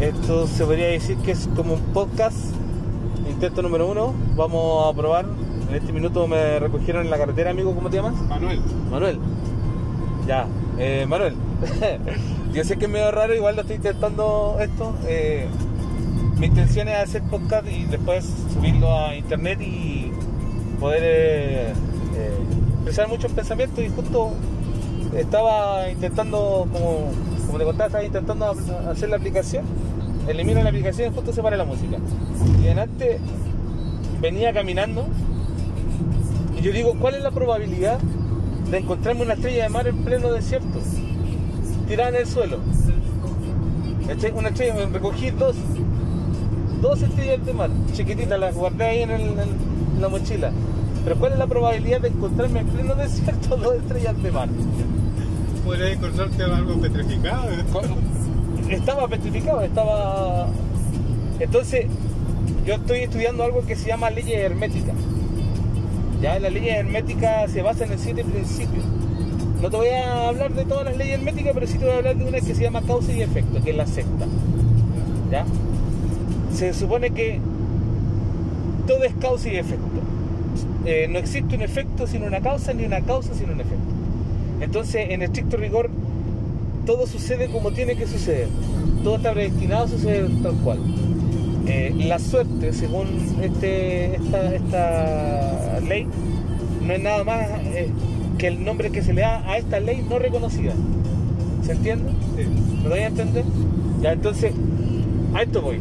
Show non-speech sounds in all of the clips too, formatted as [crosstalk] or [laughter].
esto se podría decir que es como un podcast, intento número uno. Vamos a probar. En este minuto me recogieron en la carretera, amigo. ¿Cómo te llamas? Manuel. Manuel. Ya, eh, Manuel. [laughs] Yo sé que es medio raro, igual lo estoy intentando esto. Eh, mi intención es hacer podcast y después subirlo a internet y poder eh, eh, expresar muchos pensamientos y justo estaba intentando, como, como te contaba, estaba intentando hacer la aplicación. Elimino la aplicación y justo se para la música. Y adelante venía caminando y yo digo, ¿cuál es la probabilidad de encontrarme una estrella de mar en pleno desierto? Tirada en el suelo. Una estrella, me recogí dos, dos estrellas de mar, chiquititas, las guardé ahí en, el- en la mochila. Pero ¿cuál es la probabilidad de encontrarme en pleno [laughs] desierto dos estrellas de mar? Podrías encontrarte algo petrificado. ¿eh? Estaba petrificado, estaba... Entonces, yo estoy estudiando algo que se llama leyes herméticas. Ya, la ley hermética se basa en el siete principios. No te voy a hablar de todas las leyes herméticas, pero sí te voy a hablar de una que se llama causa y efecto, que es la sexta. ¿Ya? Se supone que todo es causa y efecto. Eh, no existe un efecto sin una causa, ni una causa sin un efecto. Entonces, en estricto rigor, todo sucede como tiene que suceder. Todo está predestinado a suceder tal cual. Eh, la suerte, según este, esta, esta ley, no es nada más eh, que el nombre que se le da a esta ley no reconocida. ¿Se entiende? Sí. ¿Me doy a entender? Ya, entonces, a esto voy.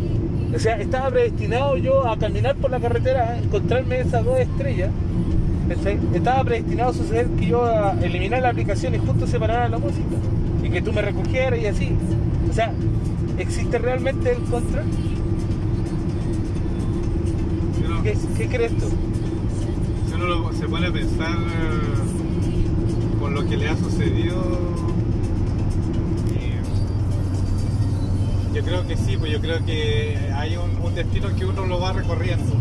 O sea, estaba predestinado yo a caminar por la carretera, a encontrarme esas dos estrellas. Estaba predestinado a suceder que yo a eliminar la aplicación y justo separara la música. Que tú me recogieras y así. O sea, ¿existe realmente el control? Si uno, ¿Qué, qué crees tú? si uno lo- se pone a pensar eh, con lo que le ha sucedido, eh, yo creo que sí, pues yo creo que hay un, un destino que uno lo va recorriendo.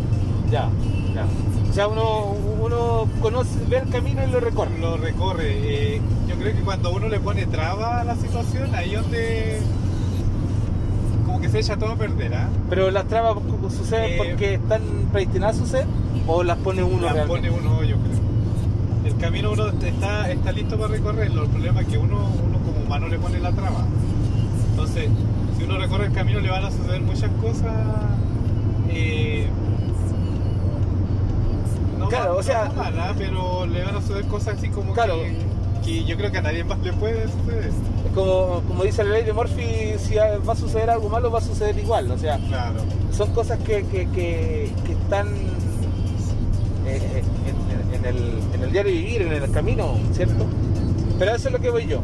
Ya, ya. O sea, uno, uno conoce, ve el camino y lo recorre. Lo recorre. eh, yo creo que cuando uno le pone traba a la situación, ahí donde como que se echa todo a perder, ¿ah? Pero las trabas suceden Eh, porque están predestinadas a suceder o las pone uno la realmente. pone uno, yo creo. El camino uno está, está listo para recorrerlo. El problema es que uno, uno como humano le pone la traba. Entonces, si uno recorre el camino le van a suceder muchas cosas. eh, Claro, o sea- no malas, pero le van a suceder cosas así como Claro. que, que yo creo que a nadie más le puede suceder. Como, como dice la ley de Murphy, si va a suceder algo malo, va a suceder igual. O sea, Claro. son cosas que, que, que- que están eh, en, en el, en el diario vivir, en el camino, ¿cierto? Pero eso es lo que voy yo.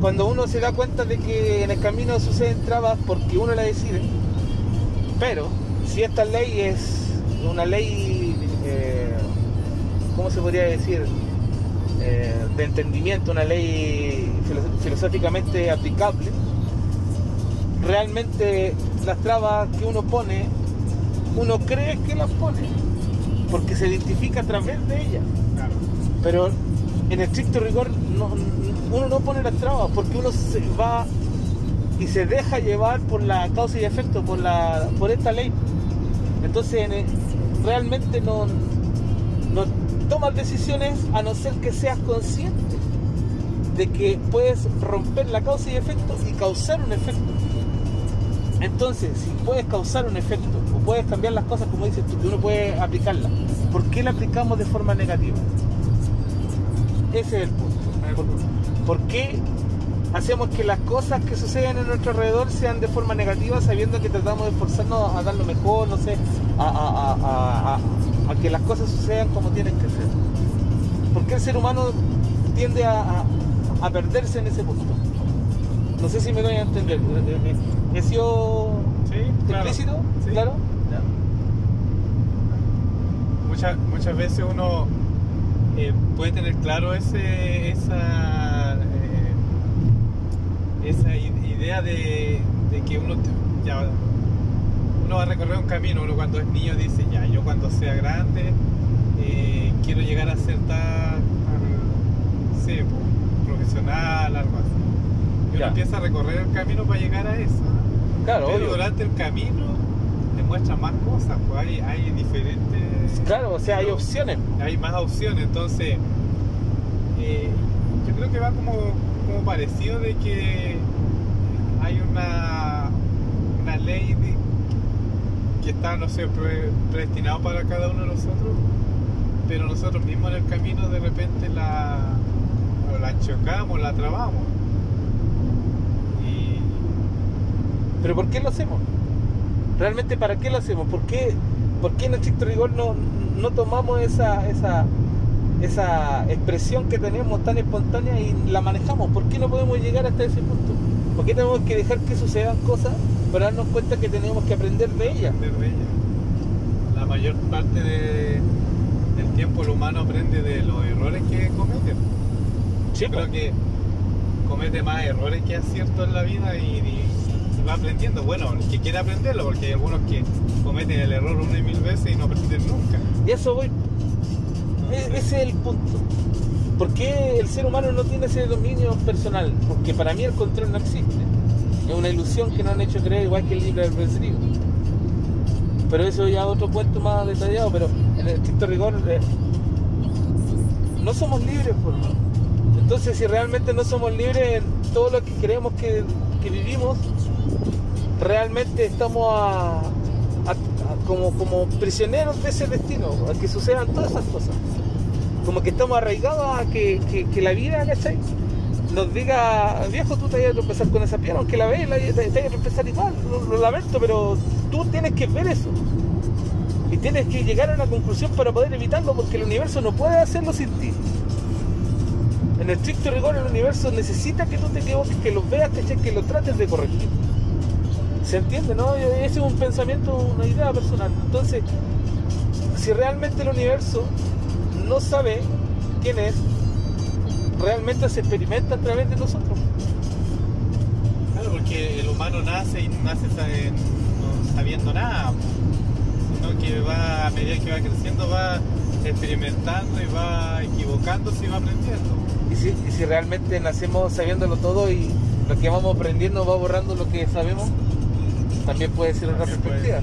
Cuando uno se da cuenta de que en el camino suceden trabas porque uno la decide, pero si esta ley es una ley, eh, ¿cómo se podría decir? Eh, de entendimiento, una ley filo- filosóficamente aplicable, realmente las trabas que uno pone, uno cree que las pone, porque se identifica a través de ellas. claro. Pero en estricto rigor no- uno no pone las trabas porque uno se va y se deja llevar por la causa y efecto, por, la, por esta ley. Entonces realmente no, no tomas decisiones a no ser que seas consciente de que puedes romper la causa y efecto y causar un efecto. Entonces, si puedes causar un efecto o puedes cambiar las cosas como dices tú, que uno puede aplicarlas, ¿por qué la aplicamos de forma negativa? Ese es el punto. ¿Por, qué hacemos que las cosas que suceden en nuestro alrededor sean de forma negativa sabiendo que tratamos de esforzarnos a dar lo mejor, no sé, a, a- a- a- que las cosas sucedan como tienen que ser? ¿Por qué el ser humano tiende a, a- a perderse en ese punto? No sé si me doy a entender. ¿He sido Sí, claro. explícito? Sí. ¿Claro? muchas muchas veces uno eh, puede tener claro ese esa eh, esa idea de, de que uno te- ya uno va a recorrer un camino uno cuando es niño dice ya yo cuando sea grande eh, quiero llegar a ser tan, tan, no sé, po, profesional algo así y uno Ya. empieza a recorrer el camino para llegar a eso. Claro, Pero obvio. durante el camino te muestran más cosas, pues hay, hay diferentes... Claro, o sea, hay opciones. Hay más opciones, entonces eh, yo creo que va como, como parecido de que hay una, una ley de- que está, no sé, pre- predestinado para cada uno de nosotros, pero nosotros mismos en el camino de repente la, la chocamos, la trabamos. Y Pero ¿por qué lo hacemos? ¿Realmente para qué lo hacemos? ¿Por qué, por qué en estricto rigor no, no tomamos esa, esa, esa expresión que tenemos tan espontánea y la manejamos? ¿Por qué no podemos llegar hasta ese punto? ¿Por qué tenemos que dejar que sucedan cosas para darnos cuenta que tenemos que aprender de ellas? aprender de ella. La mayor parte de- del tiempo el humano aprende de los errores que comete. Sí, Yo creo que comete más errores que aciertos en la vida y, y va aprendiendo. Bueno, el que quiere aprenderlo, porque hay algunos que cometen el error una y mil veces y no aprenden nunca. Y eso voy. E- Ese es el punto. ¿Por qué el ser humano no tiene ese dominio personal? Porque para mí el control no existe. Es una ilusión que nos han hecho creer igual que el libre albedrío. Pero eso ya otro cuento más detallado, pero en el estricto rigor eh, no somos libres. Por Entonces si realmente no somos libres en todo lo que creemos que, que vivimos, realmente estamos a, como, como prisioneros de ese destino, a que sucedan todas esas cosas. Como que estamos arraigados a que, que- que la vida, ¿cachai? Nos diga, viejo, tú te vas a con esa piedra, aunque la veas, te, te vas a igual, lo, lo lamento, pero tú tienes que ver eso. Y tienes que llegar a una conclusión para poder evitarlo, porque el universo no puede hacerlo sin ti. En estricto rigor, el universo necesita que tú te equivoques, que lo veas, ¿cachai? que lo trates de corregir. ¿Se entiende, no? Ese es un pensamiento, una idea personal. Entonces, si realmente el universo no sabe quién es, realmente se experimenta a través de nosotros. Claro, porque el humano nace y nace sabe- no sabiendo nada, sino que va, a medida que va creciendo, va experimentando y va equivocándose y va aprendiendo. Y si, y si realmente nacemos sabiéndolo todo y lo que vamos aprendiendo va borrando lo que sabemos, también puede ser otra perspectiva.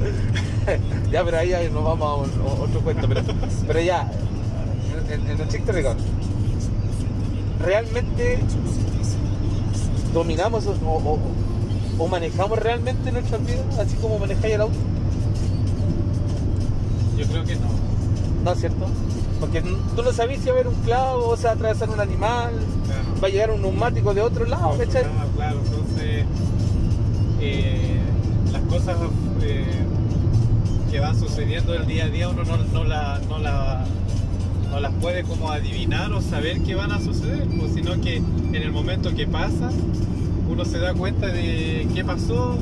[laughs] ya, pero ahí ya nos vamos a, un- a otro cuento. Pero, pero ya, en, en el rigor, ¿realmente dominamos o, o- o manejamos realmente nuestras vidas así como manejáis el auto? Yo creo que no. ¿No es cierto? Porque tú no sabes si va a haber un clavo, o se va a atravesar un animal, Claro. va a llegar un neumático de otro lado, ¿cachai? Ah, claro, entonces eh, las cosas eh, que van sucediendo el día a día uno no, no, la, no, la, no las puede como adivinar o saber que van a suceder, pues, sino que en el momento que pasa uno se da cuenta de qué pasó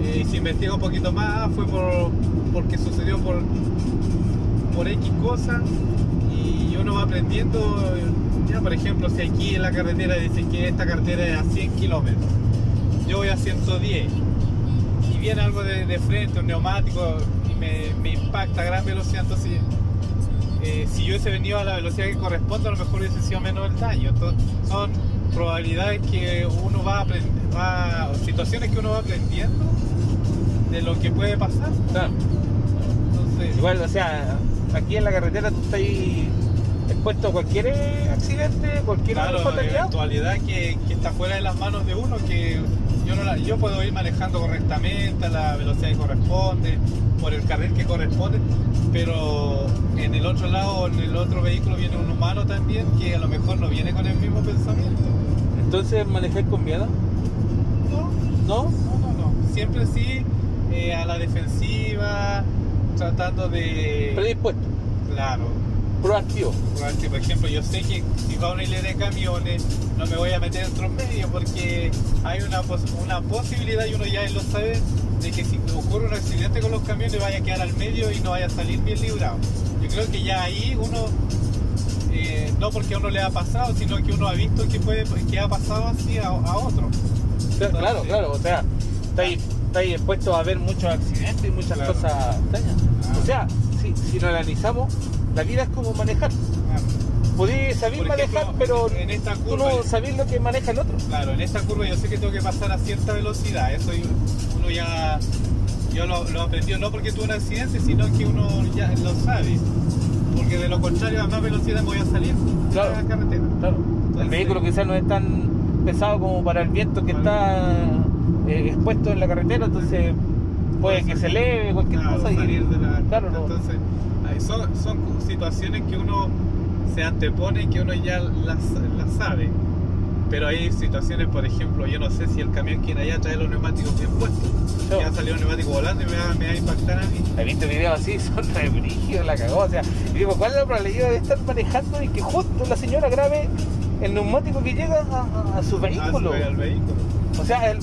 eh, y se investiga un poquito más, fue por, porque sucedió por, por X cosa y uno va aprendiendo, ya por ejemplo, si aquí en la carretera dicen que esta carretera es a 100 kilómetros, yo voy a 110 y viene algo de, de frente, un neumático y me, me impacta a gran velocidad, entonces eh, si yo hubiese venido a la velocidad que corresponde, a lo mejor hubiese sido menos el daño. Entonces, son probabilidades que uno va aprendiendo, va, situaciones que uno va aprendiendo de lo que puede pasar. Claro. Entonces, Igual, o sea, aquí en la carretera tú estás expuesto a cualquier accidente, cualquier claro, fatalidad. eventualidad que, que está fuera de las manos de uno, que yo, no la- yo puedo ir manejando correctamente a la velocidad que corresponde, por el carril que corresponde, pero en el otro lado, en el otro vehículo viene un humano también que a lo mejor no viene con el mismo pensamiento. Entonces, manejar con miedo, No, ¿no? no, no, no. Siempre sí eh, a la defensiva, tratando de... Predispuesto, Claro, proactivo. Porque, por ejemplo, yo sé que si va a una hilera de camiones, no me voy a meter entre los medios porque hay una, pos- una posibilidad, y uno ya lo sabe, de que si ocurre un accidente con los camiones vaya a quedar al medio y no vaya a salir bien librado. Yo creo que ya ahí uno, eh, no porque a uno le ha pasado, sino que uno ha visto que, puede, que ha pasado así a, a otro. Claro, claro, claro, o sea, estáis, estáis expuestos a ver muchos accidentes y muchas Claro. cosas extrañas. Ah. O sea, si, si lo analizamos, la vida es como manejar. Claro. Podés saber Por manejar, ejemplo, pero en esta tú curva- no sabés lo que maneja el otro. Claro, en esta curva yo sé que tengo que pasar a cierta velocidad. Eso uno ya. Yo lo, lo aprendió no porque tuve un accidente, sino que uno ya lo sabe. Porque de lo contrario, a más velocidad me voy a salir Claro. de la carretera. Claro. El vehículo quizás no es tan pesado como para el viento que está eh, expuesto en la carretera, entonces puede que se eleve cualquier Claro, cosa y salir de la claro, no. Son, son situaciones que uno se antepone y que uno ya las, las sabe. Pero hay situaciones, por ejemplo, yo no sé si el camión que viene allá trae los neumáticos bien puestos. No. Ya salió un neumático volando y me va, me va a impactar a mí. He visto videos así, [laughs] son re brígidos, la cagó. O sea, y digo, ¿cuál es la probabilidad de estar manejando y que justo la señora grabe el neumático que llega a, a- a su Ah, vehículo? O sea, el-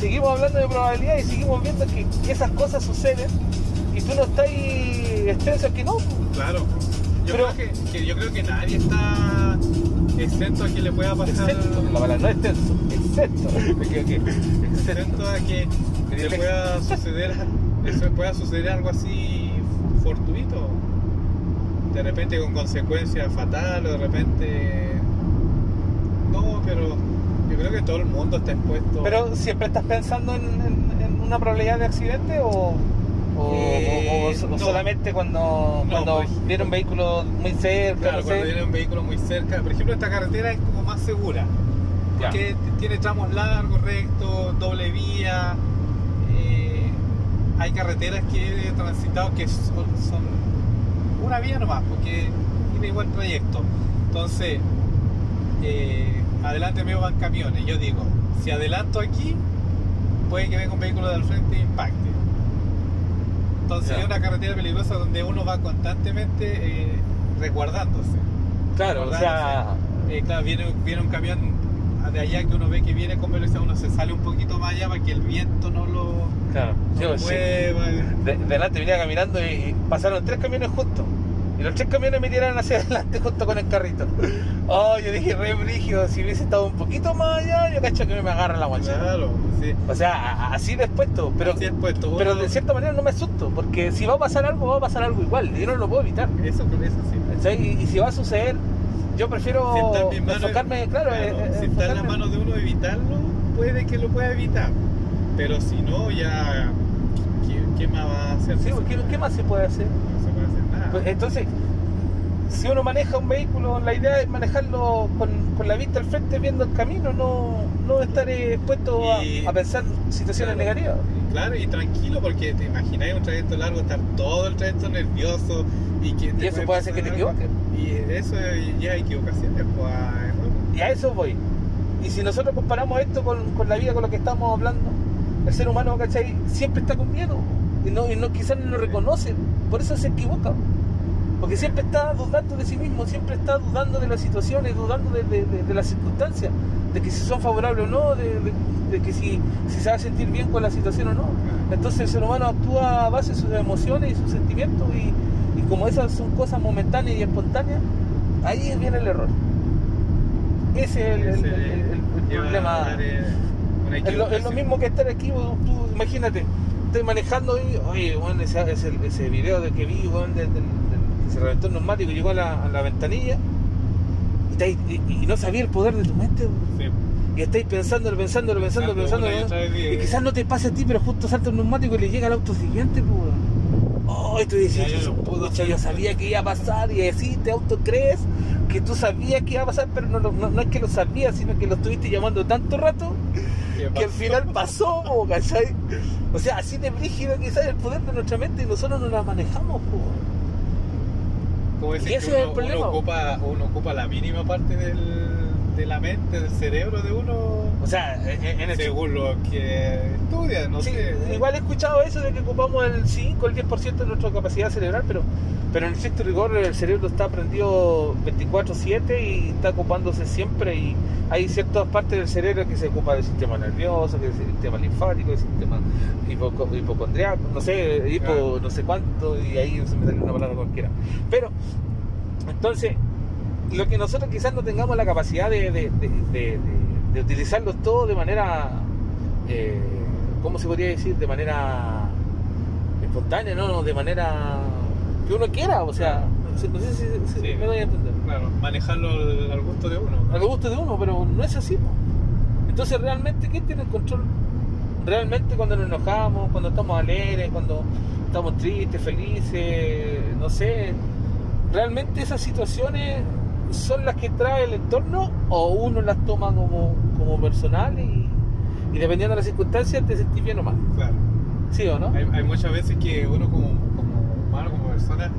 seguimos hablando de probabilidad y seguimos viendo que esas cosas suceden y tú no estás ahí extenso que no. Claro. Yo, Pero- creo que, que yo creo que nadie está exento a que le pueda pasar. Excepto, la palabra no extenso, excepto. [laughs] [laughs] Exento a que, que le pueda suceder, eso pueda suceder algo así fortuito. De repente con consecuencias fatales, o de repente. No, pero yo creo que todo el mundo está expuesto. Pero siempre estás pensando en, en- en una probabilidad de accidente o, o, Eh, o- o so- no. cuando, No, cuando pues- viene un vehículo muy cerca, Claro, no cuando sé. muy cerca. Por ejemplo, esta carretera es como más segura. Ya. Porque tiene tramos largos, rectos, doble vía. eh, hay carreteras que he transitado que son, son una vía nomás, porque tiene igual trayecto. Entonces, eh, adelante mío van camiones. Yo digo, si adelanto aquí, puede que venga un vehículo del frente e impacte. Entonces es una carretera peligrosa donde uno va constantemente eh, resguardándose. Claro, o sea, Eh, claro, viene, viene un camión de allá que uno ve que viene con velocidad, uno se sale un poquito más allá para que el viento no lo, claro. no Yo, lo sí. mueva. De- delante venía caminando y, y pasaron tres camiones juntos. Y los tres camiones me tiraron hacia [laughs] adelante junto con el carrito. Oh, yo dije, re brígido, si hubiese estado un poquito más allá, yo cacho que me agarra la guancha. Claro, sí. O sea, así dispuesto, pero, Así pero de cierta manera no me asusto, porque si va a pasar algo, va a pasar algo igual, yo no lo puedo evitar. Eso, eso sí. Y, y si va a suceder, yo prefiero Si en enfocarme, claro, claro, eh, si está en las manos de uno evitarlo, puede que lo pueda evitar. Pero si no, ya. ¿Qué, qué más va a hacer? Sí, No porque ¿qué más se puede hacer? se puede hacer. Pues, entonces, si uno maneja un vehículo, la idea es manejarlo con, con la vista al frente, viendo el camino, no, no estar eh, expuesto a, pensar situaciones Claro, negativas. Claro, y tranquilo, porque te imagináis un trayecto largo, estar todo el trayecto nervioso y que te Y eso puede hacer que te equivoques. Y eso ya hay equivocaciones, pues. Y a eso voy. Y si nosotros comparamos esto con, con la vida, con lo que estamos hablando, el ser humano, ¿cachai? Siempre está con miedo. Y, no, y no, quizás no lo reconoce. Por eso se equivoca. Porque siempre está dudando de sí mismo, siempre está dudando de las situaciones, dudando de, de- de- de las circunstancias, de que si son favorables o no, de, que si, si se va a sentir bien con la situación o no. Entonces el ser humano actúa a base de sus emociones y sus sentimientos y, y como esas son cosas momentáneas y espontáneas, ahí viene el error. Ese es el, problema. eh, Es lo, es lo equivocación. mismo que estar aquí, vos, tú imagínate, estoy manejando y, oye, bueno, ese, ese, ese video de que vi, weón, del- se reventó el neumático y llegó a la, a la ventanilla y, te- y- y no sabía el poder de tu mente. Sí. y estáis pensándolo, pensándolo, pensándolo, Pensando pensándolo, y quizás no te pase a ti, pero justo salta un neumático y le llega al auto siguiente, pues. Oh, y tú dices, Ya, pucha, yo sabía que iba a pasar y así te autocrees que tú sabías que iba a pasar, pero no, no, no es que lo sabías, sino que lo estuviste llamando tanto rato ¿Qué que al final pasó, po, ¿cachai? O sea, así de brígido quizás el poder de nuestra mente y nosotros no la manejamos, po. Como decir ese que es el uno, problema. uno ocupa, uno ocupa la mínima parte del, de la mente, del cerebro de uno, O sea, en en el según lo que estudia, no Sí, sé. igual he escuchado eso de que ocupamos el 5, el 10% de nuestra capacidad cerebral, pero, pero en el estricto rigor el cerebro está prendido 24/7 y está ocupándose siempre y hay ciertas partes del cerebro que se ocupa del sistema nervioso, que es el sistema linfático, el sistema hipoco- hipocondriaco, no sé, hipo, Claro. no sé cuánto, y ahí se me sale una palabra cualquiera. Pero, entonces, lo que nosotros quizás no tengamos la capacidad de, de, de, de- de utilizarlos todos de manera, eh, ¿cómo se podría decir? De manera espontánea, ¿no? De manera que uno quiera, o sea, No sé si, si Sí. me doy a entender. Claro, manejarlo al, gusto de uno. Al gusto de uno, pero no es así. Entonces, realmente, ¿quién tiene el control? Realmente, cuando nos enojamos, cuando estamos alegres, cuando estamos tristes, felices, no sé. ¿Realmente esas situaciones son las que trae el entorno o uno las toma como, como personal y, y dependiendo de las circunstancias te sentís bien o mal? Claro. ¿Sí o no? Hay, hay muchas veces que uno como, como humano, como persona,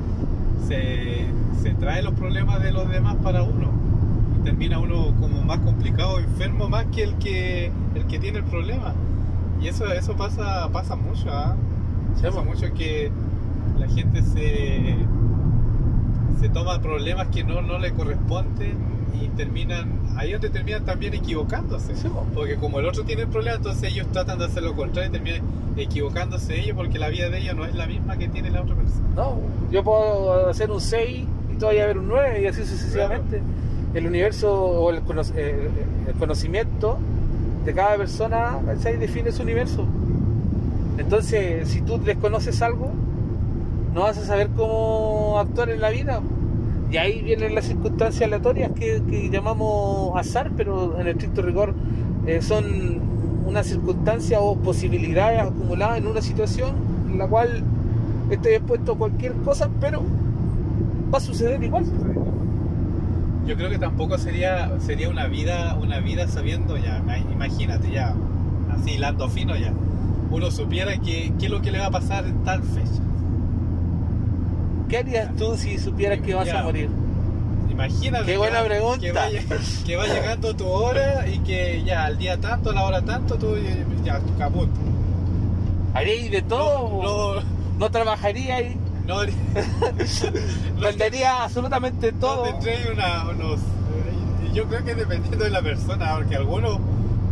se, se trae los problemas de los demás para uno. Y termina uno como más complicado, enfermo más que el que, el que tiene el problema. Y eso, eso pasa, pasa mucho. Sí, Pasa mucho que la gente se, se toma problemas que no, no le corresponden y terminan, ahí donde terminan también equivocándose. Sí, po. Porque como el otro tiene el problema, entonces ellos tratan de hacer lo contrario y terminan equivocándose ellos porque la vida de ellos no es la misma que tiene la otra persona. No, yo puedo hacer un 6 y todavía haber un 9 y así sucesivamente. El universo o el, cono- eh, el conocimiento de cada persona ¿cachai? define su universo. Entonces, si tú desconoces algo, no vas a saber cómo actuar en la vida. Y ahí vienen las circunstancias aleatorias que, llamamos azar, pero en estricto rigor eh, son una circunstancia o posibilidades acumuladas en una situación en la cual esté expuesto a cualquier cosa, pero va a suceder igual. Yo creo que tampoco sería sería una vida una vida sabiendo ya, ma- imagínate ya, así hilando fino ya, uno supiera que qué es lo que le va a pasar en tal fecha. ¿Qué harías tú si supieras que vas Ya. a morir? Imagínate Qué que buena va- pregunta. Que va, lleg- que va llegando tu hora y que ya al día tanto, a la hora tanto, tú ya caput. ¿Haríais de todo? No, no, ¿No trabajaría [laughs] y no, no, vendería absolutamente no todo? tendré una, unos. eh, Yo creo que dependiendo de la persona, porque algunos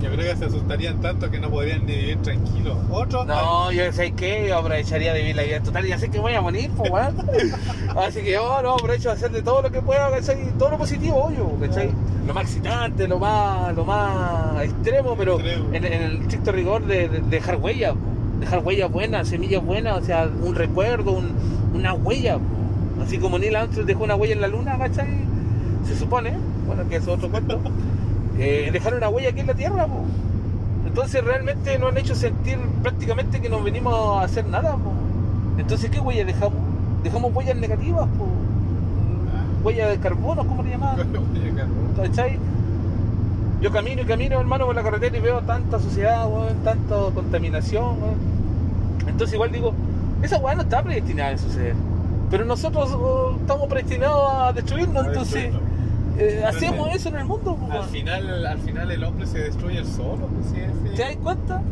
yo creo que se asustarían tanto que no podrían ni vivir tranquilos. Otros, No, yo sé que yo aprovecharía de vivir la vida total y ya sé que voy a morir, pues, weón. [laughs] Así que yo no aprovecho de hacer de todo lo que pueda, ¿cachai? Todo lo positivo, obvio, ¿cachai? Lo más excitante, lo más, lo más extremo, pero Extremo. en, en el estricto rigor de, de dejar huellas, po. dejar huellas buenas, semillas buenas, o sea, un recuerdo, un- una huella. Así como Neil Armstrong dejó una huella en la luna, ¿cachai? Se supone, bueno, que eso es otro cuento. [laughs] eh, dejar una huella aquí en la Tierra, po. Entonces realmente nos han hecho sentir prácticamente que no venimos a hacer nada, po. Entonces, ¿qué huellas dejamos? Dejamos huellas negativas, po. Huellas de carbono, ¿cómo le? [laughs] ¿Cachai? Yo camino y camino, hermano, por la carretera y veo tanta suciedad, weón, tanta contaminación, weón. Entonces igual digo, esa weá no está predestinada a suceder. Pero nosotros oh, estamos predestinados a destruirnos, entonces eh, hacemos eso en el mundo, po, Al final, al final el hombre se destruye el solo. pues, sí. ¿Te das cuenta?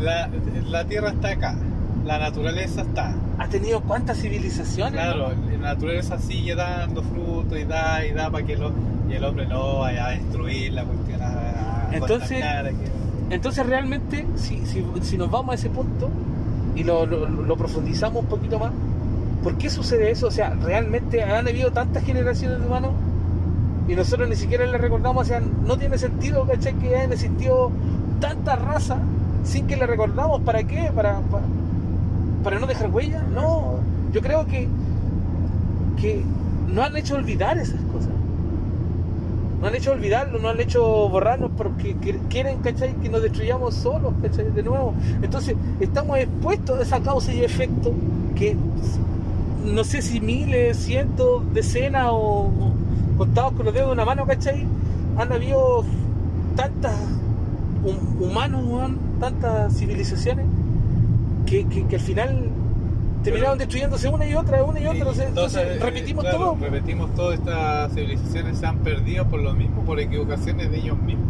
La, la tierra está acá, la naturaleza está. ¿Has tenido cuántas civilizaciones? Claro, la naturaleza sigue dando fruto y da y da para que lo. Y el hombre no vaya a destruir la cuestión. A, a Entonces- que- Entonces realmente, si, si, si nos vamos a ese punto y lo, lo- lo profundizamos un poquito más, ¿por qué sucede eso? O sea, realmente han habido tantas generaciones de humanos y nosotros ni siquiera le recordamos, o sea, no tiene sentido, ¿cachai? Que hayan existido tantas razas sin que le recordamos, ¿para qué? ¿Para, para, para no dejar huella? No, yo creo que, que no han hecho olvidar esas cosas. No han hecho olvidarlo, no han hecho borrarnos porque que- quieren, ¿cachai? Que nos destruyamos solos, ¿cachai? De nuevo. Entonces, estamos expuestos a esa causa y efecto que no sé si miles, cientos, decenas o contados con los dedos de una mano, ¿cachai? Han habido tantas hum- humanos, weón, tantas civilizaciones que, que- que al final terminaron destruyéndose una y otra, una y otra. entonces, eh, repetimos claro, todo. Repetimos todas estas civilizaciones se han perdido por lo mismo, por equivocaciones de ellos mismos.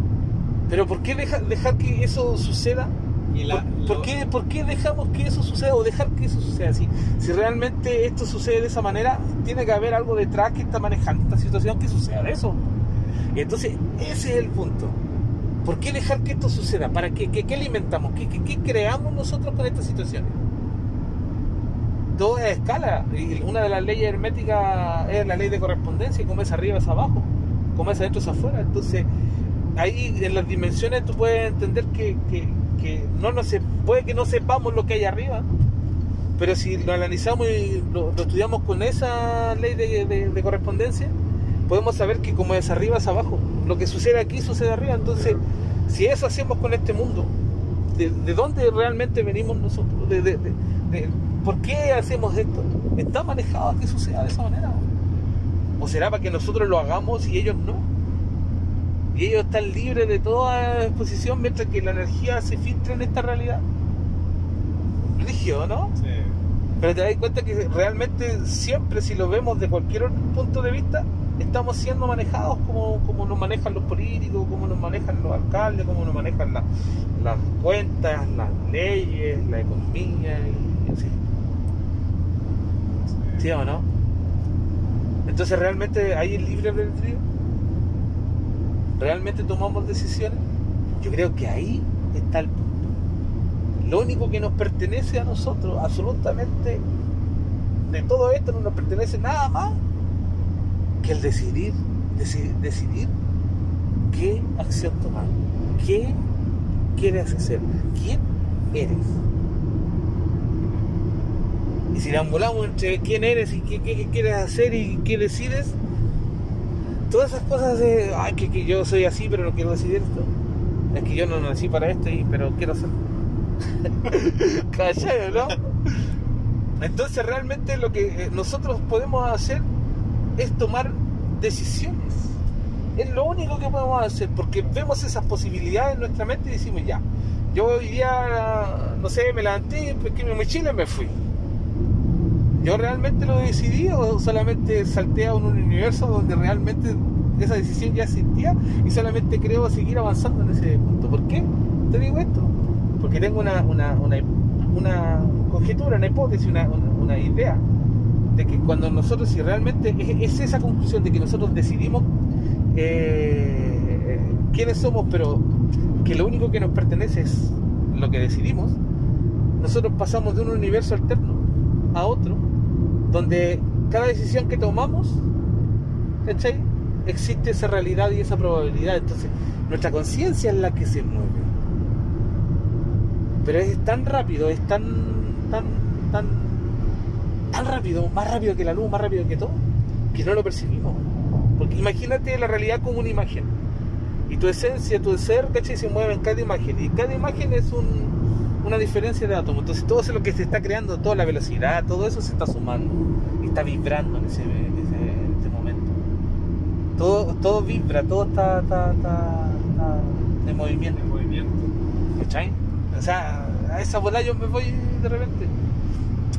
Pero ¿por qué deja- dejar que eso suceda? Y la- ¿Por, por lo- qué, por qué dejamos que eso suceda o dejar que eso suceda así? Si realmente esto sucede de esa manera, tiene que haber algo detrás que está manejando esta situación que suceda de eso. Y entonces, ese es el punto. ¿Por qué dejar que esto suceda? ¿Para qué? ¿Qué, qué alimentamos? ¿Qué, qué, qué creamos nosotros con estas situaciones? Todo es escala. Y una de las leyes herméticas es la ley de correspondencia, como es arriba es abajo, como es adentro es afuera. Entonces, ahí en las dimensiones tú puedes entender que, que, que no, no se, puede que no sepamos lo que hay arriba, Pero si lo analizamos y lo, lo estudiamos con esa ley de, de- de correspondencia, podemos saber que como es arriba es abajo. Lo que sucede aquí sucede arriba. Entonces, si eso hacemos con este mundo, ¿de, de dónde realmente venimos nosotros? ¿De, ¿Por qué hacemos esto? ¿Está manejado que suceda de esa manera? ¿O será para que nosotros lo hagamos y ellos no? Y ellos están libres de toda exposición mientras que la energía se filtra en esta realidad. Rígido, ¿no? Sí. Pero te das cuenta que realmente siempre, si lo vemos de cualquier punto de vista, estamos siendo manejados como, como nos manejan los políticos, como nos manejan los alcaldes, como nos manejan la- las cuentas, las leyes, la economía y así. ¿Sí o no? Entonces realmente hay el libre albedrío. ¿Realmente tomamos decisiones? Yo creo que ahí está el punto. Lo único que nos pertenece a nosotros, absolutamente, de todo esto no nos pertenece nada más que el decidir, deci- decidir qué acción tomar, qué quieres hacer, quién eres. Y si deambulamos entre quién eres y qué- qué quieres hacer y qué decides, todas esas cosas de, ay, que, que yo soy así pero no quiero decidir esto, es que yo no nací para esto, y, pero quiero hacerlo. [laughs] ¿Cachai, no? Entonces realmente lo que eh, nosotros podemos hacer es tomar decisiones. Es lo único que podemos hacer, porque vemos esas posibilidades en nuestra mente y decimos, ya, yo hoy día, no sé, me levanté, pesqué mi mochila y me fui. ¿Yo realmente lo decidí o solamente salté a un universo donde realmente esa decisión ya existía y solamente creo seguir avanzando en ese punto? ¿Por qué te digo esto? Porque tengo una, una, una, conjetura, una hipótesis, una, una- idea de que cuando nosotros, si realmente es, es esa conclusión de que nosotros decidimos eh, quiénes somos, pero que lo único que nos pertenece es lo que decidimos, nosotros pasamos de un universo alterno a otro, donde cada decisión que tomamos, ¿cachai? existe esa realidad y esa probabilidad. Entonces, nuestra conciencia es la que se mueve. Pero es tan rápido, es tan, tan, tan, tan rápido, más rápido que la luz, más rápido que todo, que no lo percibimos. Porque imagínate la realidad como una imagen. Y tu esencia, tu ser, ¿cachai? Se mueve en cada imagen. Y cada imagen es un, una diferencia de átomos. Entonces todo eso lo que se está creando, toda la velocidad, todo eso se está sumando. Y está vibrando en ese, en ese, en este momento. Todo, todo vibra, todo está, está, está, está en movimiento. En movimiento. ¿Cachai? O sea, a esa bola yo me voy de repente.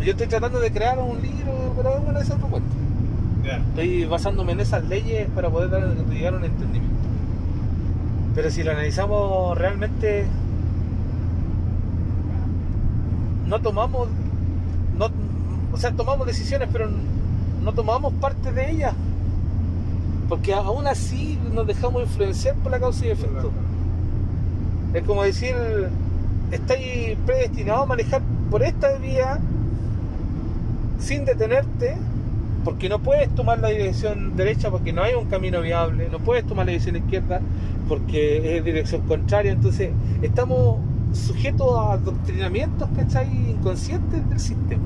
Yo estoy tratando de crear un libro, pero bueno, ese es otro cuento. Estoy basándome en esas leyes para poder dar- llegar a un entendimiento. Pero si lo analizamos realmente, no tomamos, no, o sea, tomamos decisiones, pero no tomamos parte de ellas. Porque aún así nos dejamos influenciar por la causa y efecto. Es como decir, estáis predestinados a manejar por esta vía sin detenerte, porque no puedes tomar la dirección derecha porque no hay un camino viable, no puedes tomar la dirección izquierda porque es dirección contraria, entonces estamos sujetos a adoctrinamientos, ¿cachai? Inconscientes del sistema.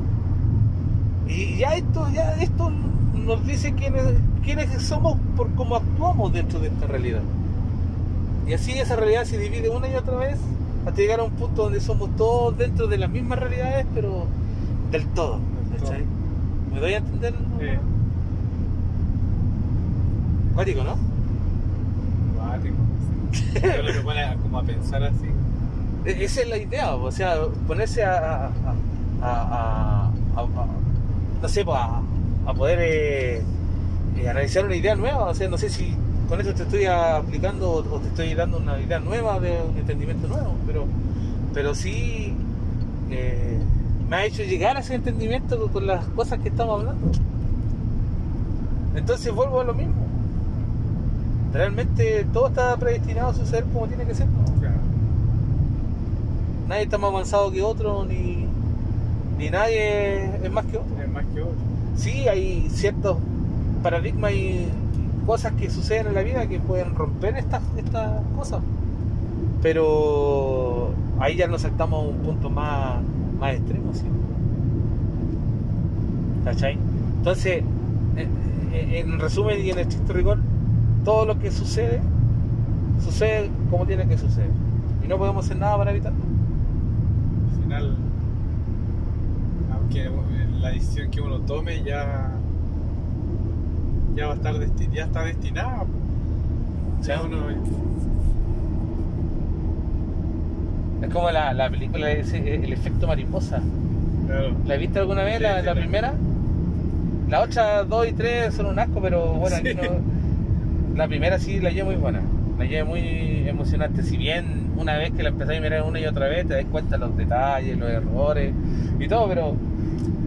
Y ya esto, ya esto nos dice quiénes, quiénes somos por cómo actuamos dentro de esta realidad. Y así esa realidad se divide una y otra vez hasta llegar a un punto donde somos todos dentro de las mismas realidades, pero del todo. ¿cachai? ¿Me doy a entender? Sí. Cuático, ¿no? Cuático, sí. Yo lo que pone como a pensar así. E- Esa es la idea, o sea, ponerse a, a, a- a- no sé, a, poder eh, eh, analizar una idea nueva, o sea, no sé si con eso te estoy aplicando o te estoy dando una idea nueva de un entendimiento nuevo, pero, pero sí eh, me ha hecho llegar a ese entendimiento con las cosas que estamos hablando. Entonces vuelvo a lo mismo. Realmente todo está predestinado a suceder como tiene que ser. ¿no? Nadie está más avanzado que otro, ni, ni nadie es más que otro. Es más que otro. Sí, hay ciertos paradigmas y cosas que suceden en la vida que pueden romper estas, estas cosas. Pero ahí ya nos saltamos a un punto más, más extremo, ¿sí? ¿Cachai? Entonces, eh, eh, en resumen y en estricto rigor, todo lo que sucede, sucede como tiene que suceder. Y no podemos hacer nada para evitarlo. Final, aunque la decisión que uno tome ya ya va a estar desti- ya está destinada. Uno Es como la, la película, ese, el efecto mariposa. claro, ¿La viste alguna vez, Sí, la, sí, la primera? La otra, dos y tres son un asco, pero bueno, aquí Sí. no- la primera sí la llevé muy buena. La llevé muy emocionante. Si bien una vez que la empecé a mirar una y otra vez, te das cuenta de los detalles, los errores y todo, pero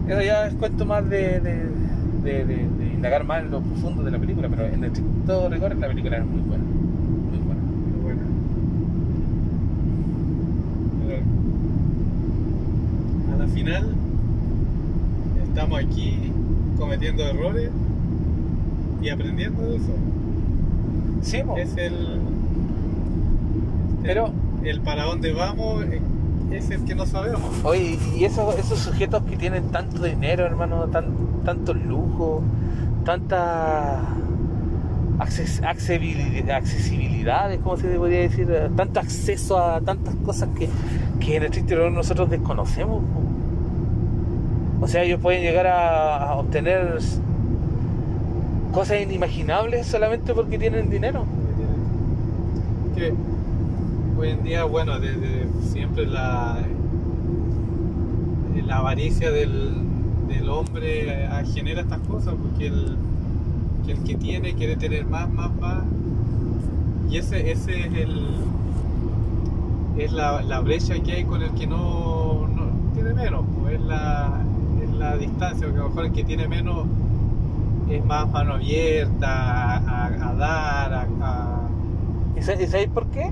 eso ya es cuento más de, de, de- de- de indagar más en lo profundo de la película, pero en estricto rigor la película es muy buena. Muy buena. muy buena. Pero a la final estamos aquí cometiendo errores y aprendiendo de eso. Sí. Es el pero el para dónde vamos eh, es el que no sabemos. Oye, y esos, esos sujetos que tienen tanto dinero, hermano, tan, tanto lujo, tanta acces- accesibilidad, accesibilidades, ¿cómo se podría decir? Tanto acceso a tantas cosas que, que en el rigor nosotros desconocemos. O sea, ellos pueden llegar a, a obtener cosas inimaginables solamente porque tienen dinero. que hoy en día, bueno, desde siempre la, la avaricia del, del hombre eh, genera estas cosas, porque el que, tiene quiere tener más, más, más. Y ese, ese es el es la, la brecha que hay con el que no, no tiene menos, pues, es la, es la distancia, porque a lo mejor el que tiene menos es más mano abierta a, dar, a- a ¿Y sa- y sabéis por qué?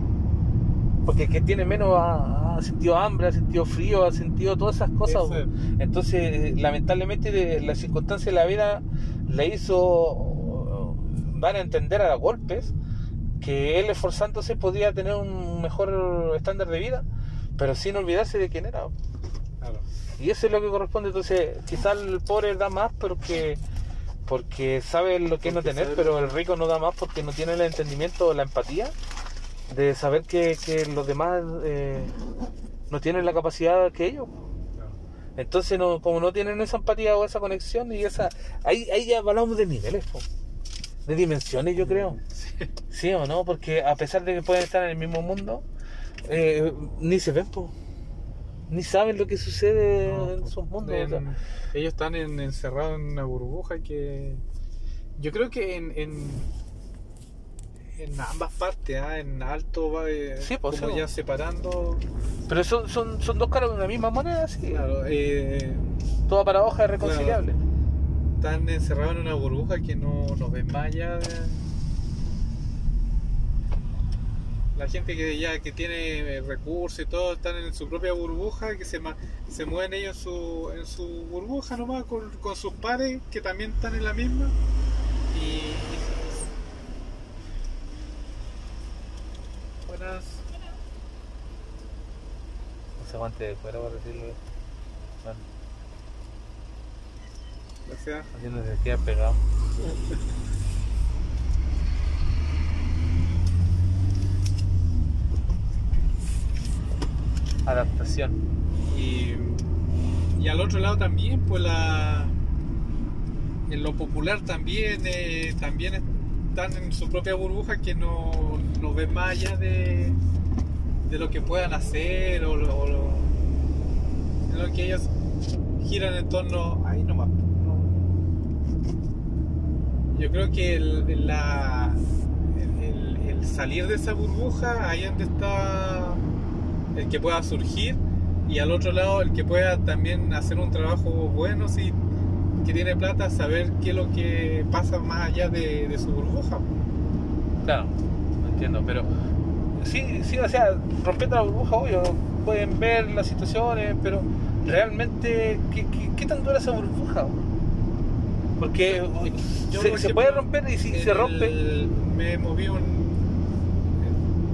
Porque el que tiene menos ha, ha sentido hambre, ha sentido frío, ha sentido todas esas cosas. Eso es. Entonces, lamentablemente, la circunstancia de la vida le hizo dar a entender a golpes que él esforzándose podía tener un mejor estándar de vida, pero sin olvidarse de quién era. Claro. Y eso es lo que corresponde. Entonces, quizás el pobre da más porque, porque sabe lo que es no Porque tener, sabe- pero el rico no da más porque no tiene el entendimiento o la empatía de saber que, que los demás eh, no tienen la capacidad que ellos. Entonces, no, como no tienen esa empatía o esa conexión, y esa ahí, ahí ya hablamos de niveles, po. de dimensiones, yo creo. Sí o no, porque a pesar de que pueden estar en el mismo mundo, eh, ni se ven, po. ni saben lo que sucede No, en sus mundos. en- o sea. ellos están en- encerrados en una burbuja que yo creo que en, en, en ambas partes, ¿ah? en alto va eh, Sí, pues, como sí. ya separando, Pero son, son, son dos caras de una misma moneda, sí. claro, eh, Toda paradoja es reconciliable. están encerrados en una burbuja que no, no ven más allá. de- La gente que ya que tiene eh, recursos y todo están en su propia burbuja, que se, se mueven ellos en su, en su burbuja nomás con, con sus pares que también están en la misma. Y. Buenas. Ese guante de cuero, por decirlo. Bueno, Gracias. haciendo se queda pegado. Adaptación. Y, y al otro lado también, pues la en lo popular también eh, también están en su propia burbuja que no, no ven más allá de, de lo que puedan hacer o lo, lo- que ellos giran en torno ahí nomás. no. Yo creo que el, la, el salir de esa burbuja, ahí donde está el que pueda surgir y al otro lado el que pueda también hacer un trabajo bueno si que tiene plata saber qué es lo que pasa más allá de, de su burbuja Claro, no entiendo, pero sí, sí, o sea, rompiendo la burbuja, obvio, pueden ver las situaciones, pero realmente, ¿qué, qué, qué tan dura esa burbuja? Porque Yo, se, por se ejemplo, puede romper y si se rompe, el- me moví un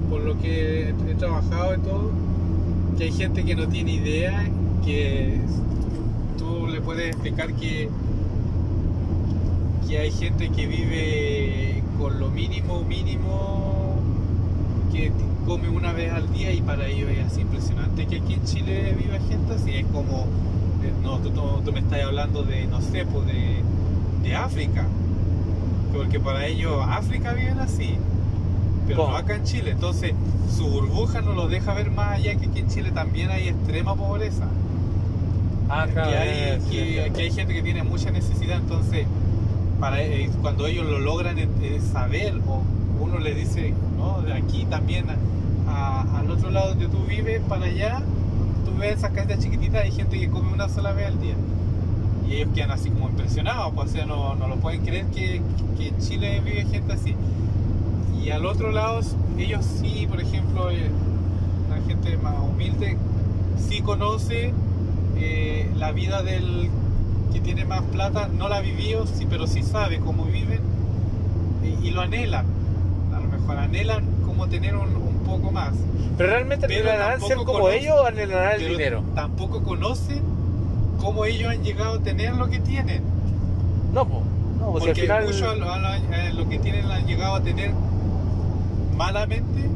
por lo que he, he trabajado y todo que hay gente que no tiene idea que puedes explicar que que hay gente que vive con lo mínimo, mínimo, que come una vez al día y para ellos es así impresionante que aquí en Chile viva gente así. Es como, eh, no, tú, tú- tú me estás hablando de, no sé, pues de, de África. Porque para ellos África viven así. Pero ¿Cómo? no acá en Chile. Entonces, su burbuja no los deja ver más allá que aquí en Chile también hay extrema pobreza. Ah, que, claro, hay, eh, sí, que, sí. que hay gente que tiene mucha necesidad, entonces para eh, cuando ellos lo logran eh, eh, saber o uno le dice, no, de aquí también a- a- al otro lado donde tú vives, para allá, tú ves esas casas chiquititas, hay gente que come una sola vez al día. Y ellos quedan así como impresionados, pues, o sea, no, no lo pueden creer que, que en Chile vive gente así. Y al otro lado, ellos sí, por ejemplo, eh, la gente más humilde sí conoce eh, la vida del que tiene más plata, no la ha vivido, sí, pero sí sabe cómo viven y, y lo anhelan. A lo mejor anhelan como tener un, un poco más. Pero realmente Pero anhelarán ser como conoce- ellos o anhelarán el pero dinero. tampoco conocen cómo ellos han llegado a tener lo que tienen. No, po. no, pues si al Porque final. muchos lo, lo- eh, lo que tienen han llegado a tener malamente,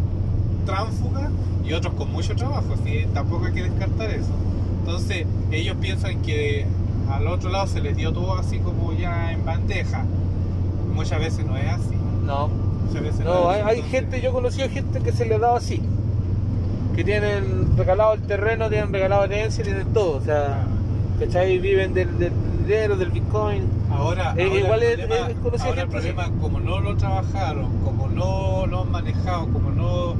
tránfuga, y otros con mucho trabajo. ¿sí? Tampoco hay que descartar eso. Entonces, ellos piensan que al otro lado se les dio todo así como ya en bandeja. Muchas veces no es así. No, Muchas veces no, es hay, gente, yo he conocido gente que se le ha dado así. Que tienen regalado el terreno, tienen regalado herencia, tienen todo. O sea, ¿cachai? Viven del, del dinero, del bitcoin. Ahora, Eh, ahora igual el es- problema, es conocido ahora el problema, como no lo trabajaron, como no lo han manejado, como no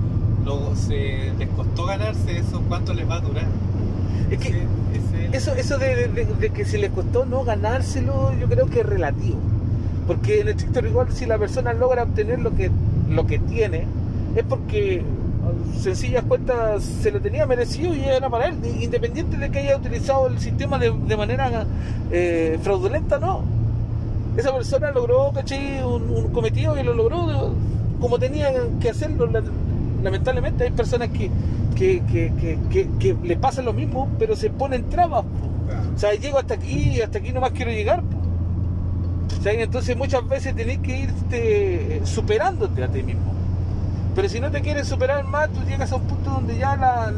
lo, se les costó ganarse eso, ¿cuánto les va a durar? Es que Eso, eso de, de- de que si les costó no ganárselo, yo creo que es relativo. Porque en estricto rigor, si la persona logra obtener lo que, lo que tiene, es porque, sencillas cuentas, se lo tenía merecido y era para él, independiente de que haya utilizado el sistema de, de manera eh, fraudulenta, no. Esa persona logró, ¿cachai? Un, un cometido y lo logró como tenían que hacerlo. La- Lamentablemente hay personas que, que, que, que, le pasa lo mismo, pero se ponen trabas. po. O sea, llego hasta aquí y hasta aquí nomás quiero llegar. po. O sea, entonces muchas veces tenés que irte superándote a ti mismo. Pero si no te quieres superar más, tú llegas a un punto donde ya la,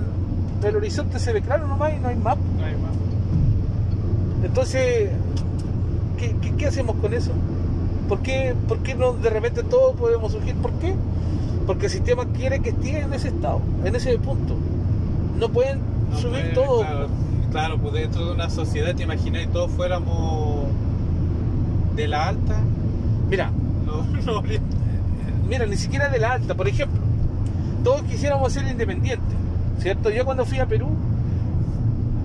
el horizonte se ve claro nomás y no hay más. no hay más. Entonces, ¿qué, qué, qué hacemos con eso? ¿Por qué, ¿Por qué no de repente todos podemos surgir? ¿Por qué? Porque el sistema quiere que esté en ese estado, en ese punto. No pueden No subir puede, todo. Claro, claro, pues dentro de una sociedad, te imaginas, y todos fuéramos de la alta. Mira, No, [laughs] no, mira, ni siquiera de la alta, por ejemplo. Todos quisiéramos ser independientes, ¿cierto? Yo cuando fui a Perú,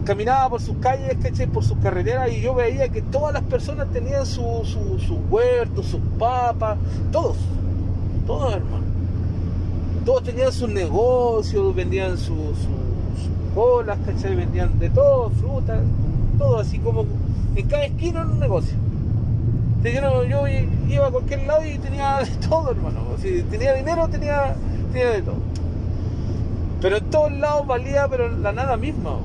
caminaba por sus calles, ¿cachai? Por sus carreteras y yo veía que todas las personas tenían su, su, su huerto, sus papas, todos, todos hermano. Todos tenían sus negocios, vendían sus su, sus colas, ¿cachai? Vendían de todo, frutas, todo así como en cada esquina en un negocio. Sí, Yo, no- yo iba a cualquier lado y tenía [laughs] de todo, hermano. Si tenía dinero, tenía, tenía de todo. Pero en todos lados valía, pero la nada misma.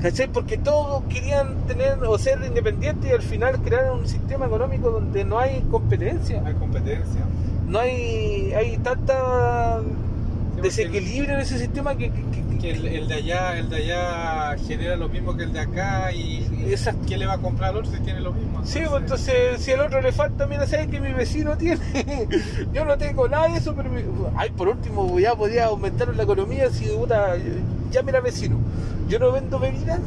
¿Cachai? Porque todos querían tener o ser independientes y al final crearon un sistema económico donde no hay competencia. hay competencia. No hay, hay tanta desequilibrio en ese sistema que, que- que- Que el, el de allá, el de allá genera lo mismo que el de acá y. ¿quién le va a comprar al otro si tiene lo mismo? Sí, pues entonces si al otro le falta, mira, sabes que mi vecino tiene. [laughs] Yo no tengo nada de eso, pero mi- ay, por último ya podía aumentar la economía si puta, ya mira vecino. Yo no vendo bebidas,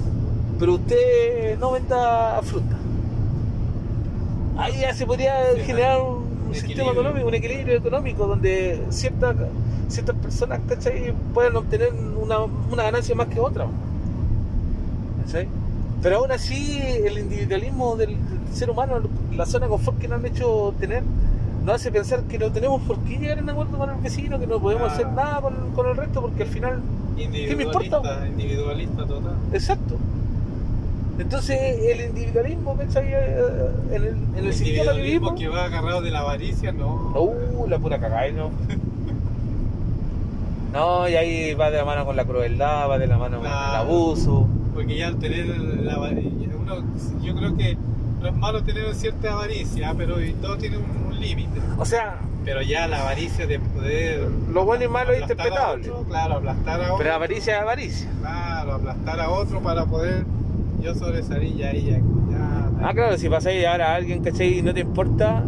pero usted no venda fruta. Ahí ya se podría Sí, generar un, un sistema económico, un equilibrio económico donde ciertas ciertas personas, ¿cachai? puedan obtener una, una ganancia más que otra. ¿cachai? Pero aún así, el individualismo del, del ser humano, la zona de confort que nos han hecho tener, nos hace pensar que no tenemos por qué llegar en acuerdo con el vecino, que no podemos Ah. hacer nada con, con el resto, porque al final, ¿qué me importa? Individualista total. exacto. Entonces, el individualismo, ¿cachai? Eh, En el, en el, El sistema que individualismo vivimos, que va agarrado de la avaricia, no. Uh, la pura cagada, ¿no? [laughs] No, y ahí va de la mano con la crueldad, va de la mano con el abuso. Porque ya al tener la avaricia, uno, yo creo que no es malo tener cierta avaricia, pero todo tiene un, un límite. O sea, Pero ya la avaricia de poder. Lo bueno y malo es interpretable. otro, claro, aplastar a otro. pero avaricia es avaricia. Claro, aplastar a otro para poder yo sobresalir ya ahí, ya. ya Ah, claro, si vas a llevar a alguien, ¿cachai? Y no te importa,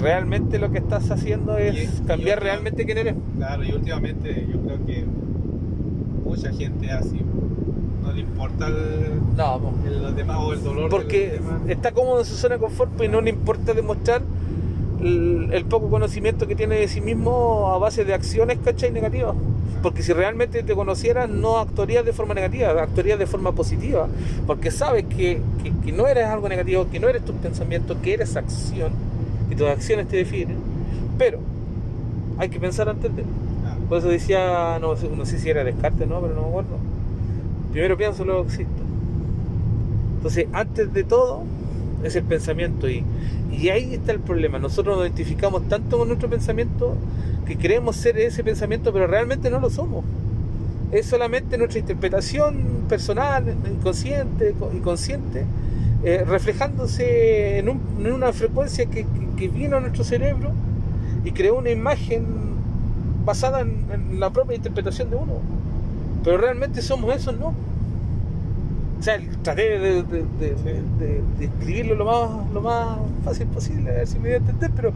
realmente lo que estás haciendo es Y- cambiar y- realmente quién eres. Claro, y últimamente yo creo que mucha gente así. No le importa el, No, el- los demás o el dolor porque está cómodo en su zona de confort pues, y no le importa demostrar el, el poco conocimiento que tiene de sí mismo a base de acciones, ¿cachai? Negativas. Porque si realmente te conocieras, no actuarías de forma negativa, actuarías de forma positiva. Porque sabes que, que- que no eres algo negativo, que no eres tus pensamientos, que eres acción, y tus acciones te definen. Pero hay que pensar antes de. Claro. Por eso decía, no, sé- no sé si era Descartes, ¿no? Pero no me acuerdo. Primero pienso, luego existo. Entonces, antes de todo, es el pensamiento. Y, y ahí está el problema. Nosotros nos identificamos tanto con nuestro pensamiento que creemos ser ese pensamiento, pero realmente no lo somos. Es solamente nuestra interpretación personal, inconsciente y consciente, eh, reflejándose en, un- en una frecuencia que, que- vino a nuestro cerebro y creó una imagen basada en, en la propia interpretación de uno. Pero realmente somos eso, ¿no? O sea, traté de, de, escribirlo lo más, lo más fácil posible, a ver si me voy a entender, pero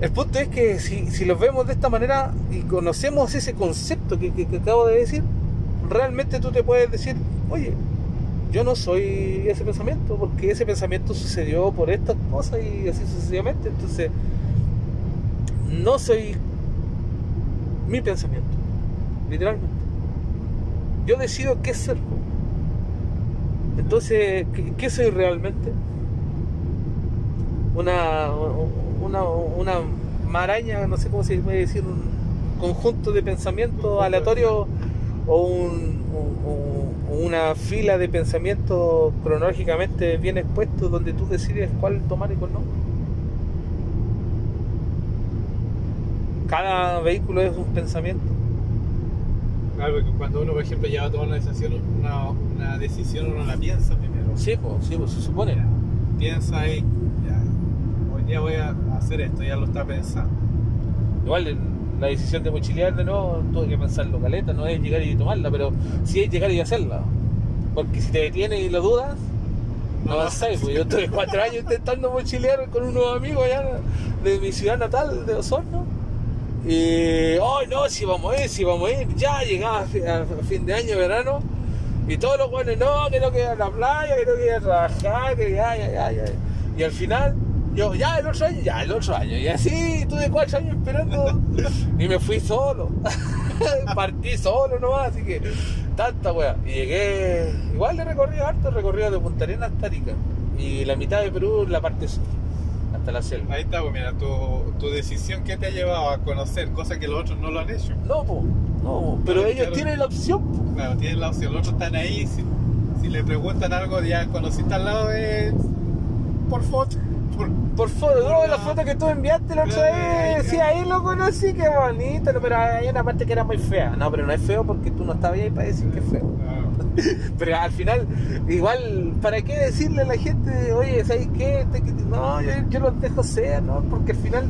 el punto es que si, los vemos de esta manera y conocemos ese concepto que, que- que acabo de decir, realmente tú te puedes decir, oye, yo no soy ese pensamiento, porque ese pensamiento sucedió por estas cosas y así sucesivamente, entonces no soy mi pensamiento, literalmente. Yo decido qué ser. Entonces, ¿qué, qué soy realmente? Una, una, una maraña, no sé cómo se puede decir, un conjunto de pensamientos aleatorios o, un- o- o- o una fila de pensamientos cronológicamente bien expuestos donde tú decides cuál tomar y cuál no. Cada vehículo es un pensamiento. Claro, porque cuando uno, por ejemplo, ya va a tomar una decisión, una, una decisión uno la piensa primero. Sí, pues, sí, pues, se supone. Piensa y ya, hoy día voy a hacer esto, ya lo está pensando. Igual la decisión de mochilear de nuevo tuve que pensarlo caleta, no es llegar y tomarla, pero sí es llegar y hacerla. Porque si te detienes y lo dudas, no No, avanzáis. Pues yo estuve cuatro años intentando mochilear con unos amigos allá de mi ciudad natal, de Osorno. Y, ¡ay no! Si vamos a ir, si vamos a ir. Ya llegaba a fi- a fin de año, verano. Y todos los buenos, no, que no quería a la playa, que no quería trabajar, que ya, ya, ya, ya. Y al final, yo, ya el otro año, ya el otro año. Y así, tuve cuatro años esperando. y me fui solo. [laughs] Partí solo nomás, así que tanta wea. Y llegué, igual de recorrido harto, recorrido de Punta Arenas hasta Arica. Y la mitad de Perú, la parte sur, hasta la selva. Ahí está, pues mira, tu, tu decisión que te ha llevado a conocer cosas que los otros no lo han hecho. No, po, no, pero ellos claro. tienen la opción. po. Claro, tienen la opción, los otros están ahí. Si, si le preguntan algo, ya conociste al lado, es por foto. Por, Por foto, no, la- la foto que tú enviaste la otra vez, sí, ahí lo conocí, qué bonito, pero hay una parte que era muy fea. No, pero no es feo porque tú no estabas ahí para decir que es feo. [laughs] Pero al final, igual, ¿para qué decirle a la gente, oye, ¿sabes qué? No, yo, yo los dejo ser, ¿no? Porque al final,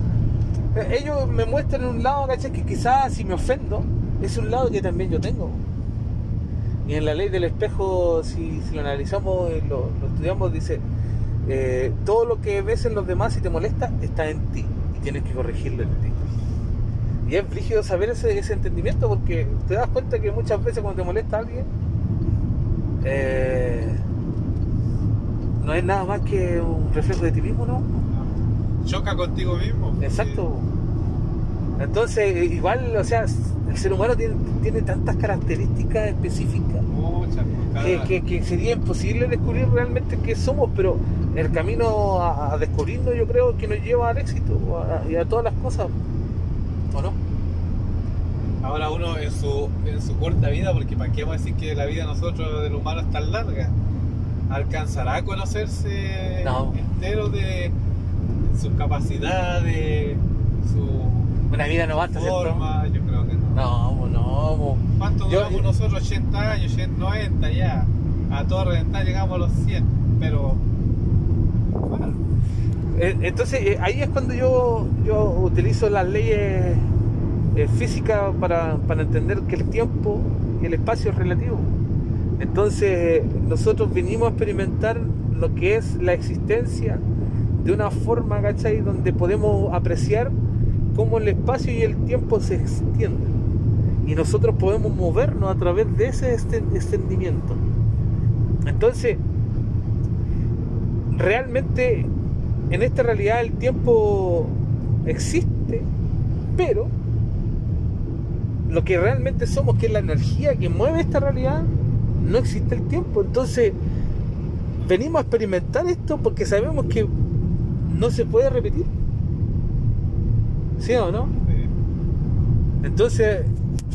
eh, ellos me muestran un lado, ¿cachai? Que quizás si me ofendo, es un lado que también yo tengo. Y en la ley del espejo, si, si lo analizamos y lo, lo estudiamos, dice, eh, todo lo que ves en los demás y te molesta, está en ti. Y tienes que corregirlo en ti. Y es brígido saber ese entendimiento porque te das cuenta que muchas veces cuando te molesta alguien, eh, no es nada más que un reflejo de ti mismo, ¿no? Choca contigo mismo. Exacto. Entonces, igual, o sea, el ser humano tiene, tiene tantas características específicas Muchas, que, que- que sería imposible descubrir realmente qué somos, pero el camino a, a descubrirnos yo creo que nos lleva al éxito a- y a todas las cosas, ¿o no? Ahora uno en su, en su corta vida, porque para qué vamos a decir que la vida de nosotros, del humano, es tan larga, alcanzará a conocerse No. entero de sus capacidades, su Una vida no basta, ¿cierto? forma, yo creo que no. No, no, no. ¿Cuánto Yo- duramos nosotros? 80 años, 90 ya. A todo reventar llegamos a los 100, pero Eh, Entonces eh, ahí es cuando yo, yo utilizo las leyes eh, físicas para, para entender que el tiempo y el espacio es relativo. Entonces nosotros vinimos a experimentar lo que es la existencia de una forma, ¿cachai? Donde podemos apreciar cómo el espacio y el tiempo se extienden. Y nosotros podemos movernos a través de ese exten- extendimiento. Entonces, realmente en esta realidad el tiempo existe, pero lo que realmente somos, que es la energía que mueve esta realidad, no existe el tiempo. Entonces, venimos a experimentar esto porque sabemos que no se puede repetir. ¿Sí o no? Entonces,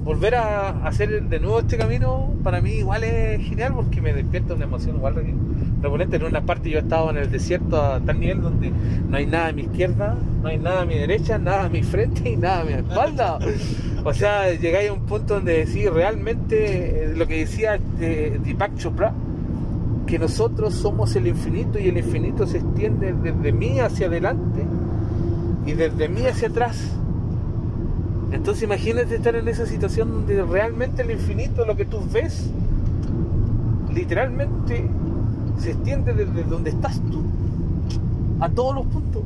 volver a hacer de nuevo este camino para mí igual es genial porque me despierta una emoción igual re- reponente. En una parte yo he estado en el desierto a tal nivel donde no hay nada a mi izquierda, no hay nada a mi derecha, nada a mi frente y nada a mi espalda. [laughs] O sea, llegáis a un punto donde decir realmente eh, lo que decía eh, Deepak Chopra, que nosotros somos el infinito y el infinito se extiende desde mí hacia adelante y desde mí hacia atrás. Entonces imagínate estar en esa situación donde realmente el infinito, lo que tú ves, literalmente se extiende desde donde estás tú a todos los puntos.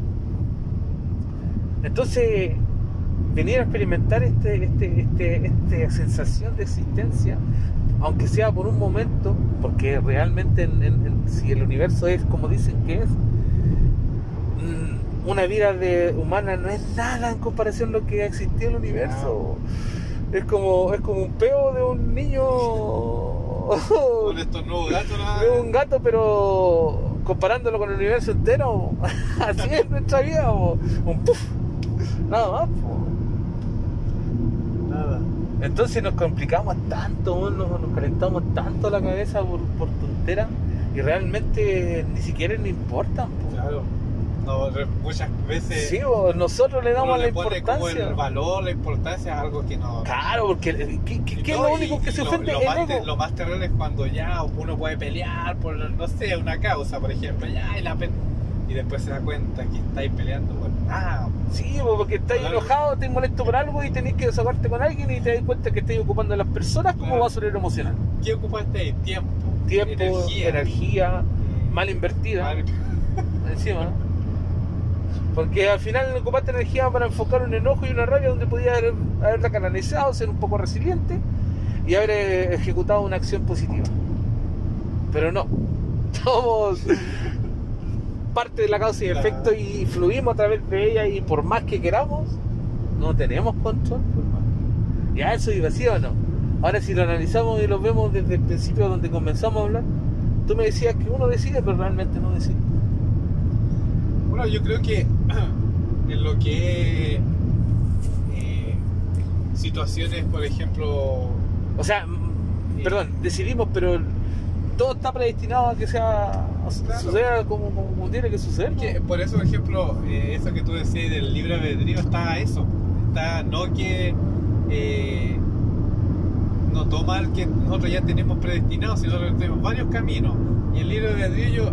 Entonces, venir a experimentar este, este, este, esta sensación de existencia, aunque sea por un momento, porque realmente en- en- en- si el universo es como dicen que es, mm, una vida de humana no es nada en comparación a lo que ha existido en el universo. Es como, es como un peo de un niño. [laughs] Con estos nuevos gatos, nada. de un gato, pero comparándolo con el universo entero, [laughs] así es nuestra vida, po. un puff, nada más. Entonces nos complicamos tanto, nos, nos calentamos tanto la cabeza por, por tonteras y realmente ni siquiera nos importan. po. Claro. No, muchas veces Sí, po, nosotros le damos la le pone como importancia. el valor, la importancia a algo que no. Claro, porque eh, ¿qué, qué- qué es no, lo y- único que se lo- ofende? Lo, el más ego. lo más terrible es cuando ya uno puede pelear por, no sé, una causa, por ejemplo, ya, y, la y después se da cuenta que estáis peleando por nada. Sí, po, porque estás Claro. enojado, estás molesto por algo y tenés que desahogarte con alguien y te das cuenta que estás ocupando a las personas como Claro. basurero emocional. ¿Qué ocupaste ahí? Tiempo. Tiempo, energía, energía. mal invertida. Mal- [laughs] encima. ¿no? Porque al final ocupaste energía para enfocar un enojo y una rabia donde podías haber, haberla canalizado, ser un poco resiliente y haber eh, ejecutado una acción positiva. Pero no. [laughs] Somos parte de la causa y Claro. efecto y fluimos a través de ella y por más que queramos, no tenemos control. Ya eso iba así o no. Ahora si lo analizamos y lo vemos desde el principio donde comenzamos a hablar, tú me decías que uno decide, pero realmente no decide. Bueno, yo creo que [clears throat] en lo que eh, situaciones, por ejemplo, O sea, perdón, decidimos, pero todo está predestinado a que sea Claro. suceda como, como tiene que suceder. ¿no? que por eso, por ejemplo, eh, eso que tú decías del libre albedrío está eso. Está no que eh, no toma el que nosotros ya tenemos predestinado, sino que tenemos varios caminos. Y el libre albedrío yo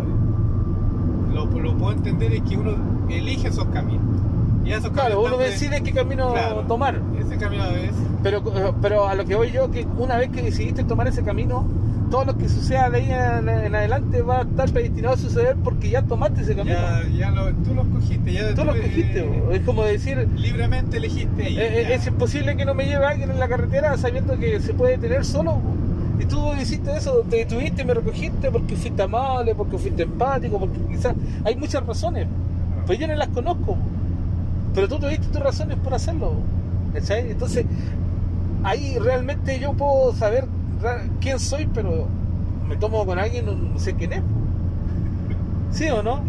lo, lo puedo entender es que uno elige esos caminos. Y Claro, uno decide qué camino Claro. tomar. Ese camino es Pero, pero a lo que voy yo, que una vez que decidiste tomar ese camino, todo lo que suceda de ahí en, en adelante va a estar predestinado a suceder porque ya tomaste ese camino. ya, ya lo, tú lo escogiste, ya Tú lo eh, escogiste. es como decir, libremente elegiste. Eh, eh, ya. es imposible que no me lleve alguien en la carretera sabiendo que se puede tener solo. Y tú hiciste eso, te detuviste y me recogiste porque fuiste amable, porque fuiste empático, porque quizás hay muchas razones. Pues yo no las conozco. Pero tú tuviste tus razones por hacerlo. ¿cachai? Entonces, ahí realmente yo puedo saber quién soy, pero me tomo con alguien, no, no sé quién es. ¿Sí o no?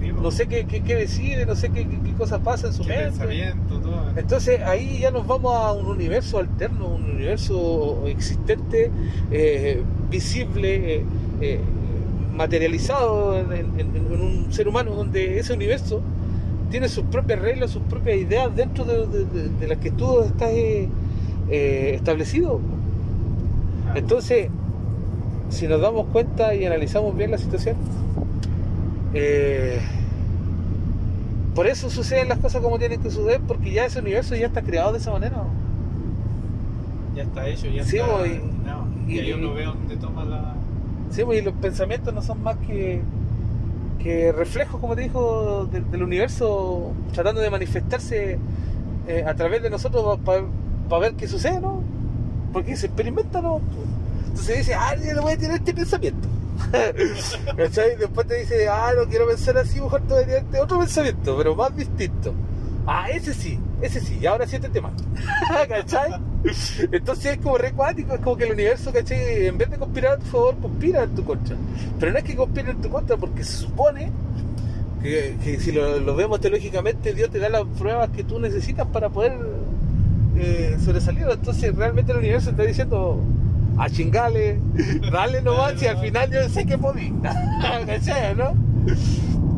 Sí. No sé qué, qué- qué decide, no sé qué, qué- cosas pasan en su mente. pensamiento, todo. Entonces ahí ya nos vamos a un universo alterno, un universo existente, eh, visible, eh, eh, materializado en, en- en- en un ser humano donde ese universo tiene sus propias reglas, sus propias ideas dentro de, de- de- de las que tú estás eh, eh, establecido. Entonces, si nos damos cuenta y analizamos bien la situación, eh, por eso suceden las cosas como tienen que suceder, porque ya ese universo ya está creado de esa manera. Ya está hecho, ya Sí, está. bo, y- destinado. y- y, ahí uno ve dónde toma la. Sí, pues, y los pensamientos no son más que, que reflejos, como te dijo, de- del universo tratando de manifestarse eh, a través de nosotros para ver qué sucede, ¿no? Porque se experimenta, ¿no? Entonces dice, ah, yo le voy a tener este pensamiento. [laughs] ¿Cachai? Después te dice, ah, no quiero pensar así, mejor te voy a tener este otro pensamiento, pero más distinto. Ah, ese sí, ese sí, y ahora siéntete mal. [laughs] ¿Cachai? Entonces es como re cuático, es como que el universo, ¿cachai? En vez de conspirar a tu favor, conspira en tu contra. Pero no es que conspire en tu contra, porque se supone que, que si lo, lo vemos teológicamente, Dios te da las pruebas que tú necesitas para poder eh, sobresalir. Entonces realmente el universo está diciendo, a chingale, dale nomás, y al final yo sé que podí. [laughs] ¿Cachai, no?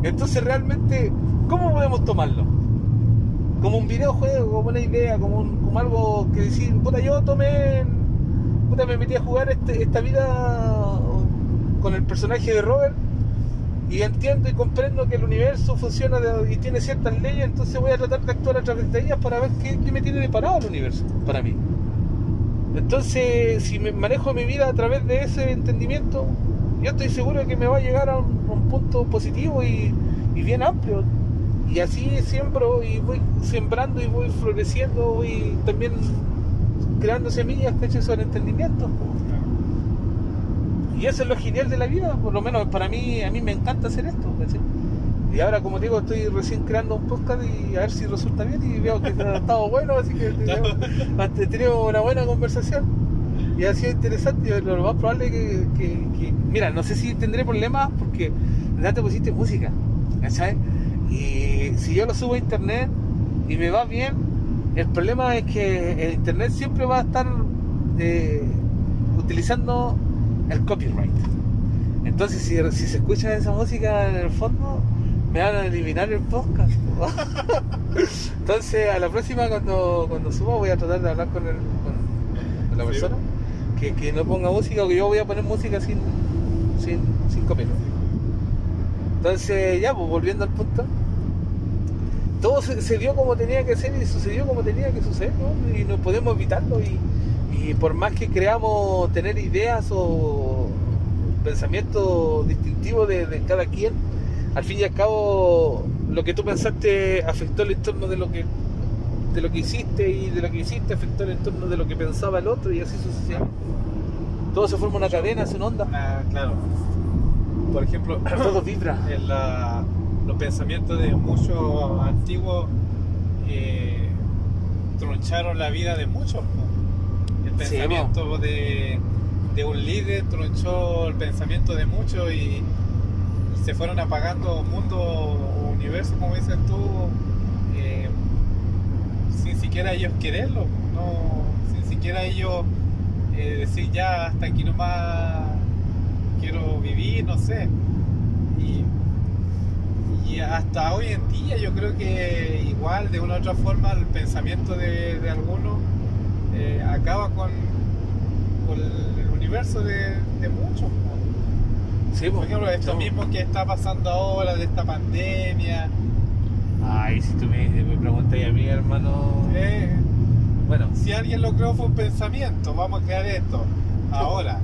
Entonces realmente, ¿cómo podemos tomarlo? Como un videojuego, como una idea, como, un- algo que decir, puta, yo tomé, puta, me metí a jugar este- esta vida con el personaje de Robert y entiendo y comprendo que el universo funciona y tiene ciertas leyes, entonces voy a tratar de actuar a través de ellas para ver qué, me tiene deparado el universo para mí. Entonces, si manejo mi vida a través de ese entendimiento, yo estoy seguro de que me va a llegar a un, punto positivo y bien amplio. Y así siembro y voy sembrando y voy floreciendo, voy también creando semillas que sobre entendimiento. Y eso es lo genial de la vida, por lo menos para mí, a mí me encanta hacer esto. Y ahora, como digo, estoy recién creando un podcast y a ver si resulta bien y veo que ha estado bueno, así que he tenido una buena conversación y ha sido interesante. y Lo más probable es que- mira, no sé si tendré problemas porque ya te pusiste música, ¿cachai? Y si yo lo subo a internet y me va bien, el problema es que el internet siempre va a estar eh, utilizando el copyright. Entonces, si, si se escucha esa música en el fondo, me van a eliminar el podcast. [laughs] Entonces, a la próxima, cuando, cuando suba, voy a tratar de hablar con, el, con, con la Sí. persona que, que no ponga música, o que yo voy a poner música sin, sin, sin copyright. Entonces, ya, pues volviendo al punto, todo se, se dio como tenía que ser y sucedió como tenía que suceder, ¿no? Y no podemos evitarlo. Y, y por más que creamos tener ideas o pensamientos distintivos de, de cada quien, al fin y al cabo, lo que tú pensaste afectó el entorno de lo que de lo que hiciste y de lo que hiciste afectó el entorno de lo que pensaba el otro y así sucesivamente. Todo se forma una cadena, es una onda, Una- claro. Por ejemplo, [coughs] todo vibra. en la- los pensamientos de muchos antiguos eh, troncharon la vida de muchos. El Sí, pensamiento de, de un líder tronchó el pensamiento de muchos y, se fueron apagando mundos o universos, como dices tú, eh, sin siquiera ellos quererlo, no, sin siquiera ellos eh, decir ya hasta aquí nomás quiero vivir, no sé. Y, y hasta hoy en día yo creo que igual de una u otra forma el pensamiento de, de algunos eh, acaba con, con el universo de, de muchos. Sí, Por ejemplo, esto mismo que está pasando ahora de esta pandemia. Ay, si tú me, me preguntas a mí, hermano. eh, Bueno, si alguien lo creó fue un pensamiento, vamos a crear esto. Ahora,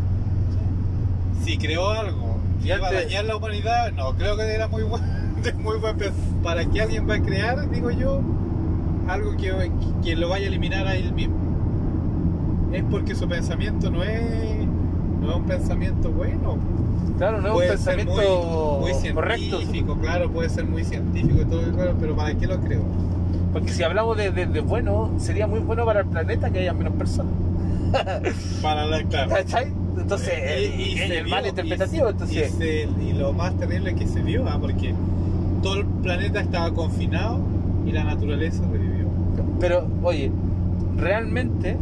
si creó algo Y iba a dañar la humanidad, no, creo que era muy buen, de muy buen Para que alguien va a crear, digo yo, algo que, que lo vaya a eliminar a él mismo. Es porque su pensamiento no es, no es un pensamiento bueno. claro, no es un pensamiento muy, muy correcto. científico, claro, puede ser muy científico y todo, claro, pero ¿para qué lo creo? Porque si hablamos de, de- de bueno, sería muy bueno para el planeta que haya menos personas. Para la, claro. ¿Cachai? Entonces, y, y el vio, mal interpretativo. y- entonces, y, se- y lo más terrible es que se vio, ¿ah? porque todo el planeta estaba confinado y la naturaleza revivió. pero, oye, ¿realmente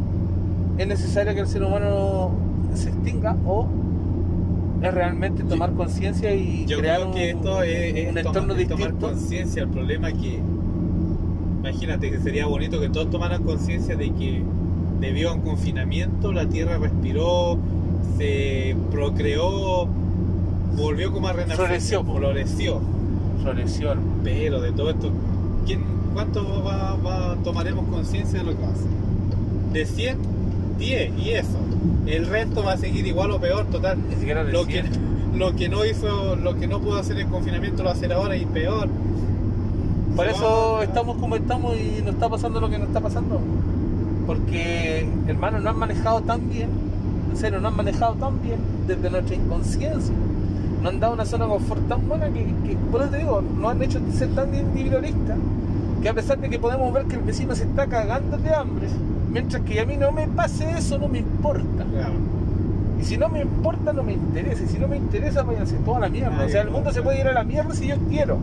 es necesario que el ser humano se extinga o es realmente tomar conciencia y Yo crear creo que un, esto es, es un entorno tomar distinto? conciencia. El problema es que, imagínate que sería bonito que todos tomaran conciencia de que debido a un confinamiento la Tierra respiró, se procreó, volvió como a renacer. Floreció. Floreció. Floreció. Pero de todo esto ¿quién, ¿cuánto va, va- tomaremos conciencia de lo que pasa? De 100, 10 y eso. El resto va a seguir igual o peor, total. Ni siquiera de Lo que, 100. [laughs] lo que no hizo, lo que no pudo hacer en confinamiento lo va a hacer ahora y peor. Por eso estamos como estamos y nos está pasando lo que nos está pasando. Porque, hermano, no han manejado tan bien, en serio, no han manejado tan bien desde nuestra inconsciencia. Nos han dado una zona de confort tan buena que, que, por eso te digo, nos han hecho ser tan individualistas que a pesar de que podemos ver que el vecino se está cagando de hambre, mientras que a mí no me pase eso, no me importa. Claro. Y si no me importa, no me interesa. Y si no me interesa, váyanse toda la mierda. O sea, el mundo se puede ir a la mierda si yo quiero.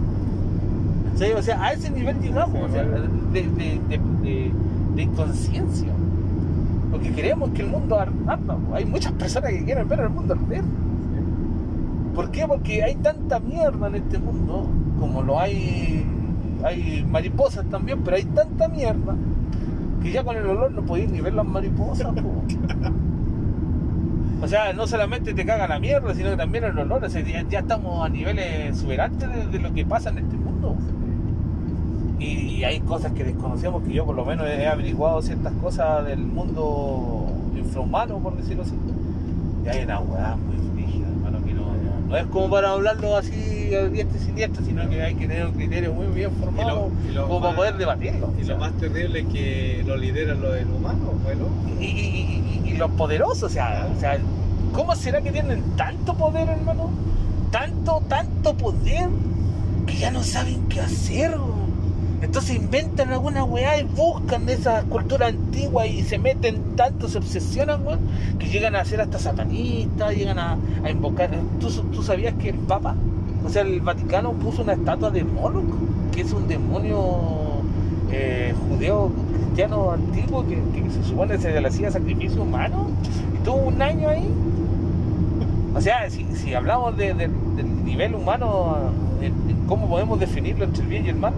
O sea, a ese nivel llegamos, o sea, de, de, de- de inconsciencia. Porque queremos que el mundo ar- arda. Hay muchas personas que quieren ver al mundo arder. ¿Por qué? Porque hay tanta mierda en este mundo, como lo hay, hay mariposas también, pero hay tanta mierda que ya con el olor no podéis ni ver las mariposas. po. O sea, no solamente te caga la mierda, sino que también el olor. O sea, ya, estamos a niveles exuberantes de lo que pasa en este mundo. Y, y hay cosas que desconocemos que yo por lo menos he averiguado ciertas cosas del mundo infrahumano, por decirlo así. Y hay una weá muy rígida, hermano, que no, es como para hablarlo así a diestra y siniestra, sino que hay que tener un criterio muy bien formado Y lo- y lo como para poder debatirlo. Y o sea. lo más terrible es que lo lidera lo del humano, bueno. y, y- y- y los poderosos, o sea, o sea, ¿cómo será que tienen tanto poder, hermano? Tanto, tanto poder que ya no saben qué hacer. Entonces inventan alguna weá y buscan esa cultura antigua y se meten tanto, se obsesionan, weón, que llegan a ser hasta satanistas, llegan a, invocar. ¿Tú, tú sabías que el Papa, o sea, el Vaticano puso una estatua de Moloch, que es un demonio eh, judeo cristiano antiguo que, se supone se le hacía sacrificio humano y tuvo un año ahí. O sea, si, hablamos de- de- del nivel humano, cómo podemos definirlo entre el bien y el mal,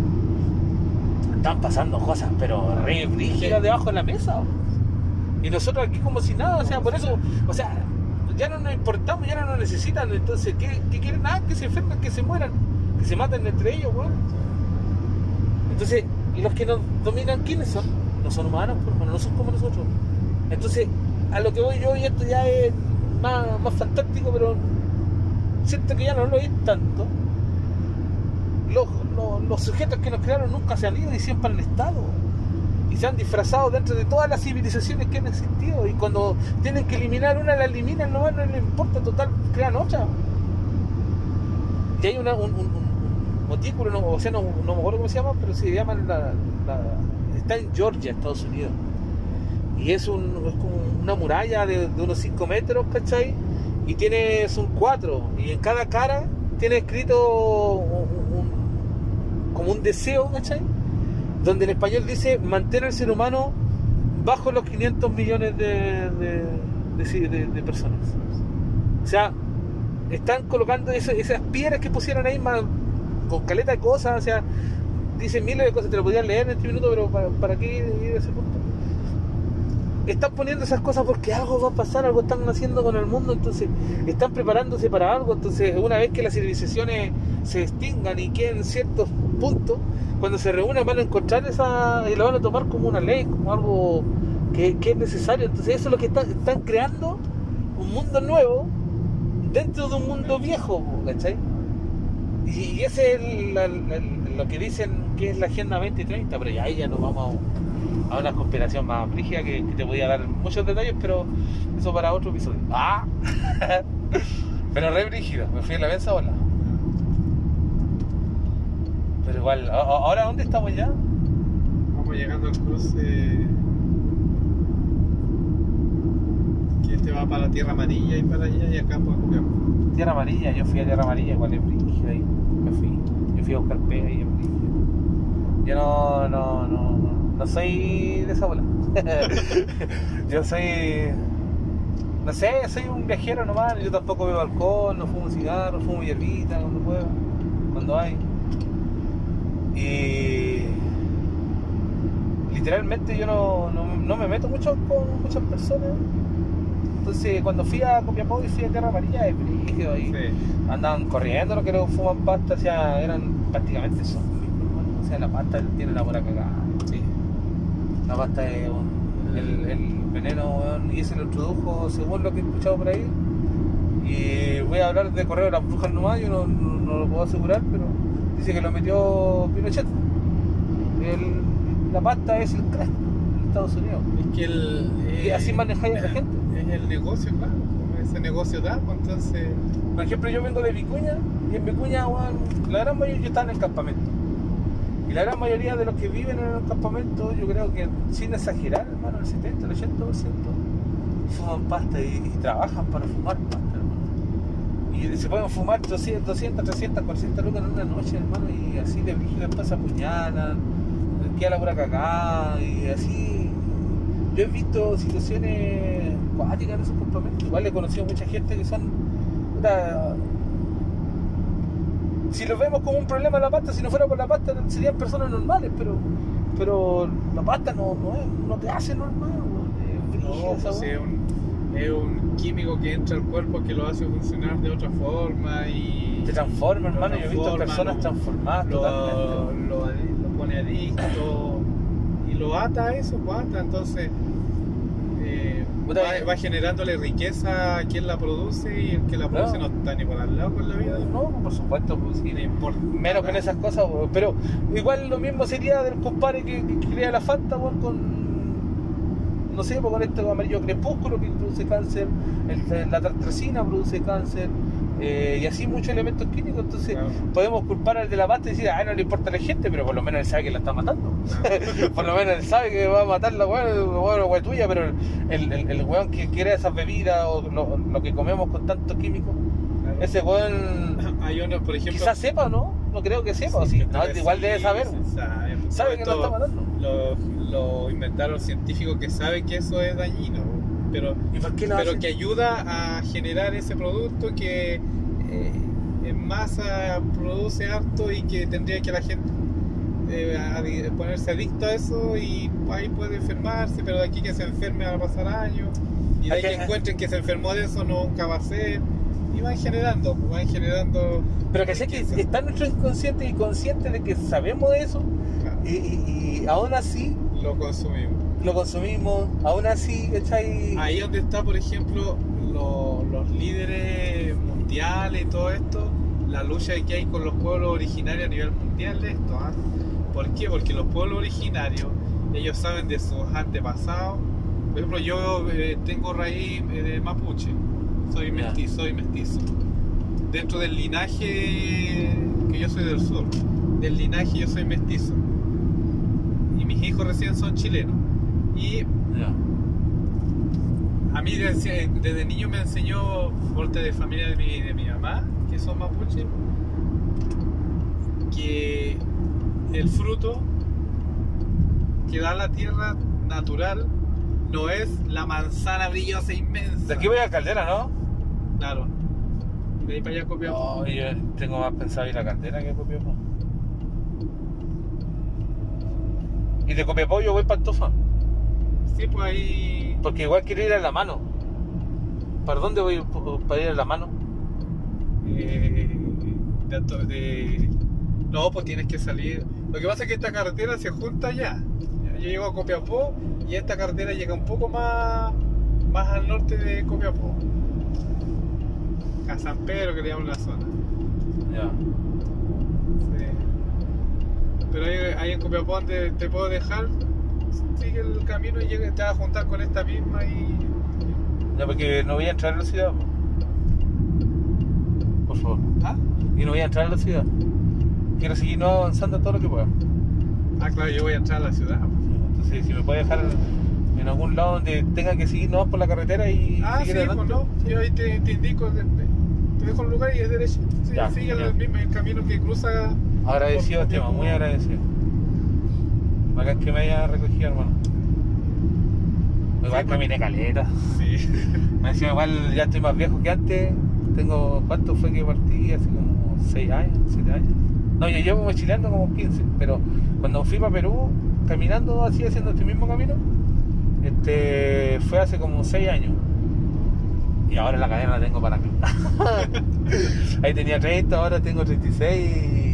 están pasando cosas, pero re brígidas debajo de la mesa. Y nosotros aquí como si nada, o sea, por eso, o sea, ya no nos importamos, ya no nos necesitan, entonces, ¿qué, qué quieren? Nada, que se enfermen, que se mueran, que se maten entre ellos, weón. Entonces, los que nos dominan, ¿quiénes son? No son humanos, pues, hermano, no son como nosotros. Entonces, a lo que voy yo, y esto ya es más, más fantástico, pero siento que ya no lo es tanto. Los, los- los sujetos que nos crearon nunca se han ido y siempre han estado. Y se han disfrazado dentro de todas las civilizaciones que han existido. Y cuando tienen que eliminar una, la eliminan, no, no les importa, total, crean otra. Y hay una, un, un, montículo, no, o sea, no, no me acuerdo cómo se llama, pero se llama la, la- está en Georgia, Estados Unidos. Y es, un, es como una muralla de, unos 5 metros, ¿cachai? Y tiene, son cuatro. Y en cada cara tiene escrito como un deseo, ¿cachai? Donde en español dice mantener al ser humano bajo los 500 millones de, de, personas. O sea, están colocando esas piedras que pusieron ahí más, con caleta de cosas, o sea, dicen miles de cosas, te lo podían leer en este minuto, pero ¿para, para qué ir a ese punto? Están poniendo esas cosas porque algo va a pasar, algo están haciendo con el mundo, entonces están preparándose para algo, entonces una vez que las civilizaciones se extingan y queden ciertos puntos, cuando se reúnan van a encontrar esa y lo van a tomar como una ley, como algo que, que es necesario, entonces eso es lo que están, creando, un mundo nuevo dentro de un mundo viejo, ¿cachai? Y, y ese es el- lo que dicen que es la Agenda 2030, pero ya ahí ya nos vamos a una conspiración más brígida que, que te podía dar muchos detalles, pero eso para otro episodio. ¡Ah! [laughs] pero re brígido, me fui en la benza bola. Pero igual, ¿ahora dónde estamos ya? Vamos llegando al cruce que este va para la Tierra Amarilla y para allá y acá para Copiapó. Tierra Amarilla, yo fui a Tierra Amarilla, igual es brígido ahí. Me fui, yo fui a buscar pega y es brígido. Yo no, no, no, no, soy de esa bola. [laughs] yo soy, no sé, soy un viajero nomás. Yo tampoco bebo alcohol, no fumo cigarro, fumo hierbita cuando puedo, cuando hay. Y literalmente yo no, no, no me meto mucho con muchas personas. Entonces cuando fui a Copiapó y fui a Tierra Amarilla es brígido ahí Sí. andaban corriendo los que no fuman pasta, o sea, eran prácticamente zombies, hermano. O sea, la pasta tiene la pura cagada. Sí. La pasta es un- el, el veneno, y ese lo introdujo según lo que he escuchado por ahí. Y voy a hablar de correo de las brujas nomás, yo no, no- no lo puedo asegurar, pero dice que lo metió Pinochet. El- la pasta es el crack en Estados Unidos. Es que el. Y eh, así manejáis a la gente. Es el negocio, claro. Ese negocio da, pues entonces. Por ejemplo, yo vengo de Vicuña y en Vicuña, la gran mayoría yo estaba en el campamento. Y la gran mayoría de los que viven en el campamento, yo creo que sin exagerar, hermano, el 70, el 80% fuman pasta y, y trabajan para fumar pasta. Y se pueden fumar 200, 200 300, 400 lucas en una noche, hermano, y así de brígido después se apuñalan, queda la pura cagada, y así. Yo he visto situaciones cuáticas en esos campamentos. Igual he conocido mucha gente que son. si lo vemos como un problema la pasta, si no fuera por la pasta serían personas normales, pero pero la pasta no, no, es- no te hace normal. Es brígida No, pues. Es un, químico que entra al cuerpo que lo hace funcionar de otra forma y. te transforma, hermano. Yo he visto personas transformadas lo, totalmente. lo, pone adicto y lo ata a eso, pues ata, entonces eh, va, eh. va generándole riqueza a quien la produce y el que la produce no está ni por al lado con la vida. No, por supuesto, pues sí. Importa. Menos con esas cosas, weón. pero igual lo mismo sería del compadre que, que crea la Fanta, weón, con no sé, pues con este amarillo crepúsculo que produce cáncer, el- la tartracina produce cáncer, eh, y así muchos elementos químicos, entonces Claro. podemos culpar al de la pasta y decir, ay, no le importa a la gente, pero por lo menos él sabe que la está matando. [laughs] por lo menos él sabe que va a matar la weón tuya, pero el, el, el weón que crea esas bebidas o lo, lo que comemos con tantos químicos, Claro. ese weón [coughs] Hay por ejemplo. quizás sepa, ¿no? No creo que sepa, o Sí, no, igual sí, debe saber. Sabe, pues, que lo está matando. Lo, lo inventaron científicos que saben que eso es dañino, pero, ¿Y por qué lo pero hacen? que ayuda a generar ese producto que eh, en masa produce harto y que tendría que la gente eh, adi- ponerse adicto a eso y ahí puede enfermarse, pero de aquí que se enferme van a pasar años y de ahí que encuentren que se enfermó de eso nunca va a ser y van generando, van generando Pero que sé que está nuestro inconsciente y consciente de que sabemos de eso Claro, y, y- y aún así lo consumimos. lo consumimos, aún así, ¿cachai? Ahí donde está, por ejemplo, lo- los líderes mundiales y todo esto, la lucha que hay con los pueblos originarios a nivel mundial de esto. ¿ah? ¿Por qué? Porque los pueblos originarios, ellos saben de sus antepasados. Por ejemplo, yo eh, tengo raíz eh, de mapuche, soy mestizo, soy mestizo. Dentro del linaje, que yo soy del sur, del linaje yo soy mestizo. Y mis hijos recién son chilenos. Y a mí desde, desde niño me enseñó parte de familia de mi, de mi mamá, que son mapuche, que el fruto que da la tierra natural no es la manzana brillosa e inmensa. De aquí voy a Caldera, ¿no? Claro. Y de ahí para allá copiamos. No, yo tengo más pensado ir a Caldera que a Copiapó. Y de Copiapó yo voy para Antofa, Sí, pues ahí. porque igual quiero ir a la mano. ¿Para dónde voy para ir a la mano? eh, de, Anto- de- No, pues tienes que salir. Lo que pasa es que esta carretera se junta ya. Yo llego a Copiapó y esta carretera llega un poco más, más al norte de Copiapó. A San Pedro, que le llaman la zona. Ya. Sí. Pero ahí, ahí en Copiapó donde te puedo dejar, sigue el camino y llega, te vas a juntar con esta misma y. Ya, porque no voy a entrar a la ciudad. po. Por favor. ¿Ah? Y no voy a entrar a la ciudad. Quiero seguir no avanzando todo lo que pueda. Ah, claro, yo voy a entrar a la ciudad. Entonces, si me puede dejar en algún lado donde tenga que seguir no por la carretera y Ah, sí, pues no. Yo ahí te, te indico, te, te dejo el lugar y es derecho. Sí, Ya, sigue ya. el mismo el camino que cruza. Agradecido, Esteban, muy agradecido. Bacán que me haya recogido, hermano. Igual caminé caleta. Sí. Me decía, igual ya estoy más viejo que antes. Tengo, ¿cuánto fue que partí? Hace como 6 años, 7 años. No, yo llevo mochileando como 15, pero cuando fui para Perú, caminando así, haciendo este mismo camino, este, fue hace como 6 años. Y ahora la cadena la tengo para acá. [laughs] [laughs] Ahí tenía 30, ahora tengo 36 y, y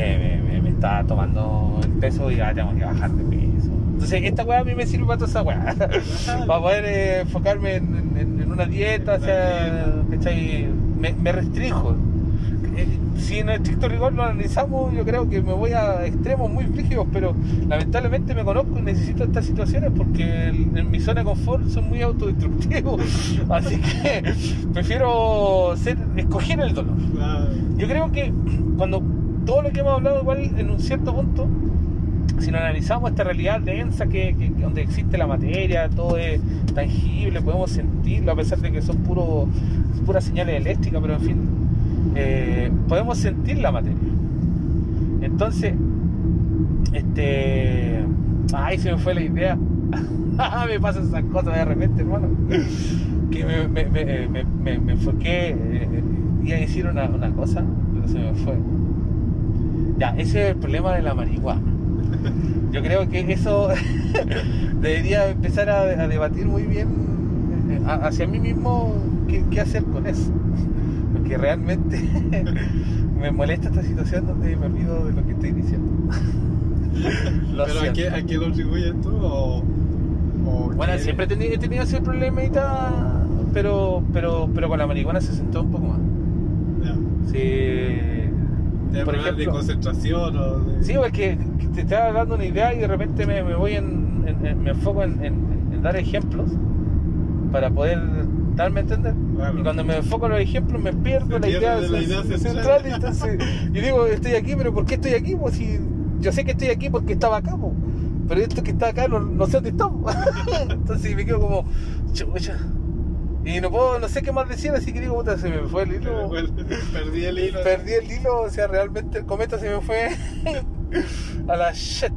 me, me, está tomando el peso y ya tengo que bajar de peso. Entonces, esta weá a mí me sirve para toda esa weá. [laughs] para poder eh, enfocarme en, en- en una dieta, o sea, ¿cachai? Me, me restringo. Eh, Si en estricto rigor lo analizamos, yo creo que me voy a extremos muy rígidos, pero lamentablemente me conozco y necesito estas situaciones porque el- en mi zona de confort son muy autodestructivos. [laughs] Así que prefiero ser, escoger el dolor. Yo creo que cuando todo lo que hemos hablado igual en un cierto punto, si lo analizamos esta realidad densa que, donde existe la materia, todo es tangible, podemos sentirlo a pesar de que son puras señales eléctricas, pero en fin, eh, podemos sentir la materia. Entonces, este, ay, se me fue la idea. [laughs] me pasan esas cosas de repente, hermano. Que me, me, me, me, me- enfoqué, eh, iba a decir una, una cosa, pero se me fue. Ya, ese es el problema de la marihuana. Yo creo que eso [laughs] debería empezar a, a debatir muy bien eh, a- hacia mí mismo qué, qué hacer con eso. Porque realmente [laughs] me molesta esta situación donde me olvido de lo que estoy diciendo. [laughs] Lo ¿Pero a qué, a qué lo atribuyes tú? ¿O, o Bueno, qué- siempre he tenido, he tenido ese problemita, pero, pero, pero con la marihuana se sentó un poco más. Sí. ¿De Por problemas de ejemplo, concentración o de.? Sí, es que, que te estaba dando una idea y de repente me, me voy en, en- en- me enfoco en, dar ejemplos para poder darme a entender. Claro. Y cuando me enfoco en los ejemplos me pierdo la idea, de la ce- idea ce- central. y entonces, y digo, estoy aquí, pero ¿por qué estoy aquí? Pues si yo sé que estoy aquí porque estaba acá, po. pero esto que está acá no, no sé dónde está. po. [laughs] entonces me quedo como, chucha. Y no puedo, no sé qué más decir, así que digo, puta, se me fue el hilo. Perdí el hilo. Perdí el hilo, o sea, realmente el cometa se me fue [laughs] a la shit.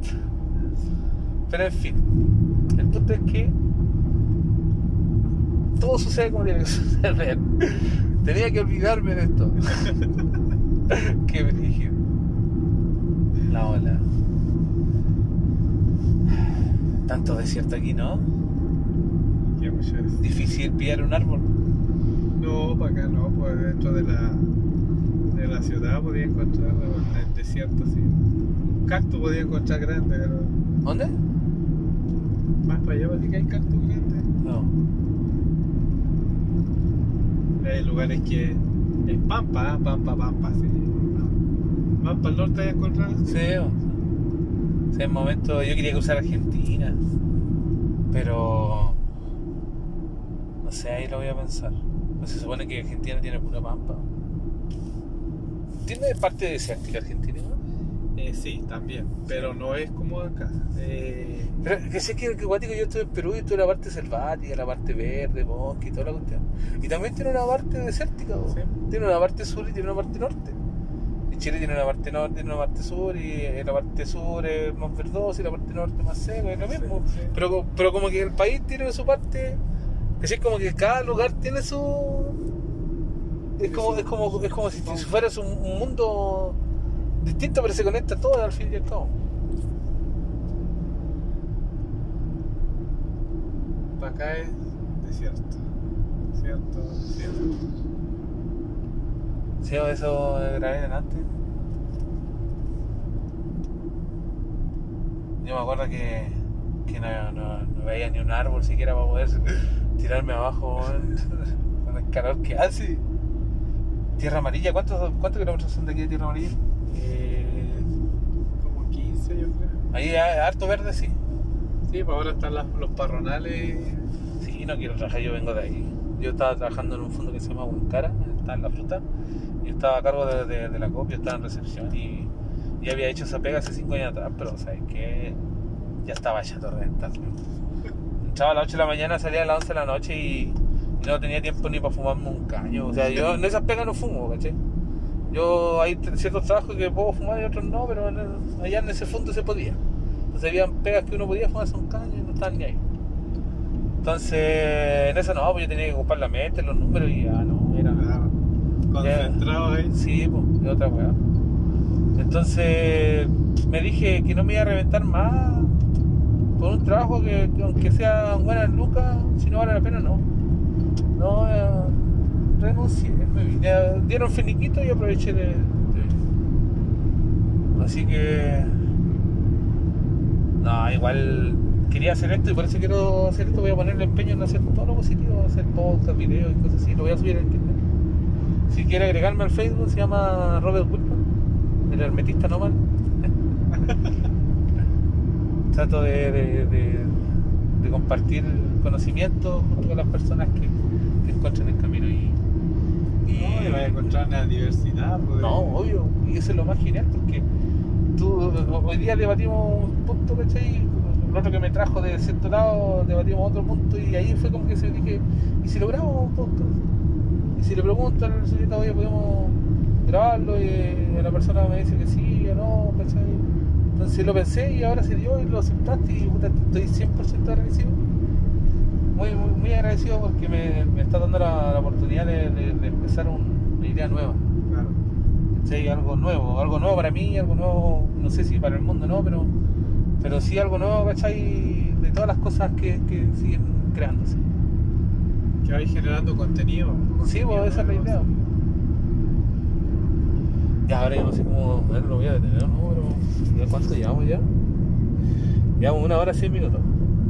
Pero en fin, el punto es que todo sucede como tiene que [laughs] suceder. Tenía que olvidarme de esto. [laughs] Qué brígido. La ola. Tanto desierto aquí, ¿no? Qué mucho es. Difícil pillar un árbol. No, para acá no, pues dentro de la, de la ciudad podía encontrar, en el desierto, sí. Un cactus podía encontrar grande, pero ¿Dónde? más para allá parece que hay cactus grandes. No. Hay lugares que es pampa, ¿eh? pampa, pampa, sí. Más para el norte hay encontrar. Sí, o- sí, en momento yo quería cruzar Argentina, pero no sé, ahí lo voy a pensar. Pues se supone que Argentina tiene pura pampa. ¿Tiene parte desértica Argentina? Eh, sí, también, pero no es como acá. Eh, Pero que sé que, que guático yo estuve en Perú y tuve la parte selvática, la parte verde, bosque y toda la cuestión. Y también tiene una parte desértica. Sí. tiene una parte sur y tiene una parte norte. Y Chile tiene una parte norte, tiene una parte sur y eh, la parte sur es más verdosa y la parte norte más seca, es lo mismo. Sí, sí. Pero, pero como que el país tiene su parte, es como que cada lugar tiene su... Es como, es como, es como si, fueras un, un mundo distinto, pero se conecta todo al fin y al cabo. para acá es desierto. Desierto, desierto. Sí, eso grabé delante. Yo me acuerdo que, que no, no- no veía ni un árbol siquiera para poder tirarme abajo [laughs] con el calor que hace. Tierra Amarilla, ¿cuántos, ¿cuántos kilómetros son de aquí de Tierra Amarilla? Eh, como 15 yo creo. Ahí hay harto verde, sí. Sí, pues ahora están las- los parronales. Sí, no quiero trabajar, yo vengo de ahí. Yo estaba trabajando en un fondo que se llama Huancara, está en la fruta. Yo estaba a cargo de, de, de la copia, estaba en recepción y, y había hecho esa pega hace 5 años atrás, pero sabes que ya estaba chato de reventar. Entraba a las 8 de la mañana, salía a las 11 de la noche y, no tenía tiempo ni para fumarme un caño. O sea, yo en esas pegas no fumo, ¿cachai? Yo hay ciertos trabajos que puedo fumar y otros no, pero en el- allá en ese fondo se podía. Entonces habían pegas que uno podía fumarse un caño y no estaban ni ahí. Entonces, en eso no, pues yo tenía que ocupar la mente, los números y ya no, era. Claro. Concentrados ahí. Sí, pues, de otra weá. Entonces, me dije que no me iba a reventar más por un trabajo que, que aunque sea buenas lucas, si no vale la pena, no. No, eh, renuncié, me vine. Dieron finiquito y aproveché de. de- Así que. No, igual quería hacer esto y por eso quiero hacer esto. Voy a ponerle empeño en hacer todo lo positivo, hacer podcast, videos y cosas así. Lo voy a subir a internet. Si quiere agregarme al Facebook, se llama Robert Whitman, el hermetista nomás. [laughs] Trato de, de, de, de compartir conocimiento junto con las personas que, que encuentran el camino y. y- No, y vas a encontrar una diversidad. pues. no, obvio, y eso es lo más genial porque tú, hoy día debatimos un punto, ¿cachai? El otro que me trajo de cierto lado, debatimos otro punto y ahí fue como que se dije, ¿y si logramos un podcast? Y si le pregunto al sujeto, oye, podemos grabarlo y la persona me dice que sí o no, ¿cachai? Entonces lo pensé y ahora se dio y lo aceptaste y puta, estoy 100% agradecido. Muy, muy, muy agradecido porque me, me está dando la, la oportunidad de, de- de empezar un- una idea nueva. Claro. ¿cachai? Algo nuevo, algo nuevo para mí, algo nuevo, no sé si para el mundo no, pero, pero sí algo nuevo, ¿cachai? De todas las cosas que, que siguen creándose. Que vais generando contenido. Sí, pues esa es la idea. Ya, ahora yo no sé cómo, lo voy a detener, ¿no? Pero, ¿ya ¿cuánto llevamos ya? Llevamos una hora seis minutos.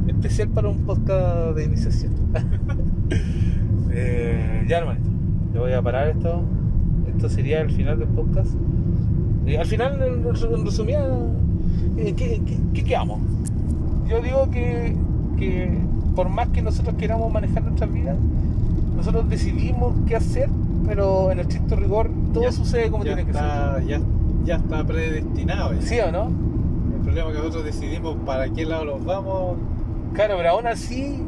Especial para un podcast de iniciación. [laughs] Eh, ya, hermanito, yo voy a parar esto. Esto sería el final del podcast. Y al final, en, resumida, ¿qué, qué, qué- qué quedamos? Yo digo que, que por más que nosotros queramos manejar nuestras vidas, nosotros decidimos qué hacer, pero en el estricto rigor todo Ya- sucede como tiene que está, Ya, ya está predestinado. ya. ser. ¿Sí o no? El problema es que nosotros decidimos para qué lado nos vamos. Claro, pero aún así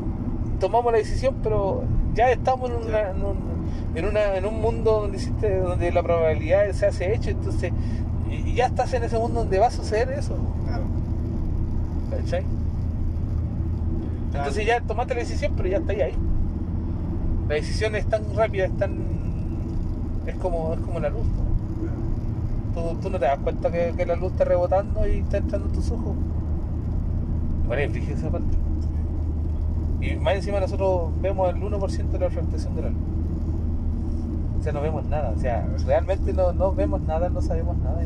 tomamos la decisión, pero ya estamos en, una- en un, en, una- en un mundo donde, existe, donde la probabilidad se hace hecho, entonces y- ya estás en ese mundo donde va a suceder eso. Claro. ¿Cachai? Entonces ya tomaste la decisión, pero ya está ahí. La decisión es tan rápida, es tan. Es como, es como la luz. ¿no? Tú, tú no te das cuenta que, que la luz está rebotando y está entrando en tus ojos. Igual es esa parte. Y más encima nosotros vemos el 1% de la refractación de la luz. O sea, no vemos nada. O sea, realmente no, no vemos nada, no sabemos nada.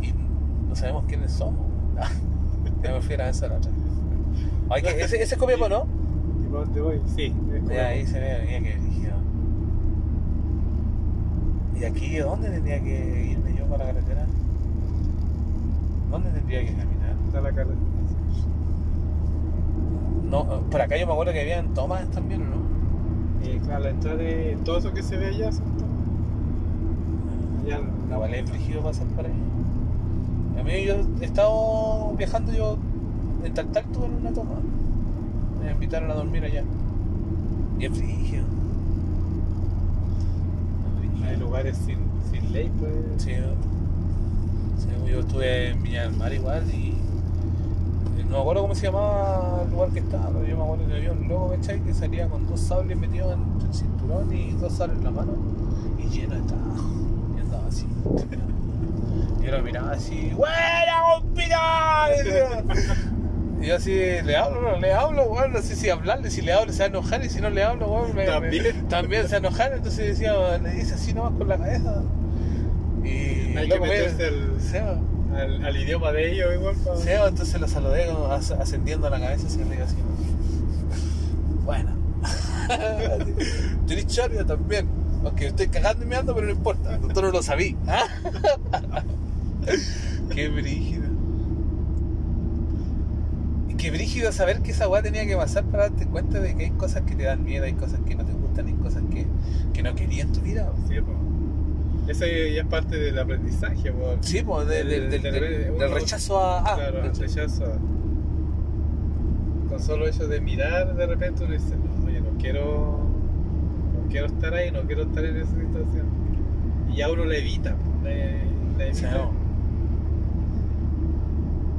Y no sabemos quiénes somos. ya me fui a la esa la otra. Ay, que ese, ese es Copiapó, [laughs] ¿no? ¿Y para dónde voy? Sí. es ahí se ve, mira que brígido. ¿Y aquí dónde tendría que irme yo para la carretera? ¿Dónde tendría que caminar? Está la carretera. No, por acá yo me acuerdo que habían tomas también, ¿o no? Eh, claro, la entrada de todo eso que se ve allá son tomas. Ya, La vale es brígido pasar por ahí. A mí yo he estado viajando yo en Taltal tuve en una toma. Me invitaron a dormir allá. Y es. Hay lugares sin, sin ley, pues. Sí, sí, yo estuve en Viña del Mar igual y eh, no me acuerdo cómo se llamaba el lugar que estaba, pero yo me acuerdo que había un loco, ¿cachai? Que salía con dos sables metidos en el cinturón y dos sables en la mano y lleno trabajo. Y andaba así. [laughs] Y yo lo miraba así, ¡Buena, compita! Y yo así, le hablo, le hablo, weón, no sé si hablarle, si le hablo se va a enojar y si no le hablo, weón, me- me- También. también se va a enojar, entonces decía, le dice así nomás con la cabeza. Y Hay el que meterse al, Seba, al, al idioma de ellos igual para... Seba, entonces lo saludé as- ascendiendo la cabeza hacia arriba así. Bueno. [laughs] Tenés chorio también. Aunque estoy cagando y meando, pero no importa. Tú no lo sabí. ¿ah? [laughs] Qué brígido. Y qué brígido saber que esa weá tenía que pasar para darte cuenta de que hay cosas que te dan miedo, hay cosas que no te gustan, hay cosas que, que no querías en tu vida. Sí, pues. Eso ya es parte del aprendizaje. Sí, pues, de- de- Del- rechazo a. a, claro, el rechazo. Con solo eso de mirar, de repente uno dice, no, oye, no quiero, no quiero estar ahí, no quiero estar en esa situación. Y ya uno la evita, la, la O sea, evita. no.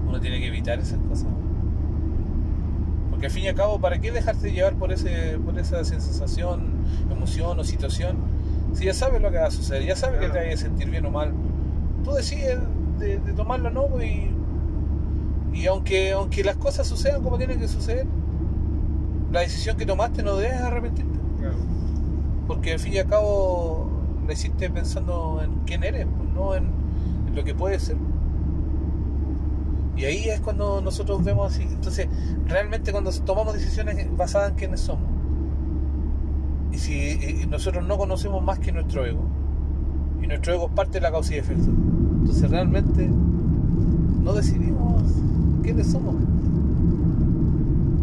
Uno tiene que evitar esas cosas. Porque al fin y al cabo, ¿para qué dejarse llevar por ese por esa sensación, emoción o situación? Si ya sabes lo que va a suceder, ya sabes que te vayas a sentir bien o mal. Tú decides de, de tomarlo o no y, y aunque, aunque las cosas sucedan como tienen que suceder, la decisión que tomaste no debes arrepentirte. Claro. Porque al fin y al cabo la hiciste pensando en quién eres, pues, no en, en lo que puede ser. Y ahí es cuando nosotros vemos así. Entonces, realmente cuando tomamos decisiones basadas en quiénes somos. Y si nosotros no conocemos más que nuestro ego. Y nuestro ego es parte de la causa y efecto. Entonces realmente no decidimos quiénes somos.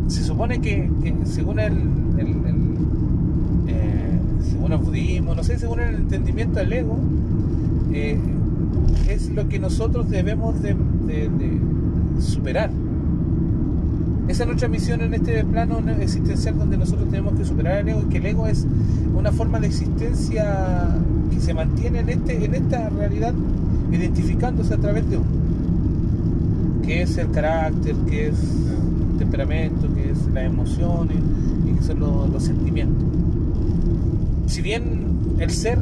Se supone que, según el, eh, según el budismo, no sé, según el entendimiento del ego, eh, es lo que nosotros debemos de superar. Esa es nuestra misión en este plano existencial donde nosotros tenemos que superar el ego y que el ego es una forma de existencia que se mantiene en, este, en esta realidad identificándose a través de uno. Que es el carácter, que es el temperamento, que es las emociones y que son los, los sentimientos. Si bien el ser,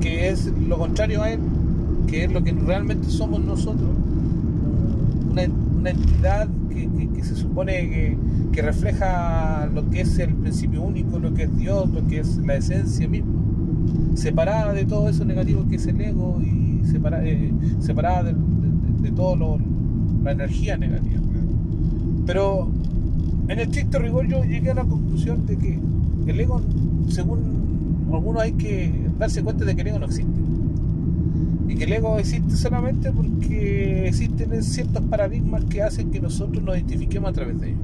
que es lo contrario a él, que es lo que realmente somos nosotros, una, una entidad que, se supone que, refleja lo que es el principio único, lo que es Dios, lo que es la esencia misma, separada de todo eso negativo que es el ego y eh, separada, de, de, toda la energía negativa. Pero en el estricto rigor yo llegué a la conclusión de que el ego, según algunos, hay que darse cuenta de que el ego no existe y que el ego existe solamente porque existen ciertos paradigmas que hacen que nosotros nos identifiquemos a través de ellos.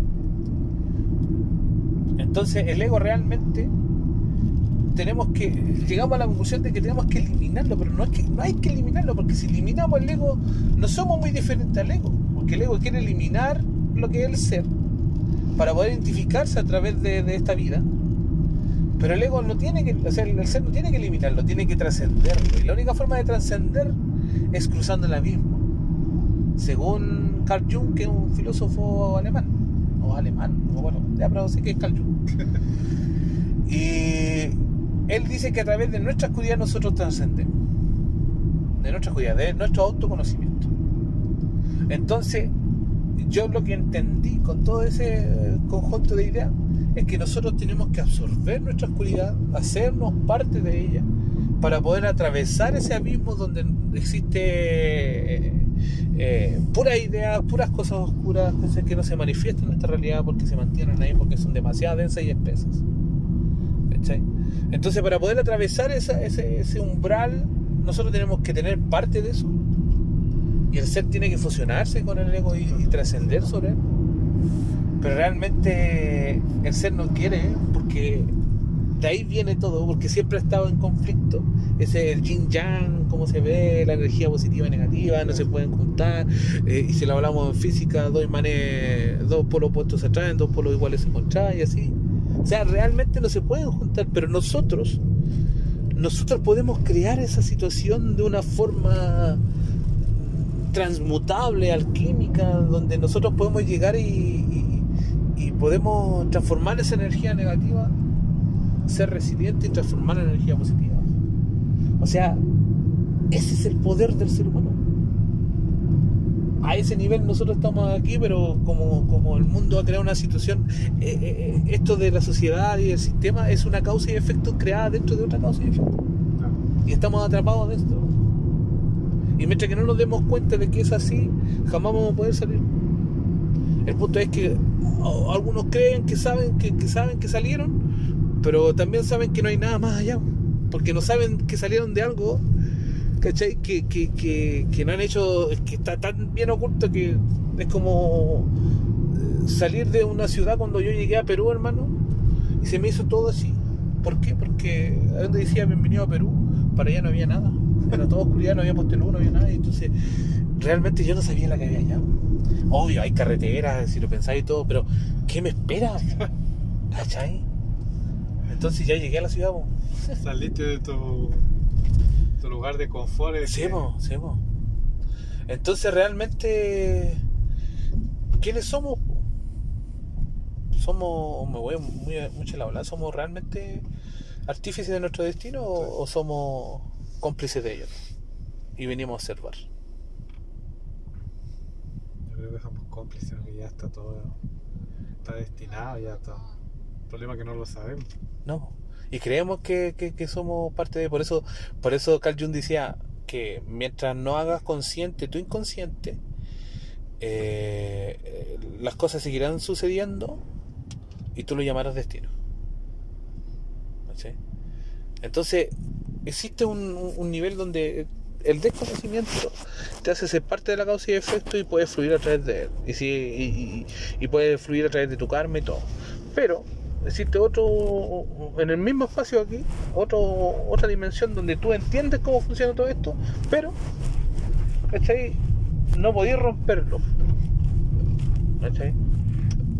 Entonces el ego realmente tenemos que llegamos a la conclusión de que tenemos que eliminarlo, pero no, es que, no hay que eliminarlo porque si eliminamos el ego no somos muy diferentes al ego, porque el ego quiere eliminar lo que es el ser para poder identificarse a través de, de esta vida pero el ego no tiene que, o sea, el ser no tiene que eliminarlo, tiene que trascenderlo. Y la única forma de trascender es cruzando el abismo. Según Carl Jung, que es un filósofo alemán, o alemán, o bueno, ya pero sé que es Carl Jung. [laughs] y él dice que a través de nuestra oscuridad nosotros trascendemos. De nuestra oscuridad, de nuestro autoconocimiento. Entonces, yo lo que entendí con todo ese conjunto de ideas es que nosotros tenemos que absorber nuestra oscuridad, hacernos parte de ella, para poder atravesar ese abismo donde existe eh, eh, puras ideas, puras cosas oscuras, cosas que no se manifiestan en nuestra realidad porque se mantienen ahí, porque son demasiado densas y espesas. Entonces, para poder atravesar ese, umbral, nosotros tenemos que tener parte de eso. Y el ser tiene que fusionarse con el ego y trascender sobre él. Pero realmente el ser no quiere, ¿eh? porque de ahí viene todo, porque siempre ha estado en conflicto. Ese el yin yang, cómo se ve, la energía positiva y negativa, no se pueden juntar. Eh, y si lo hablamos en física, dos imanes, dos polos opuestos se atraen, dos polos iguales se contraen y así. O sea, realmente no se pueden juntar, pero nosotros, nosotros podemos crear esa situación de una forma transmutable, alquímica, donde nosotros podemos llegar y, podemos transformar esa energía negativa, ser resiliente y transformar en energía positiva. O sea, ese es el poder del ser humano. A ese nivel nosotros estamos aquí, pero como, como el mundo ha creado una situación, eh, eh, eh, esto de la sociedad y el sistema es una causa y efecto creada dentro de otra causa y efecto. Y estamos atrapados de esto. Y mientras que no nos demos cuenta de que es así, jamás vamos a poder salir. El punto es que algunos creen que saben que, saben que salieron, pero también saben que no hay nada más allá, porque no saben que salieron de algo, ¿cachai? Que, que, no han hecho, que está tan bien oculto que es como eh, salir de una ciudad cuando yo llegué a Perú, hermano, y se me hizo todo así. ¿Por qué? Porque donde decía bienvenido a Perú, para allá no había nada. Era todo oscuridad, no había postelú, no había nada. Y entonces, realmente yo no sabía la que había allá. Obvio, hay carreteras, si lo pensáis y todo, pero ¿qué me espera? [laughs] ¿Cachai? Entonces ya llegué a la ciudad. Saliste de tu, tu lugar de confort. Sí, sí, Entonces realmente, ¿quiénes somos? Somos, me voy muy, mucho la ola, ¿somos realmente artífices de nuestro destino o, o somos cómplices de ellos? Y venimos a observar creo que somos cómplices, que ya está todo, está destinado, ya está. El problema es que no lo sabemos. No, y creemos que, que, somos parte de, por eso, por eso Carl Jung decía, que mientras no hagas consciente tu inconsciente, eh, eh, las cosas seguirán sucediendo y tú lo llamarás destino. ¿Cachai? Entonces, existe un nivel donde el desconocimiento te hace ser parte de la causa y efecto y puedes fluir a través de él. Y, si, y, y- y puedes fluir a través de tu karma y todo. Pero existe otro, en el mismo espacio aquí, otro, otra dimensión donde tú entiendes cómo funciona todo esto, pero, ¿cachai? No podías romperlo. ¿Cachai?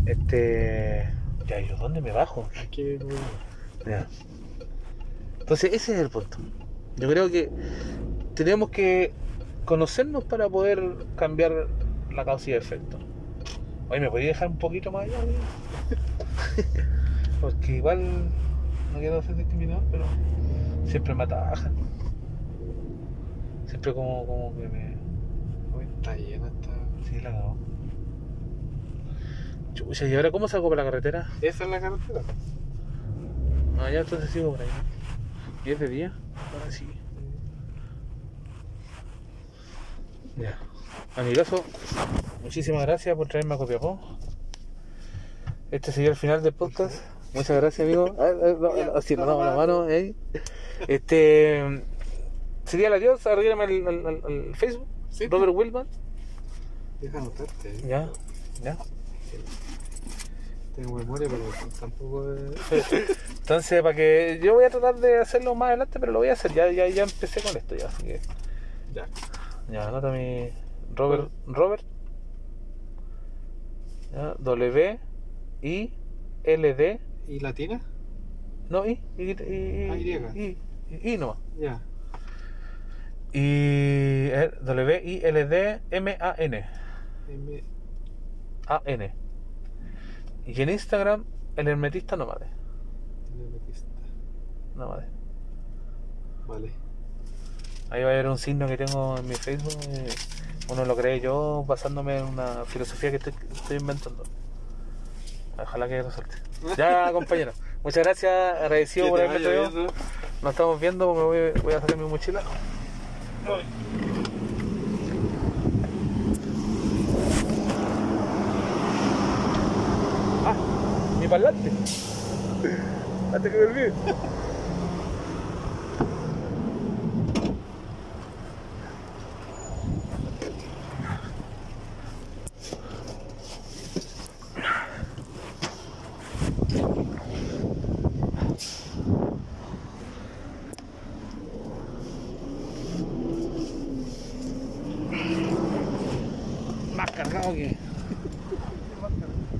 Este. Ya, ¿y yo dónde me bajo? Que, Ya. Entonces ese es el punto. Yo creo que tenemos que conocernos para poder cambiar la causa y efecto. Oye, ¿me podéis dejar un poquito más allá? [laughs] Porque igual no quiero ser discriminador, pero siempre me atajan. Siempre como, como que me... Uy, está llena esta. Sí, la. Chucha, ¿y ahora cómo salgo por la carretera? Esa es la carretera. Ah, ya entonces sigo por ahí. ¿Y es de día? Ahora sí. Ya. Amigazo, muchísimas gracias por traerme a Copiapó. Este sería el final del podcast. Muchas gracias, amigo. Así nos damos la mano. ahí. Este. Sería el adiós. Arrígame al, al- al- al Facebook. Sí. Robert Wilman. Deja anotarte. eh. Ya, ya. Tengo memoria, pero tampoco es. Entonces, para que. Yo voy a tratar de hacerlo más adelante, pero lo voy a hacer. Ya, ya, ya empecé con esto, ya. Así que. Ya. Ya, anota mi. Robert. Robert. Ya, W. I. L. D. ¿Y latina? No, I. I. I. Ah, Y. I, I, I nomás. Ya. Y. W. I. L. D. M. A. N. M. A. N. Y en Instagram, el hermetista nómade. Hermetista. Nómade. Vale. Ahí va a haber un signo que tengo en mi Facebook. eh, Uno lo cree yo basándome en una filosofía que estoy, estoy inventando. Ojalá que resulte. Ya, [laughs] compañero. Muchas gracias. Agradecido por haberme traído. ¿no? Nos estamos viendo. Me voy, voy a sacar mi mochila. Ah, mi parlante. [laughs] Antes que me olvide. [laughs] Que.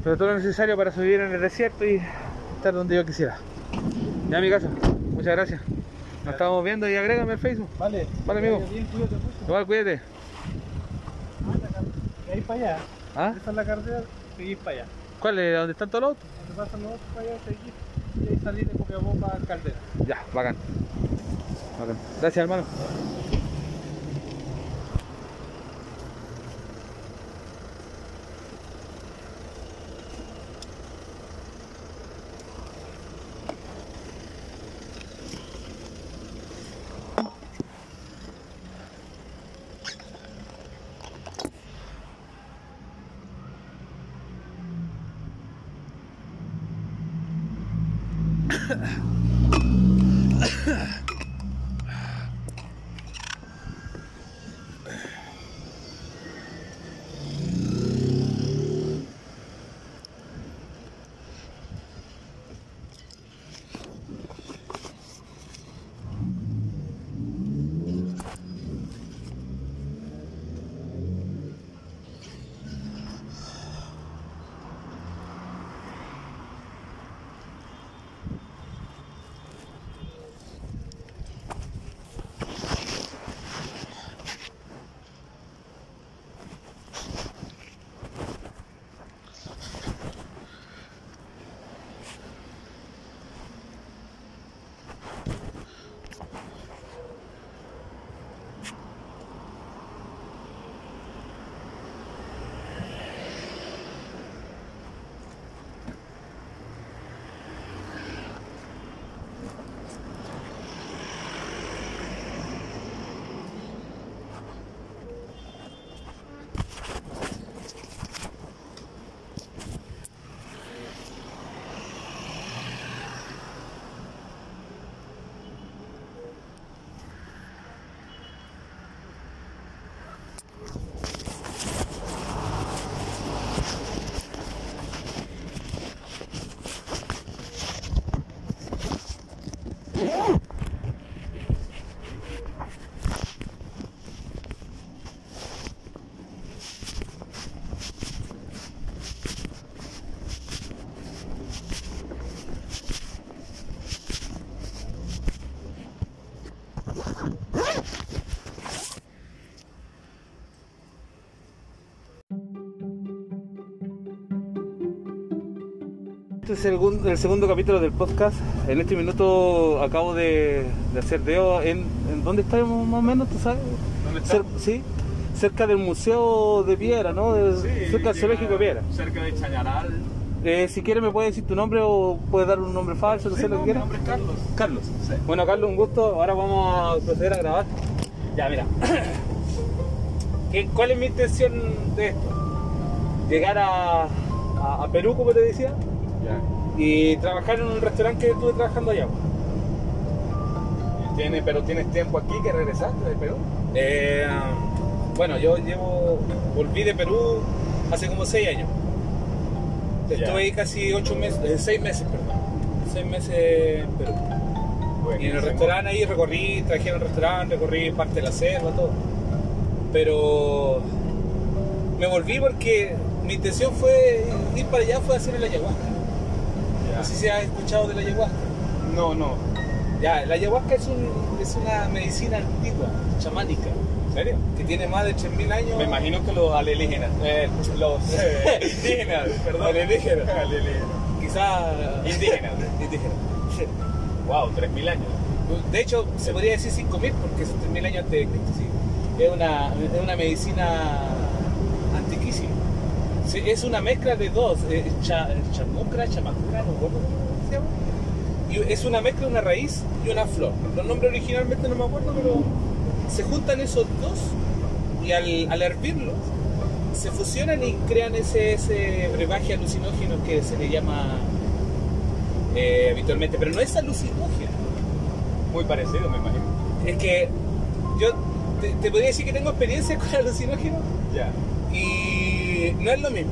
Pero todo lo necesario para subir en el desierto y estar donde yo quisiera. Ya, mi casa. Muchas gracias. Nos estamos viendo y agrégame al Facebook. Vale. Vale, amigo. Vaya Bien, cuídate mucho. Igual, cuídate. De ahí para allá. ¿Ah? Esa es la carretera, seguís para allá. ¿Cuál es? ¿Dónde están todos los autos? Donde pasan los otros para allá, seguís. Y ahí salís de Copiapó para Caldera. Ya, bacán. Bacán. Gracias, hermano. Este es el, segun- el segundo capítulo del podcast. En este minuto acabo de, de hacer deo en, en dónde estamos más o menos, ¿tú sabes? ¿Dónde Cer- estamos? sí, cerca del Museo de Piedra, ¿no? De- cerca del Zoológico de Piedra. Cerca de Chañaral. Eh, si quieres me puedes decir tu nombre o puedes dar un nombre falso, no Sí, sé lo que mi quieras. nombre es Carlos. Carlos. Sí. Bueno, Carlos, un gusto. Ahora vamos a proceder a grabar. Ya, mira. [coughs] ¿Qué- ¿Cuál es mi intención de esto? Llegar a, a- a Perú, como te decía. Y trabajar en un restaurante que estuve trabajando allá. Tiene, pero tienes tiempo aquí que regresaste de Perú. Eh, bueno, yo llevo, volví de Perú hace como seis años. Estuve ahí casi ocho meses, eh, seis meses, perdón. Seis meses en Perú. Y en el restaurante ahí recorrí, trabajé en el restaurante, recorrí parte de la selva, todo. Pero me volví porque mi intención fue ir para allá, fue hacer el ayahuasca. No sé si has escuchado de la ayahuasca. No, no. Ya, la ayahuasca es, un- es una medicina antigua, chamánica, ¿En serio? que tiene más de 3.000 años. Me imagino que los alienígenas. eh, los [laughs] indígenas, perdón. Alienígenas. Alienígenas. Quizá Indígenas. [laughs] indígenas. [laughs] Wow, 3.000 años. De hecho, se podría decir 5.000 porque son 3.000 años antes de Cristo, sí. Es una, es una medicina. Sí, es una mezcla de dos, eh, cha, chamucra, chamacura, no recuerdo cómo se llama. Y es una mezcla de una raíz y una flor. Los nombres originalmente no me acuerdo, pero se juntan esos dos y al, al hervirlos se fusionan y crean ese, ese brebaje alucinógeno que se le llama eh, habitualmente, pero no es alucinógeno. Muy parecido, me imagino. Es que yo te, te podría decir que tengo experiencia [laughs] con alucinógenos Ya. Y no es lo mismo.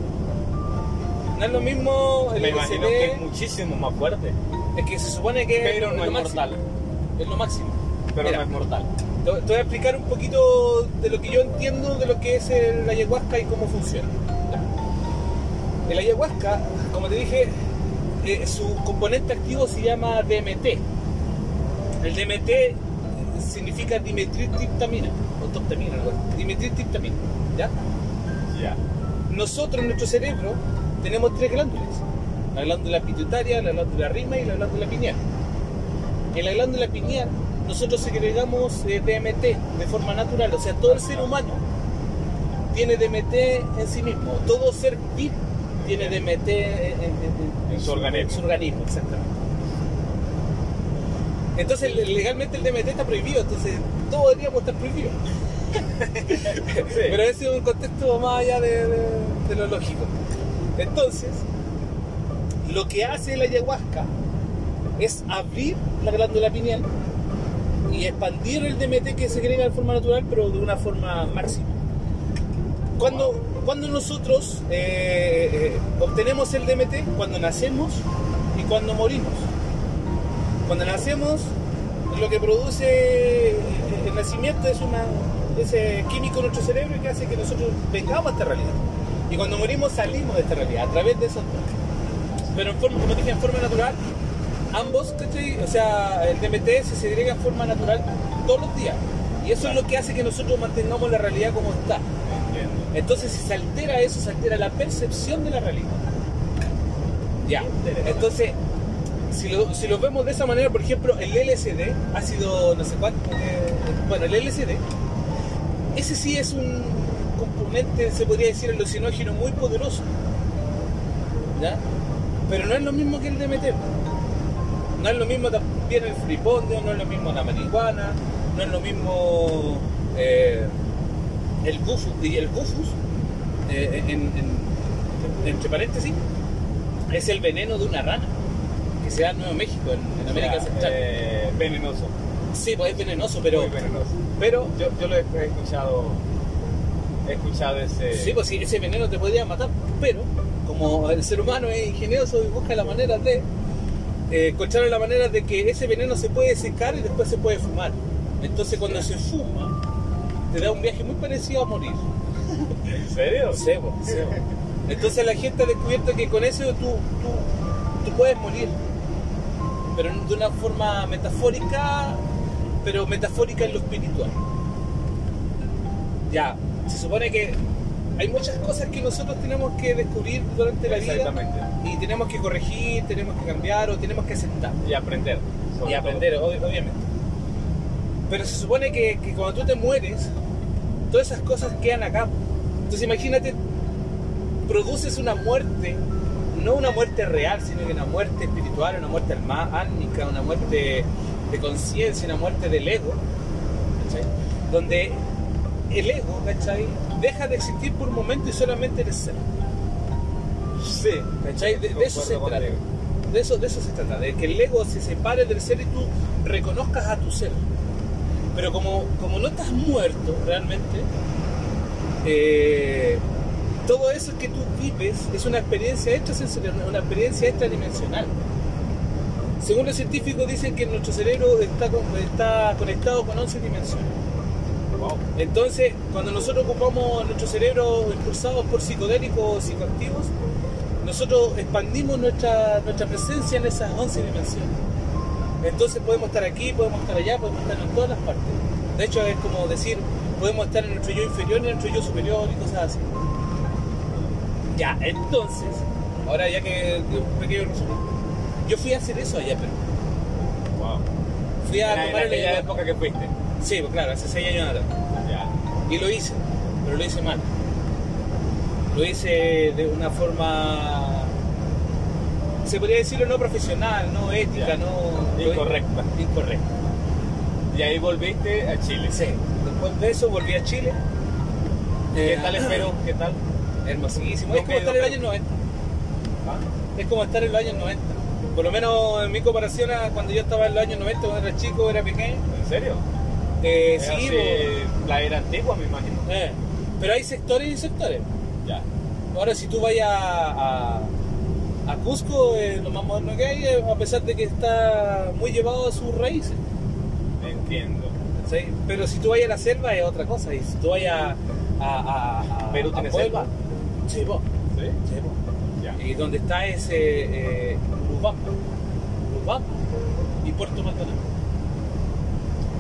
No es lo mismo el Me imagino que es muchísimo más fuerte. es que se supone que Pero es no lo es máximo. mortal. Es lo máximo. Pero Mira, no es mortal. te, te voy a explicar un poquito de lo que yo entiendo de lo que es el ayahuasca y cómo funciona. El ayahuasca, como te dije, eh, su componente activo se llama DMT. El DMT significa dimetriptamina, o toptamina, dimetriptamina. Ya. Nosotros en nuestro cerebro tenemos tres glándulas. La glándula pituitaria, la glándula rima y la glándula pineal. En la glándula pineal nosotros segregamos eh, DMT de forma natural, o sea, todo el ser humano tiene DMT en sí mismo, todo ser vivo tiene DMT en, en- en- En su organismo. su organismo, exactamente. Entonces le- legalmente el DMT está prohibido, entonces todos deberíamos estar prohibidos. Pero ese es un contexto más allá de, lo lógico. Entonces, lo que hace la ayahuasca es abrir la glándula pineal y expandir el DMT que se segrega de forma natural, pero de una forma máxima. Cuando, cuando nosotros eh, eh, obtenemos el DMT, cuando nacemos y cuando morimos. Cuando nacemos, lo que produce el nacimiento es una, ese químico en nuestro cerebro que hace que nosotros vengamos a esta realidad. Y cuando morimos salimos de esta realidad a través de esos dos. Pero en forma, como dije, en forma natural, ambos, ¿cachai? O sea, el DMT se segrega en forma natural todos los días. Y eso es lo que hace que nosotros mantengamos la realidad como está. Entiendo. Entonces, si se altera eso, se altera la percepción de la realidad. Ya. Entonces, si lo, si lo vemos de esa manera, por ejemplo, el LSD ha sido no sé cuánto. eh, bueno, el LSD, ese sí es un componente, se podría decir, alucinógeno muy poderoso. ¿Ya? Pero no es lo mismo que el DMT. No es lo mismo también el fripondio, no es lo mismo la marihuana, no es lo mismo eh, el bufus. Y el bufus, eh, en, en- entre paréntesis, es el veneno de una rana que se da en Nuevo México, en, en América O sea, Central. eh, venenoso. Sí, pues es venenoso, pero, Muy venenoso. Pero Yo, yo lo he, escuchado. He escuchado ese. sí, pues sí, ese veneno te podría matar, pero como el ser humano es ingenioso y busca la manera de eh, la manera de que ese veneno se puede secar y después se puede fumar. Entonces cuando se fuma, te da un viaje muy parecido a morir. ¿En serio? Sebo, sebo. Entonces la gente ha descubierto que con eso tú, tú, tú puedes morir. Pero de una forma metafórica, pero metafórica en lo espiritual. Ya, se supone que hay muchas cosas que nosotros tenemos que descubrir durante la vida y tenemos que corregir, tenemos que cambiar o tenemos que aceptar. Y aprender. y aprender, ob- obviamente. Pero se supone que, que cuando tú te mueres, todas esas cosas quedan acá. Entonces imagínate, produces una muerte, no una muerte real, sino que una muerte espiritual, una muerte alma, álmica, una muerte de conciencia, una muerte del ego, ¿cachai? Donde el ego, ¿cachai? Deja de existir por un momento y solamente eres ser. Sí. ¿Cachai? De, de eso se trata. De eso, de eso se trata, de que el ego se separe del ser y tú reconozcas a tu ser. Pero como, como no estás muerto realmente, eh, todo eso que tú vives es una experiencia extrasensorial, una experiencia extradimensional. Según los científicos dicen que nuestro cerebro está, con- está conectado con 11 dimensiones. Entonces, cuando nosotros ocupamos nuestro cerebro impulsados por psicodélicos o psicoactivos, nosotros expandimos nuestra, nuestra presencia en esas 11 dimensiones. Entonces podemos estar aquí, podemos estar allá, podemos estar en todas las partes. De hecho, es como decir, podemos estar en nuestro yo inferior y en nuestro yo superior y cosas así. Ya, entonces, ahora ya que un pequeño resumen, yo fui a hacer eso allá, pero Wow. fui a En, en tomar el aquella época que fuiste. Sí, pues claro, hace 6 años atrás. Ya. Y lo hice, pero lo hice mal. Lo hice de una forma, se podría decirlo, no profesional, no ética, Ya. no... Incorrecta. Incorrecta. Y ahí volviste a Chile. Sí. Después de eso volví a Chile. ¿Qué Eh, tal el Perú? [clears throat] ¿Qué tal? Hermosísimo. Es como estar en los años 90. ¿Ah? Es como estar en los años 90. Por lo menos en mi comparación a cuando yo estaba en los años 90, cuando era chico, era pequeño. ¿En serio? Eh, sí, así, la era antigua, me imagino. eh, pero hay sectores y sectores. Ya. Ahora, si tú vayas a, a, a Cusco, es lo más moderno que hay, eh, a pesar de que está muy llevado a sus raíces. Entiendo. ¿sí? Pero si tú vayas a la selva, es otra cosa. Y si tú vayas a. a, a- ¿Perú tiene selva? Sí, po, ¿Sí? sí, po. Ya. Y donde está ese Lubamba, Lubamba y Puerto Maldonado.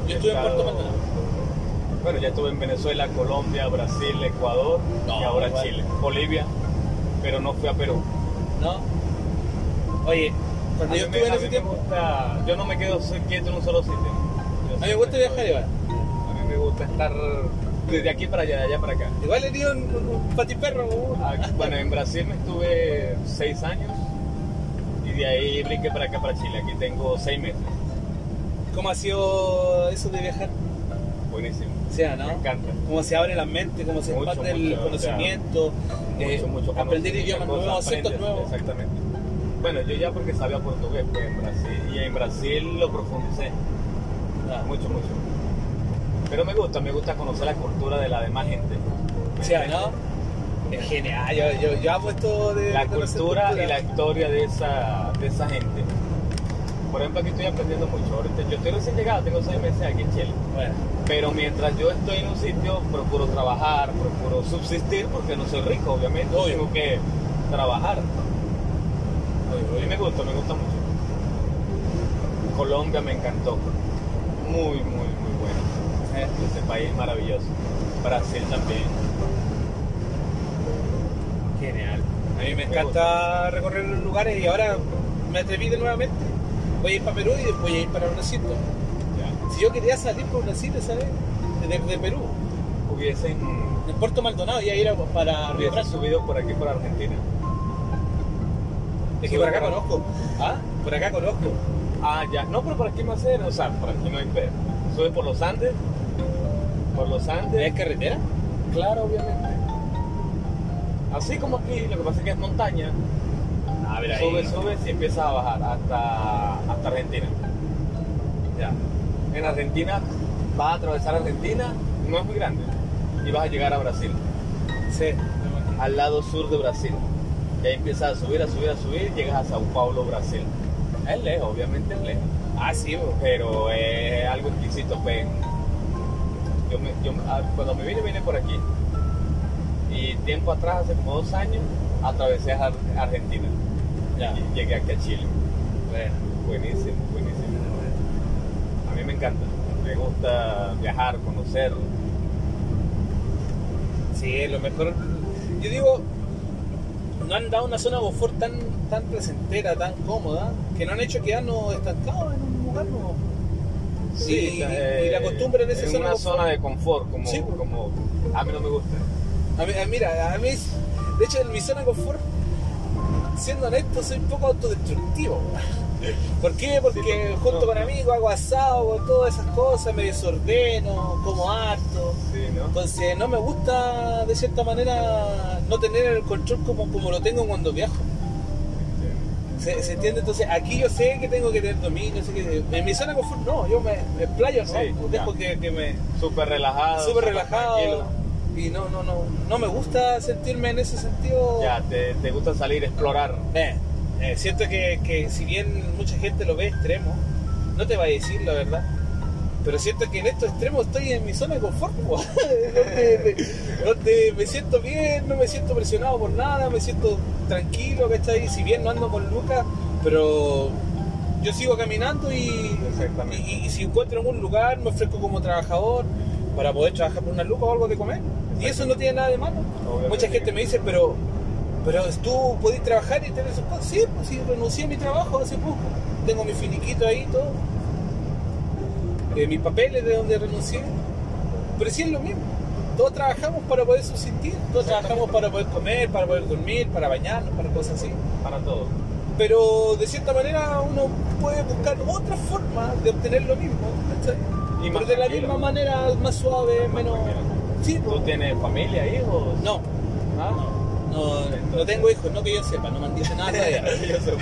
Yo estuve en Puerto Maldonado. Bueno, ya estuve en Venezuela, Colombia, Brasil, Ecuador No, y ahora igual. Chile. Bolivia, pero no fui a Perú. ¿No? Oye, cuando A yo me- estuve en ese tiempo, gusta- yo no me quedo quieto en un solo sitio. Yo a mí me gusta viajar estoy- igual. A mí me gusta estar desde aquí para allá, de allá para acá. Igual le dio un, un, un patiperro. Ah, Bueno, en Brasil me estuve seis años de ahí brinqué para acá, para Chile. Aquí tengo seis meses. ¿Cómo ha sido eso de viajar? Buenísimo. O sea, ¿no? Me encanta. Cómo se abre la mente, cómo se Mucho, expande el mucho, o sea, conocimiento, eh, mucho, mucho aprender idiomas nuevos, acentos nuevos. Exactamente. Bueno, yo ya porque sabía portugués pues, en Brasil y en Brasil lo profundicé Ah, mucho, mucho. Pero me gusta, me gusta conocer la cultura de la demás gente. O sea, ¿no? Es genial, yo, yo, yo amo esto de La conocer cultura y cultura. la historia de esa, de esa gente. Por ejemplo, aquí estoy aprendiendo mucho. Ahorita yo estoy recién llegado, tengo seis meses aquí en Chile. Bueno, Pero mientras yo estoy en un sitio, procuro trabajar, procuro subsistir, porque no soy rico, obviamente. Obvio. Tengo que trabajar. mí oye. me gusta, me gusta mucho. Colombia me encantó. Muy, muy, muy bueno. Eh, Ese país maravilloso. Brasil también. Genial. A mí me encanta recorrer los lugares y ahora me atreví de nuevamente. Voy a ir para Perú y después voy a ir para Brasil. Ya. Si yo quería salir por Brasil, ¿sabes? Desde Perú. Hubiesen, En Puerto Maldonado y a ir a- para Río subido por aquí, por Argentina. Es que por acá conozco. ¿Ah? Por acá conozco. Ah, ya. No, pero por aquí no hacer. O sea, por aquí no hay pe- Sube por los Andes. Por los Andes. ¿Es carretera? Claro, obviamente. Así como aquí, lo que pasa es que es montaña. A ver Sube, sube y empiezas a bajar hasta, hasta Argentina. Ya. En Argentina vas a atravesar Argentina, no es muy grande, y vas a llegar a Brasil, Sí. al lado sur de Brasil. Y ahí empiezas a subir, a subir, a subir, llegas a Sao Paulo, Brasil. Es lejos, obviamente es lejos, Ah, sí, pero es algo exquisito. Pues. Yo me- yo ah, cuando me vine, vine por aquí. Y tiempo atrás, hace como dos años, atravesé a Ar- Argentina. Ya. Y llegué aquí a Chile. Bueno. Buenísimo, buenísimo. A mí me encanta. Me gusta viajar, conocer. Sí, lo mejor. yo digo, no han dado una zona de confort tan, tan placentera, tan cómoda, que no han hecho quedarnos estancados en un lugar nuevo. Sí, y, y eh, la costumbre en esa zona una de zona de confort, como, Sí, pues. como a mí no me gusta. A mí- mira, a mí, de hecho, en mi zona de confort, siendo honesto, soy un poco autodestructivo. ¿Por qué? Porque junto no. con amigos hago asado, todas esas cosas, me desordeno, como harto. Sí, ¿no? Entonces no me gusta de cierta manera no tener el control como, como lo tengo cuando viajo. ¿Se, se entiende? Entonces aquí yo sé que tengo que tener dominio, sé que en mi zona de confort no, yo me, me explayo, ¿no? Sí, dejo que, que me Súper relajado. súper relajado tranquilo. Y no, no, no, no me gusta sentirme en ese sentido. Ya, te, te gusta salir, explorar. Eh, eh, siento que, que si bien mucha gente lo ve extremo, no te va a decir la verdad. Pero siento que en estos extremos estoy en mi zona de confort, [laughs] donde, donde me siento bien, no me siento presionado por nada, me siento tranquilo, ¿cachai? Si bien no ando con Lucas, pero yo sigo caminando y, y si encuentro algún lugar me ofrezco como trabajador para poder trabajar por una lucas o algo de comer. Y eso no tiene nada de malo. Obviamente Mucha gente me dice, pero, pero tú podés trabajar y tener sus cosas. Sí, pues sí, renuncié a mi trabajo hace poco. Tengo mi finiquito ahí y todo. Eh, mis papeles de donde renuncié. Pero sí es lo mismo. Todos trabajamos para poder subsistir. Todos trabajamos para poder comer, para poder dormir, para bañarnos, para cosas así. Para todo. Pero de cierta manera uno puede buscar otra forma de obtener lo mismo. ¿cachai? Pero de la misma manera, más suave, menos. Sí, ¿Tú pues. tienes familia, hijos? No, ¿Ah? no, no tengo hijos, no que yo sepa, no me han dicho nada [laughs] todavía. Sé.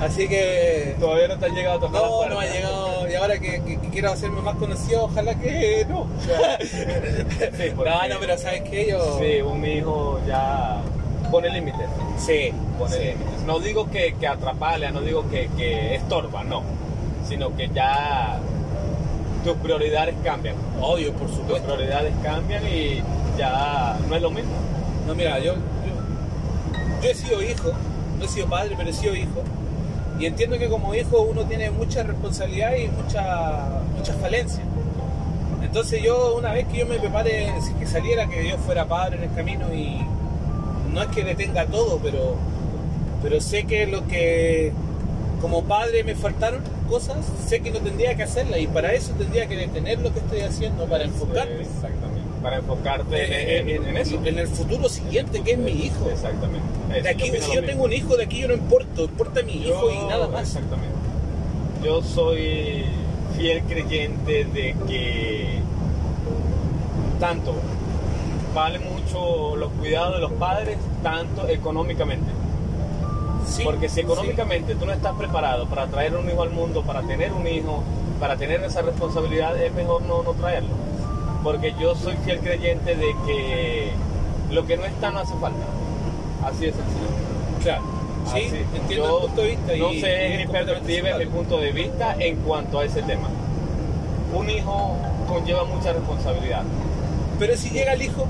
Así que. Todavía no te han llegado a tocar No, no me ha llegado. Y ahora que, que- que quiero hacerme más conocido, ojalá que no. [laughs] Sí, porque- No, no, pero ¿sabes qué? Yo. Sí, un hijo ya pone límites. Sí. Pone sí. límites. No digo que, que atrapalea, no digo que, que estorba, no. Sino que ya tus prioridades cambian. Obvio, por Tus supuesto. prioridades cambian y ya no es lo mismo. No, mira, yo, yo, yo he sido hijo, no he sido padre, pero he sido hijo. Y entiendo que como hijo uno tiene mucha responsabilidad y mucha, muchas falencias. Entonces yo una vez que yo me prepare, si que saliera, que Dios fuera padre en el camino y no es que le tenga todo, pero, pero sé que lo que como padre me faltaron cosas, sé que no tendría que hacerlas y para eso tendría que detener lo que estoy haciendo, para enfocarme Exactamente. Para enfocarte en, en- en eso. en el futuro siguiente que es mi hijo. Exactamente. De aquí, yo si yo tengo un hijo, de aquí yo no importo, importa mi hijo y nada más. Exactamente. Yo soy fiel creyente de que tanto vale mucho los cuidados de los padres, tanto económicamente. Sí, Porque si sí. económicamente tú no estás preparado para traer un hijo al mundo, para tener un hijo, para tener esa responsabilidad, es mejor no, no traerlo. Porque yo soy fiel creyente de que lo que no está no hace falta. Así de sencillo. Claro. Sí, Así. entiendo Yo el punto de vista. y- No sé es mi perspectiva, mi punto de vista en cuanto a ese tema. Un hijo conlleva mucha responsabilidad. Pero si llega el hijo,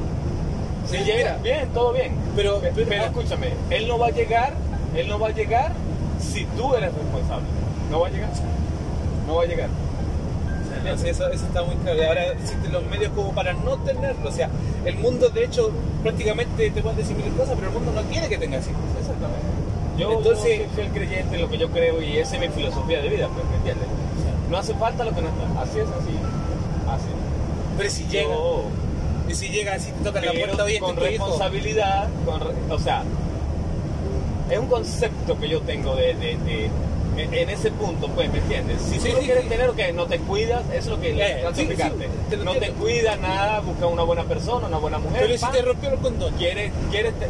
Si Sí, llega, bien, todo bien. Pero- Pe- pero- pero, escúchame, él no va a llegar, él no va a llegar si tú eres responsable. No va a llegar. No va a llegar. entonces eso, eso está muy claro. Y ahora existen los medios como para no tenerlo. O sea, el mundo, de hecho, prácticamente te pueden decir mil cosas, pero el mundo no quiere que tengas hijos. Exactamente. Yo, Entonces- yo soy fiel creyente en lo que yo creo y esa es mi filosofía de vida, pues, ¿me entiendes? No hace falta lo que no está. Así es sencillo. Así. Pero si llega, Yo- y si llega así, te tocan la puerta, oye, con responsabilidad, con o sea, es un concepto que yo tengo de, de- de- en ese punto, pues, ¿me entiendes? Si Sí, tú sí, quieres sí. tener, que no te cuidas, es lo que Eh, le explicarte. te no te cuidas nada, busca una buena persona, una buena mujer. Pero ¿y si te rompió el condón? quieres, quieres te-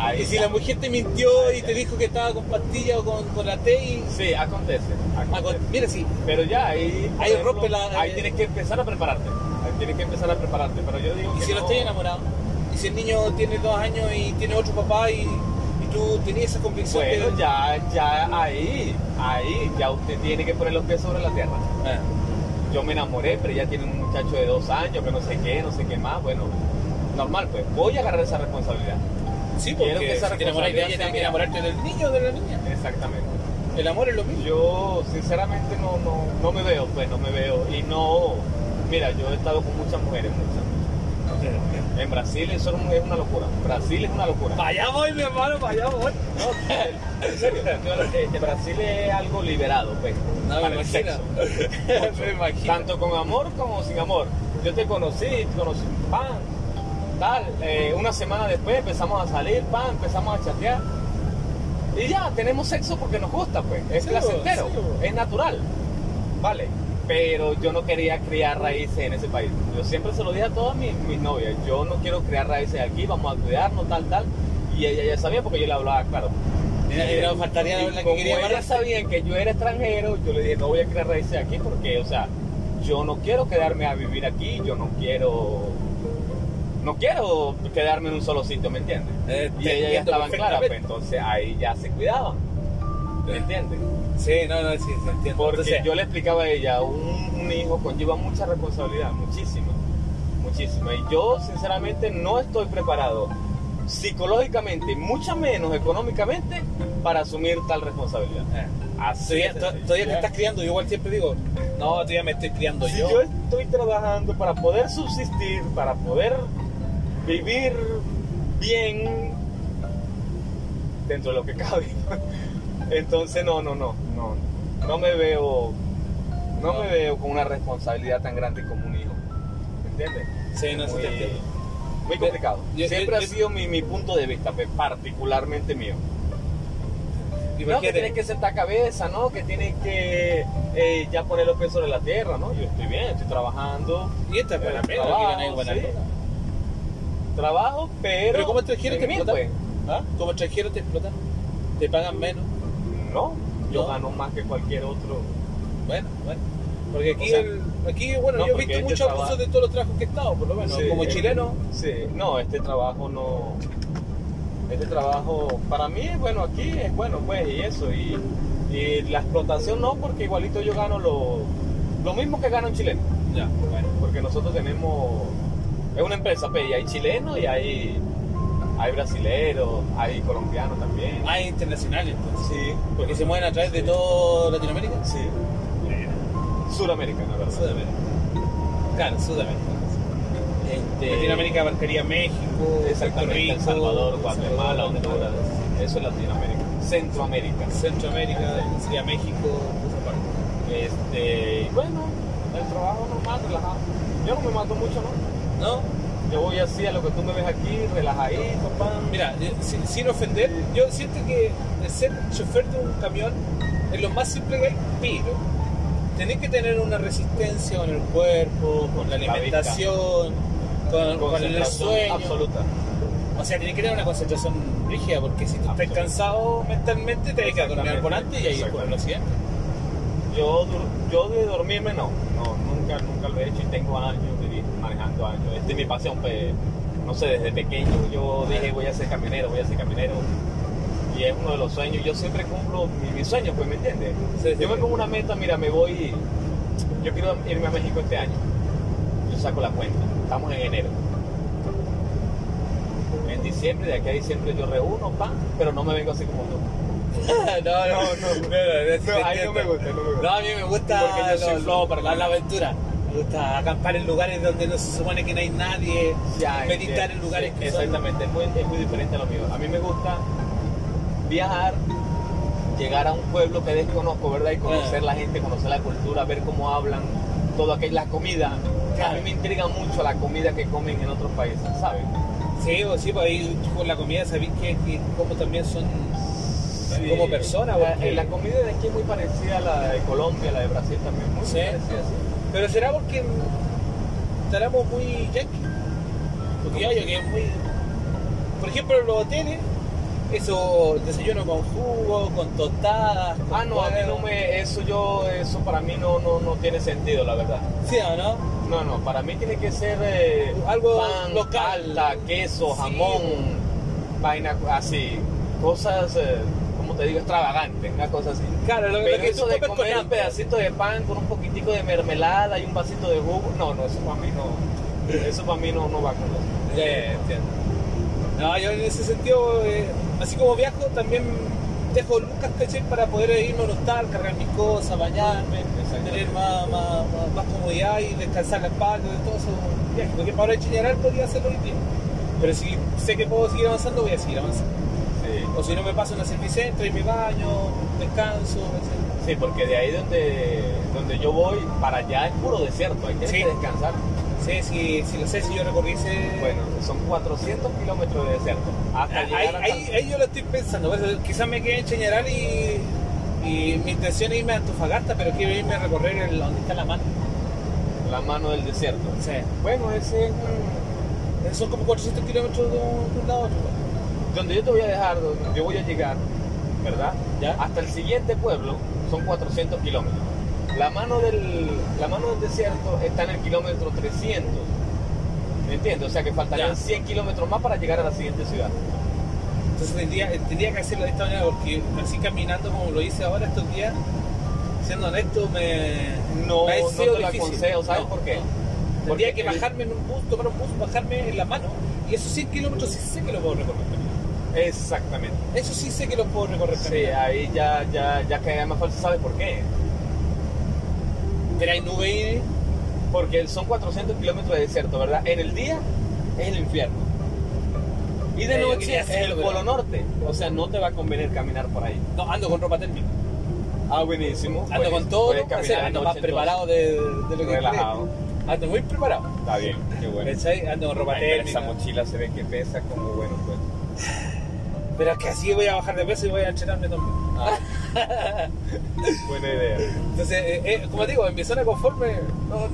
Ahí Y si la mujer te mintió y te dijo que estaba con pastillas o con, con la T y... Sí, acontece. Ah, con- acontece. mira, sí, Pero ya, ahí, Ahí rompe la- ahí tienes que empezar a prepararte. Ahí tienes que empezar a prepararte. Pero yo digo y que si no estoy enamorado, si el niño tiene dos años y tiene otro papá y, y tú tenías esa convicción Bueno, que... ya, ya ahí, ahí, ya usted tiene que poner los pies sobre la tierra. Ah, Yo me enamoré, pero ya tiene un muchacho de dos años, que no sé qué, no sé qué más. Bueno, normal, pues voy a agarrar esa responsabilidad. sí, quiero porque que esa si te enamoras de ella, responsabilidad tienes que enamorarte del niño o de la niña. Exactamente. El amor es lo mismo. Yo, sinceramente, no, no, no me veo, pues no me veo. Y no, mira, yo he estado con muchas mujeres, muchas. En Brasil eso es una locura. Brasil es una locura. Vaya voy, mi hermano, vaya voy. No, [laughs] en serio. Este, Brasil es algo liberado, pues. No, me para el sexo. [laughs] me imagino. Tanto con amor como sin amor. Yo te conocí, te conocí, pan, tal. eh, una semana después empezamos a salir, pan, empezamos a chatear. Y ya, tenemos sexo porque nos gusta, pues. Es Sí, placentero, sí. es natural. Vale. Pero yo no quería criar raíces en ese país. Yo siempre se lo dije a todas mis, mis novias. Yo no quiero criar raíces aquí, vamos a cuidarnos, tal, tal. Y ella ya sabía porque yo le hablaba claro. Y no faltaría Y la que como amarrarse. sabían que yo era extranjero, yo le dije, no voy a crear raíces aquí porque, o sea, yo no quiero quedarme a vivir aquí, yo no quiero... No quiero quedarme en un solo sitio, ¿me entiendes? Eh, y te ellas ya estaban claras, pues entonces ahí ya se cuidaban, ¿me entiendes? Sí, no, no, sí, se entiende. Porque Entonces, yo le explicaba a ella, un, un hijo conlleva mucha responsabilidad, muchísima, muchísima. Y yo sinceramente no estoy preparado psicológicamente, mucho menos económicamente, para asumir tal responsabilidad. eh, Así es todavía te estás criando, yo igual siempre digo, no, todavía me estoy criando Si yo. yo estoy trabajando para poder subsistir, para poder vivir bien dentro de lo que cabe, entonces no, no, no, no, no me veo, no, No. me veo con una responsabilidad tan grande como un hijo, ¿me entiendes? Sí, no, muy, muy complicado. Yo- Siempre yo- ha sido mi, mi punto de vista, particularmente mío. No, que tienes que sentar cabeza, ¿no? Que tienes que eh, ya poner los pies sobre la tierra, ¿no? Yo estoy bien, estoy trabajando, y esta es buena pena, Trabajo, sí. trabajo, pero... Pero como extranjero te explotan. pues. ¿Ah? Como extranjero te explotan, te pagan menos. No, yo No. gano más que cualquier otro. Bueno, bueno. Porque aquí, O sea, el- aquí bueno, no, yo he visto este muchos trabajo- abusos de todos los trabajos que he estado, por lo menos. Sí, como eh, chileno, Sí, no, este trabajo no... Este trabajo, para mí, bueno, aquí es bueno, pues, y eso, y, y la explotación no, porque igualito yo gano lo, lo mismo que gano en chileno. ya, bueno. porque nosotros tenemos es una empresa pues, y hay chilenos y hay hay brasileros hay colombianos también Ah, es internacional entonces. sí Porque se mueven a través de toda Latinoamérica. sí Suramérica la verdad Sudamérica. Claro, Sudamérica. Este, Latinoamérica abarcaría México, Puerto Rico, El Salvador Guatemala Honduras eso es Latinoamérica Centroamérica Centroamérica, sería México, esa parte. este y bueno el trabajo normal relajado yo no me mato mucho no ¿No? Yo voy así a lo que tú me ves aquí relajadito pan. Mira, eh, sin, sin ofender, yo siento que ser chofer de un camión es lo más simple que hay, pero tenés que tener una resistencia con el cuerpo, con la alimentación, con, con el sueño. absoluta. O sea, tenés que tener una concentración rígida, porque si tú estás cansado mentalmente, te hay que dormir al volante y ahí por el accidente. Yo, yo de dormirme no, no, nunca, nunca lo he hecho y tengo años años. Esta es mi pasión, pues, no sé, desde pequeño yo dije voy a ser camionero, voy a ser camionero. Y es uno de los sueños, yo siempre cumplo mi- mis sueños, pues, ¿me entiendes? Sí, sí, yo me pongo una meta, mira, me voy, yo quiero irme a México este año. Yo saco la cuenta, estamos en enero. En diciembre, de aquí a diciembre yo reúno, pan, pero no me vengo así como tú. no, no, no, No, ahí no me gusta, no me gusta. No, a mí me gusta Porque yo soy lo- flojo para la aventura. Me gusta acampar en lugares donde no se supone que no hay nadie, Ya, meditar en lugares Sí, que son- Exactamente, es muy, es muy diferente a lo mío. A mí me gusta viajar, llegar a un pueblo que desconozco, ¿verdad? Y conocer Ah. la gente, conocer la cultura, ver cómo hablan, todo aquello, la comida. A mí me intriga mucho la comida que comen en otros países, ¿sabes? Sí, o sí, pues ahí con la comida sabéis que, que como también son Sí. como personas. La, la comida de aquí es muy parecida a la de Colombia, la de Brasil también, muy Sí. parecida, sí. Pero será porque estaremos muy yankee. Porque ya yo que es muy. Por ejemplo, los hoteles, eso, desayuno con jugo, con tostadas. con Ah, no, a mí no me, eso yo, eso para mí no, no, no tiene sentido, la verdad. ¿Sí o no? No, no, para mí tiene que ser eh, Algo pan, local. palta, queso, Sí. jamón, vaina así, cosas, eh, como te digo, extravagantes, una cosa así. Claro, lo, Pero que eso de comes con comer un pedacito de pan con un poquitico de mermelada y un vasito de jugo, no, no, eso para mí no, eso para mí no, no va con eso. Ya, entiendo. No, yo en ese sentido, eh, así como viajo, también dejo lucas, ¿cachai? Para poder irme a un hostal, cargar mis cosas, bañarme, tener más, más, más, más comodidad y descansar la espalda de todo eso viaje. Porque para ahora Chañaral podría hacerlo hoy día. Pero si sé que puedo seguir avanzando, voy a seguir avanzando. Sí. O si no me paso en el servicentro y me baño, descanso, etc. Sí, porque de ahí donde, donde yo voy, para allá es puro desierto, hay que Sí. descansar. Sí, si, si lo sé, si yo recorrí ese... Bueno, son 400 kilómetros de desierto. Hasta ahí, llegar a ahí, ahí yo lo estoy pensando. Por eso quizás me quede en y, y mi intención es irme a Antofagasta, pero quiero irme a recorrer el, donde está la mano. la mano del desierto. Sí. Bueno, ese es un- Son como 400 kilómetros de un, de un lado a otro. Donde yo te voy a dejar, donde yo voy a llegar, ¿verdad? ¿Ya? Hasta el siguiente pueblo son 400 kilómetros. La mano, del, la mano del desierto está en el kilómetro 300. ¿Me entiendes? O sea que faltarían Ya. 100 kilómetros más para llegar a la siguiente ciudad. Entonces tendría, tendría que hacerlo de esta manera porque así caminando como lo hice ahora estos días, siendo honesto, me. No, me no te lo difícil. aconsejo, ¿sabes No, por qué? no. Porque Tendría que el- bajarme en un bus, tomar un bus, bajarme en la mano y esos 100 kilómetros sí sé que los puedo recorrer. Exactamente. Eso sí sé que los puedo recorrer. Sí, caminando. ahí ya, ya, ya queda más fácil, ¿sabes por qué? Pero hay nube. Porque son 400 kilómetros de desierto, ¿verdad? En el día es el infierno. Y de Eh, noche es el polo norte. O sea, no te va a convenir caminar por ahí. No, ando con ropa térmica. Ah, buenísimo. Ando Puedes- con todo, hacer, ando más preparado de, de lo que Relajado. cree. Ando muy preparado. Está bien, qué bueno. Ando con ropa Ay, pero esa térmica. mochila se ve que pesa como bueno, pues. Pero es que así voy a bajar de peso y voy a entrenarme también. Ah. [laughs] Buena idea. Entonces, eh, eh, como digo, en mi zona de confort me- no,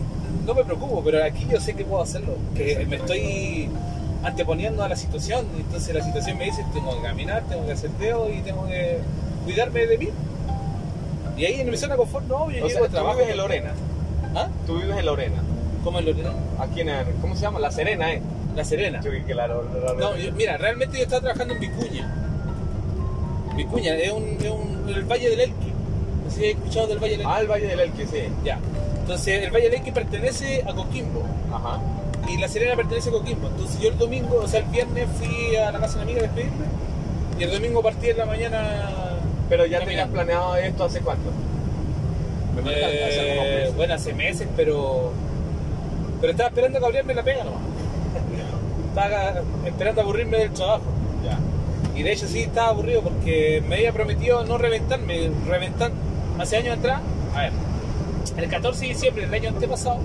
no me preocupo, pero aquí yo sé que puedo hacerlo. Que me estoy anteponiendo a la situación. Entonces la situación me dice, tengo que caminar, tengo que hacer dedo y tengo que cuidarme de mí. Y ahí en mi zona confort no, yo O sea, a tú trabajo. vives en Lorena. ¿Ah? Tú vives en Lorena. ¿Cómo en Lorena? Aquí en, el- ¿cómo se llama? La Serena, ¿eh? La Serena. Yo que la, la- la- No, yo- mira, realmente yo estaba trabajando en Vicuña. Vicuña, es un, es un- el Valle del Elqui. No sé si has escuchado del Valle del Elqui. Ah, el Valle del Elqui, sí. Ya. Entonces, el Valle del Elqui pertenece a Coquimbo. Ajá. Y La Serena pertenece a Coquimbo. Entonces, yo el domingo, o sea, el viernes fui a la casa de una amiga a despedirme. Y el domingo partí en la mañana. Pero ya tenías planeado esto hace cuánto? Me hace Eh, meses. bueno, hace meses, pero. Pero estaba esperando a que abrieran la pega nomás. Estaba esperando a aburrirme del trabajo. Ya. Y de hecho sí estaba aburrido porque me había prometido no reventarme, reventar hace años atrás. A ver, el 14 de diciembre del año antepasado,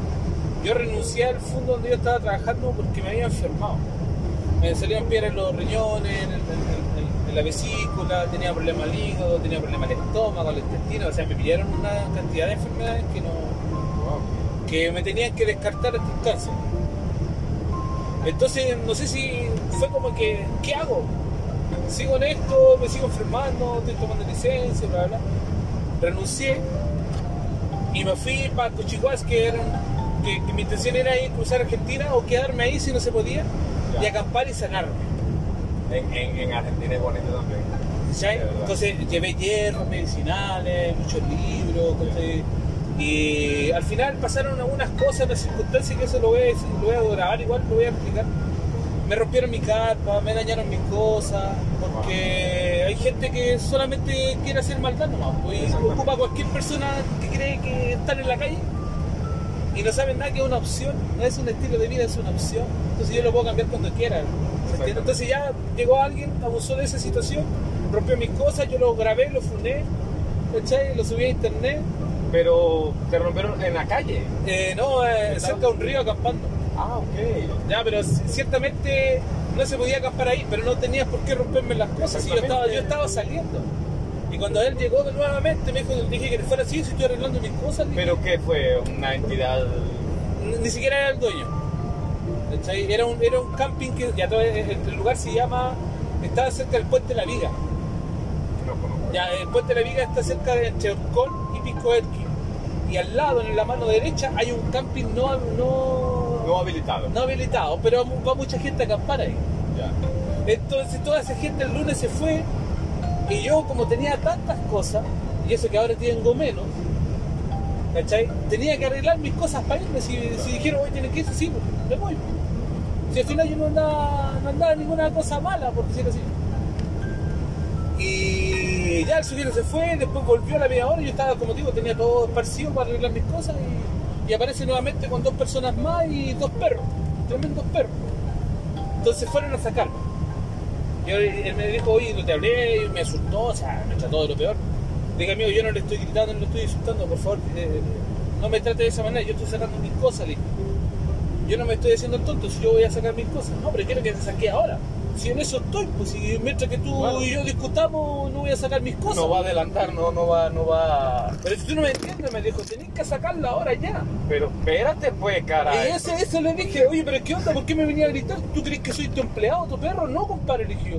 yo renuncié al fondo donde yo estaba trabajando porque me había enfermado. Me salían piedras en los riñones, en, el- en- en- en la vesícula, tenía problemas al hígado, tenía problemas al estómago, al intestino, o sea, me pillaron una cantidad de enfermedades que no, que me tenían que descartar hasta el cáncer. Entonces, no sé si fue como que, ¿qué hago? ¿Sigo en esto? ¿Me sigo enfermando? ¿Estoy tomando licencia? Bla, bla. Renuncié y me fui para Cochihuas, que, era que, que mi intención era ir a cruzar Argentina o quedarme ahí si no se podía Ya. y acampar y sanarme. En, en, en Argentina es bonito también. Entonces llevé hierbas medicinales, muchos libros, ¿cachai? Y al final pasaron algunas cosas, unas circunstancias que eso lo voy a, decir- lo voy a grabar igual, lo voy a explicar. Me rompieron mi carpa, me dañaron mis cosas, porque hay gente que solamente quiere hacer maldad nomás, pues, ocupa a cualquier persona que cree que están en la calle y no saben nada que es una opción, no es un estilo de vida, es una opción. Entonces yo lo puedo cambiar cuando quiera. Entonces ya llegó alguien, abusó de esa situación, rompió mis cosas, yo lo grabé, lo funé, ¿cachai? lo subí a internet. Pero te rompieron en la calle. Eh, no, eh, cerca de un río acampando. Ah, ok. Ya, pero ciertamente no se podía acampar ahí, pero no tenías por qué romperme las cosas. Y yo estaba, yo estaba saliendo. Y cuando él llegó nuevamente, me dijo, dije que fuera así, si estoy arreglando mis cosas. dije, ¿Pero qué fue? ¿Una entidad? Ni- ni siquiera era el dueño. Era un, era un camping que ya todo- el, lugar se llama, estaba cerca del puente de la Viga. No conozco. Ya, el puente de la Viga está cerca de entre Pisco Erqui. Y al lado, en la mano derecha, hay un camping no, no, No habilitado. no habilitado, pero va mucha gente a acampar ahí. Ya. Entonces toda esa gente el lunes se fue y yo como tenía tantas cosas, y eso que ahora tengo menos, ¿cachai? Tenía que arreglar mis cosas para irme. Si, si dijeron hoy tienen que irse, sí, pues, me voy. Si al final yo no andaba, no andaba ninguna cosa mala, por decirlo así. Y ya el sujeto se fue, después volvió a la media hora yo estaba, como digo, tenía todo esparcido para arreglar mis cosas y, aparece nuevamente con dos personas más y dos perros, tremendos perros. Entonces fueron a sacarlo. Y él me dijo, oye, no te hablé, y me asustó, o sea, me trató de lo peor. Dije, amigo, yo no le estoy gritando, no le estoy insultando, por favor, eh, no me trate de esa manera, yo estoy sacando mis cosas, le. Yo no me estoy haciendo el tonto, si yo voy a sacar mis cosas. No, pero quiero que te saque ahora. Si en eso estoy, pues si mientras que tú y yo discutamos, no voy a sacar mis cosas. No va a adelantar, no, no va, no va. Pero si tú no me entiendes, me dijo, tenés que sacarla ahora ya. Pero espérate pues, caray. Y ese, eso le dije, oye, pero ¿qué onda? ¿Por qué me venía a gritar? ¿Tú crees que soy tu empleado, tu perro? No, compadre, le dije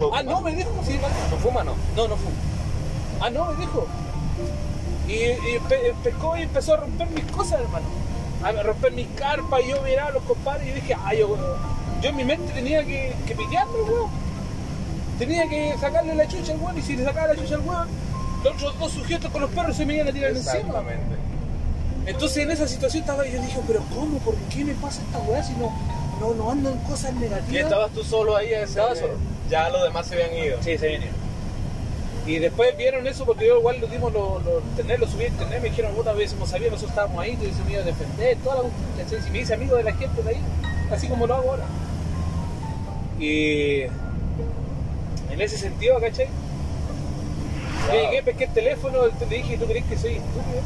yo. Ah, no, me dijo, sí, vale. ¿No fuma no? No, no fue. Ah, no, me dijo. Y, y pe- pescó y empezó a romper mis cosas, hermano. A romper mis carpas y yo miraba a los compadres y dije, ay, yo, yo en mi mente tenía que, que pitearme, weón. Tenía que sacarle la chucha al weón y si le sacaba la chucha al weón, los otros dos sujetos con los perros se me iban a tirar encima. Exactamente. Entonces en esa situación estaba yo dije, pero ¿cómo? ¿Por qué me pasa esta weá si no, no, no ando en cosas negativas? ¿Y estabas tú solo ahí? a ese- Estaba solo. Ya los demás se habían ido. Sí, se vinieron. Y después vieron eso porque yo igual lo dimos, lo, lo, internet, lo subí a internet, me dijeron, puta, hubiésemos sabido, nosotros estábamos ahí, te hubiésemos ido a defender, toda la cuestión. Si me hice amigo de la gente de ahí, así como lo hago ahora. Y en ese sentido, ¿cachai? Yo llegué, pesqué el teléfono, le dije, ¿tú crees que soy estúpido?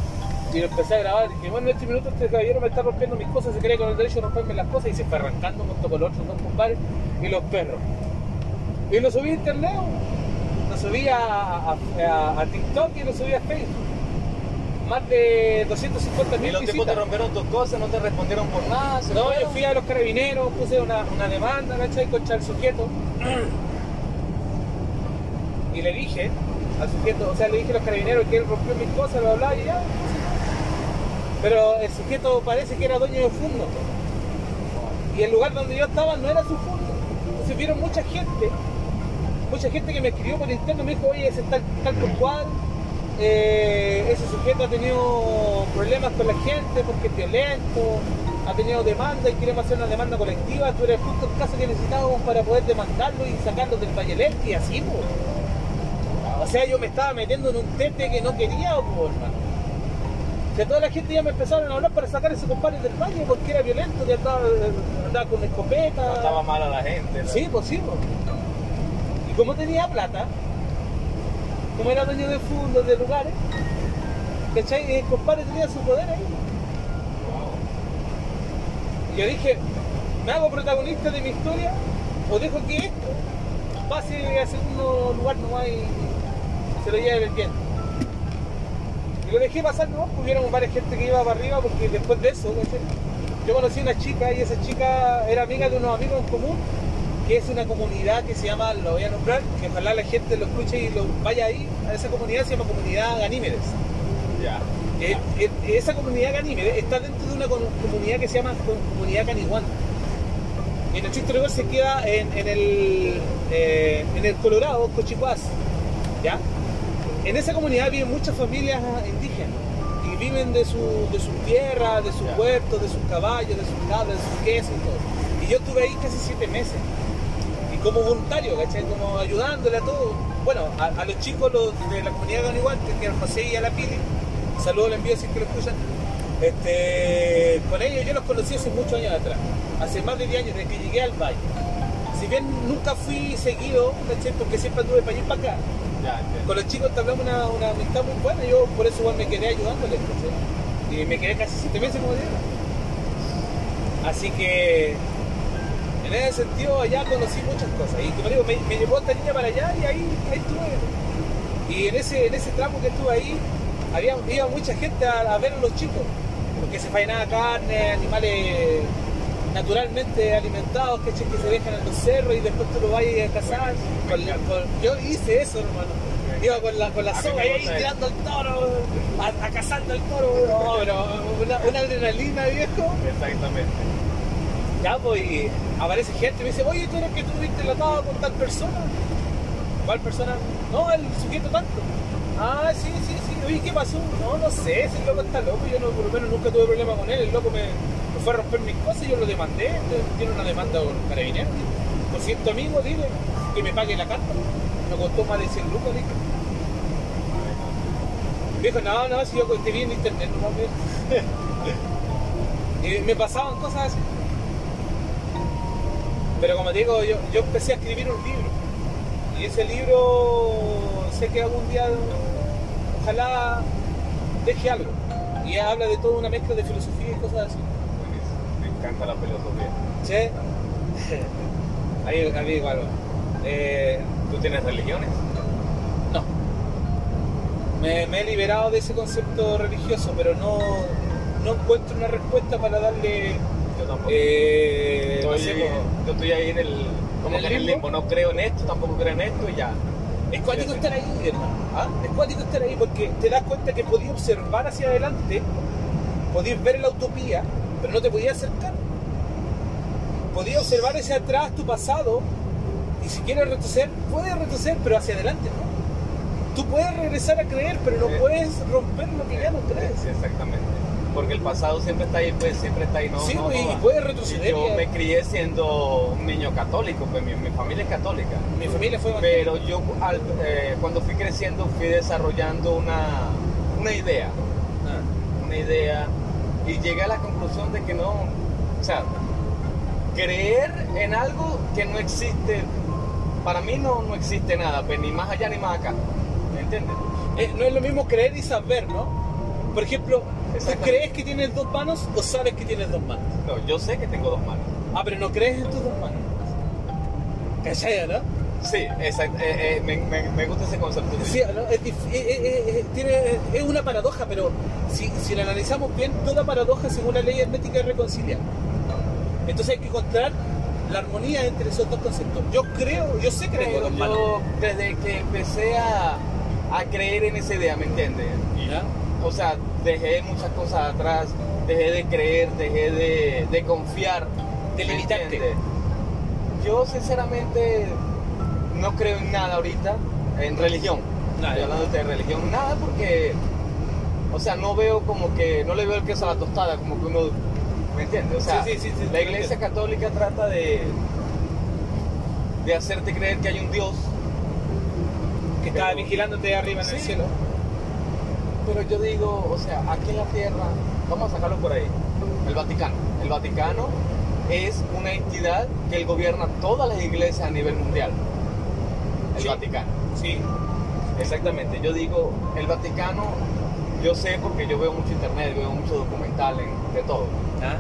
Y lo empecé a grabar, y dije, bueno, en este minuto este caballero me está rompiendo mis cosas, se cree con el derecho de romperme las cosas, y se fue arrancando junto con los otros dos compadres y los perros. Y lo subí a internet, lo subí a, a- a- a TikTok y lo subí a Facebook. Más de 250 Y mil los tipos te rompieron tus cosas, no te respondieron por nada. No, yo fui a los carabineros, puse una, una demanda, ¿cachai? Contra el sujeto. [clears throat] Y le dije al sujeto, o sea, le dije a los carabineros que él rompió mis cosas, bla, bla, y ya. Pero el sujeto parece que era dueño de fondo. Y el lugar donde yo estaba no era su fondo. Entonces vieron mucha gente, mucha gente que me escribió por interno, me dijo, oye, ese tal, tal cual, eh, ese sujeto ha tenido problemas con la gente porque es violento, ha tenido demanda y queremos hacer una demanda colectiva, tú eres justo el caso que necesitábamos para poder demandarlo y sacarlo del Valle y así, pues. O sea, yo me estaba metiendo en un tete que no quería, pues, hermano. O sea, toda la gente ya me empezaron a hablar para sacar a ese compadre del valle porque era violento, que andaba, andaba con escopeta. Trataba mal a la gente. ¿no? Sí, pues sí, pues. Y como tenía plata, como era dueño de fondos, de lugares, ¿cachai? El compadre tenía su poder ahí. Y yo dije, ¿me hago protagonista de mi historia o dejo que esto pase a segundo lugar nomás y se lo lleve el? Y lo dejé pasar, ¿no? Porque hubiéramos varias gente que iba para arriba porque después de eso, ¿cachai? yo conocí una chica y esa chica era amiga de unos amigos en común, que es una comunidad que se llama, lo voy a nombrar, que ojalá la gente lo escuche y lo vaya ahí, a esa comunidad se llama Comunidad Ganímedes. Ya. Eh, eh, esa comunidad Ganímedes está dentro de una co- comunidad que se llama Co- Comunidad Caniguán. Y en el Chiste Rigor se queda en, en el, eh, en el Colorado, Cochicuás. ¿Ya? En esa comunidad viven muchas familias indígenas y viven de su, de su tierra, de sus Ya. huertos, de sus caballos, de sus cabras, de sus quesos y todo. Y yo estuve ahí casi siete meses. Como voluntario, ¿cachai? Como ayudándole a todo. Bueno, a, a los chicos los de la comunidad de igual, que al José y a la Pili, saludos les envío si es que lo escuchan. Este, con ellos yo los conocí hace muchos años atrás, hace más de 10 años, desde que llegué al valle. Si bien nunca fui seguido, ¿cachai? Porque siempre anduve para allá y para acá. Ya. Con los chicos entablamos una, una amistad muy buena, yo por eso igual me quedé ayudándoles, ¿cachai? Y me quedé casi siete meses como digo. Así que en ese sentido allá conocí muchas cosas. Y como digo, me, me llevó esta niña para allá y ahí, ahí estuve. Y en ese, en ese tramo que estuve ahí, había, iba mucha gente a, a ver a los chicos, porque se faenaba carne, animales naturalmente alimentados, que, que se dejan en los cerros y después tú lo vayas a cazar. Con la- con- yo hice eso, hermano. Iba con la, con la A mí soga ahí tirando al toro, a, a cazando al toro. No, pero una, una adrenalina, viejo. Exactamente. Ya, pues, y aparece gente y me dice, oye, tú eres que tuviste la atado con tal persona. ¿Cuál persona? No, el sujeto tanto. Ah, sí, sí, sí. Oye, ¿qué pasó? No, no sé, ese loco está loco. Yo por lo menos nunca tuve problema con él. El loco me, fue a romper mis cosas y yo lo demandé. Tiene una demanda con carabineros. Por cierto, amigo, dile que me pague la carta. Me costó más de 100 lucas, dije. Me dijo, no, no, si yo te vi en internet, no. [laughs] Y me pasaban cosas así. Pero como te digo, yo, yo empecé a escribir un libro. Y ese libro sé que algún día ojalá deje algo. Y habla de toda una mezcla de filosofía y cosas así. Me encanta la filosofía. ¿Sí? [laughs] Ahí, ahí igual. Eh, ¿Tú tienes religiones? no. Me, me he liberado de ese concepto religioso, pero no, no encuentro una respuesta para darle. Tampoco. eh, no Estoy- sé, como- yo estoy ahí en el, como ¿En el que en el limbo? No creo en esto, tampoco creo en esto y ya. Es cuático estar ahí, hermano. ¿ah? Es cuático estar ahí porque te das cuenta que podías observar hacia adelante, podías ver la utopía, pero no te podías acercar. Podías observar hacia atrás tu pasado y si quieres retroceder, puedes retroceder, pero hacia adelante no. Tú puedes regresar a creer, pero no puedes romper lo que ya no crees. Sí, exactamente. Porque el pasado siempre está ahí, pues siempre está ahí, ¿no? Sí, no, no y va. puedes retroceder yo me crié siendo un niño católico, pues mi, mi familia es católica. Mi familia fue. Pero yo al- eh, cuando fui creciendo fui desarrollando una, una idea, Ah. una idea y llegué a la conclusión de que no, o sea, creer en algo que no existe, para mí no, no existe nada, pues ni más allá ni más acá, ¿me entiendes? Eh, no es lo mismo creer y saber, ¿no? Por ejemplo, ¿tú Exactamente. Crees que tienes dos manos o sabes que tienes dos manos? No, yo sé que tengo dos manos. Ah, pero no crees en tus dos manos. ¿Cachai, no? Sí, exacto, eh, eh, me, me- me gusta ese concepto. Sí, ¿no? Es, eh, eh, eh, tiene- es una paradoja, pero si, si la analizamos bien, toda paradoja según la ley hermética es reconciliable. Entonces hay que encontrar la armonía entre esos dos conceptos. Yo creo, yo sé que tengo dos manos. yo desde que empecé a, a creer en esa idea, ¿me entiendes? ¿Ya? O sea, dejé muchas cosas atrás, dejé de creer, dejé de, de confiar. De ¿me limitarte. Yo sinceramente no creo en nada ahorita, en religión. Estoy hablando de religión, nada porque, o sea, no veo como que, no le veo el queso a la tostada, como que uno, ¿me entiendes? O sea, Sí, sí, sí, sí, la iglesia católica trata de, de hacerte creer que hay un Dios, Que Pero- vigilándote arriba en el cielo. Pero yo digo, o sea, aquí en la Tierra, vamos a sacarlo por ahí, el Vaticano. El Vaticano es una entidad que gobierna todas las iglesias a nivel mundial. El Sí. Vaticano. Sí. Exactamente. Yo digo, el Vaticano, yo sé porque yo veo mucho internet, veo mucho documental en- de todo. ¿Ah?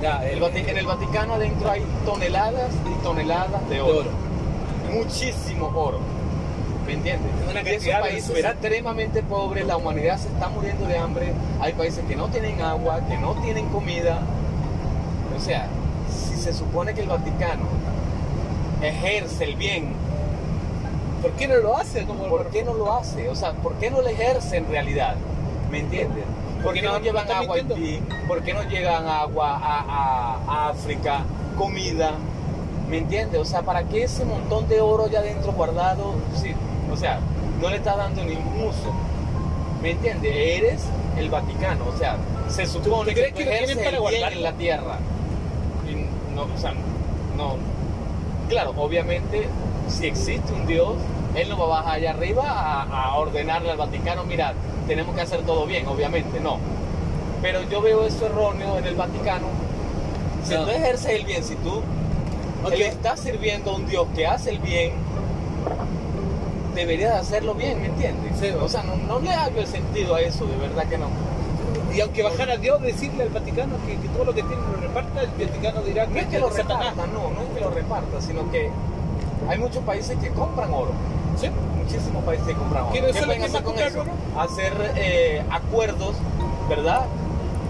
Ya, El en el Vaticano adentro hay toneladas y toneladas de de oro. oro. Muchísimo oro. ¿Me entiendes? Una cantidad países exuberante. extremadamente pobres, la humanidad se está muriendo de hambre. Hay países que no tienen agua, que no tienen comida. O sea, si se supone que el Vaticano ejerce el bien, ¿Por qué no lo hace? Como ¿por qué no lo hace? O sea, ¿por qué no lo ejerce en realidad? ¿Me entiendes? ¿Por qué no, llevan agua a. Haití? ¿Por qué no llegan agua a, a- a África? Comida. ¿Me entiendes? O sea, ¿para qué ese montón de oro allá adentro guardado? Sí, o sea, no le está dando ningún uso. ¿Me entiendes? Eres el Vaticano. O sea, se supone que, que tienen para guardarlo? en la tierra. Y no, o sea, no. Claro, obviamente, si existe un Dios, Él no va a bajar allá arriba a, a ordenarle al Vaticano, mira, tenemos que hacer todo bien, obviamente, no. Pero yo veo eso erróneo en el Vaticano. Si No. tú ejerces el bien, si tú le estás sirviendo a un Dios que hace el bien, deberías hacerlo bien, ¿me entiendes? Sí, o sea, no, no le hallo el sentido a eso, de verdad que no. Y aunque bajara Dios decirle al Vaticano que, que todo lo que tiene lo reparta, el Vaticano dirá No que es que lo Satanás. reparta, no, no es que lo reparta, sino que hay muchos países que compran oro. ¿Sí? Muchísimos países que compran oro. ¿Quiénes ¿Qué pueden que hacer con eso? Hacer eh, acuerdos, ¿verdad?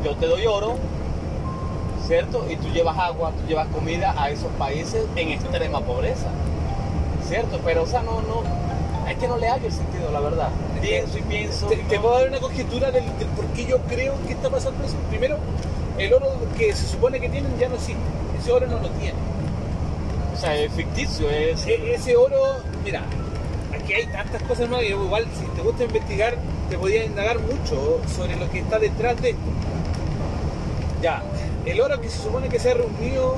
Yo te doy oro, ¿cierto? Y tú llevas agua, tú llevas comida a esos países en extrema pobreza, ¿cierto? Pero, o sea, no, no, es que no le hallo el sentido, la verdad. Pienso y pienso. Te, puedo dar una conjetura del, del por qué yo creo que está pasando eso. Primero, el oro que se supone que tienen ya no existe. Ese oro no lo tiene. O sea, es ficticio, es... E- ese oro, mira, aquí hay tantas cosas más. y Igual, si te gusta investigar, te podía indagar mucho sobre lo que está detrás de esto. Ya, el oro que se supone que se ha reunido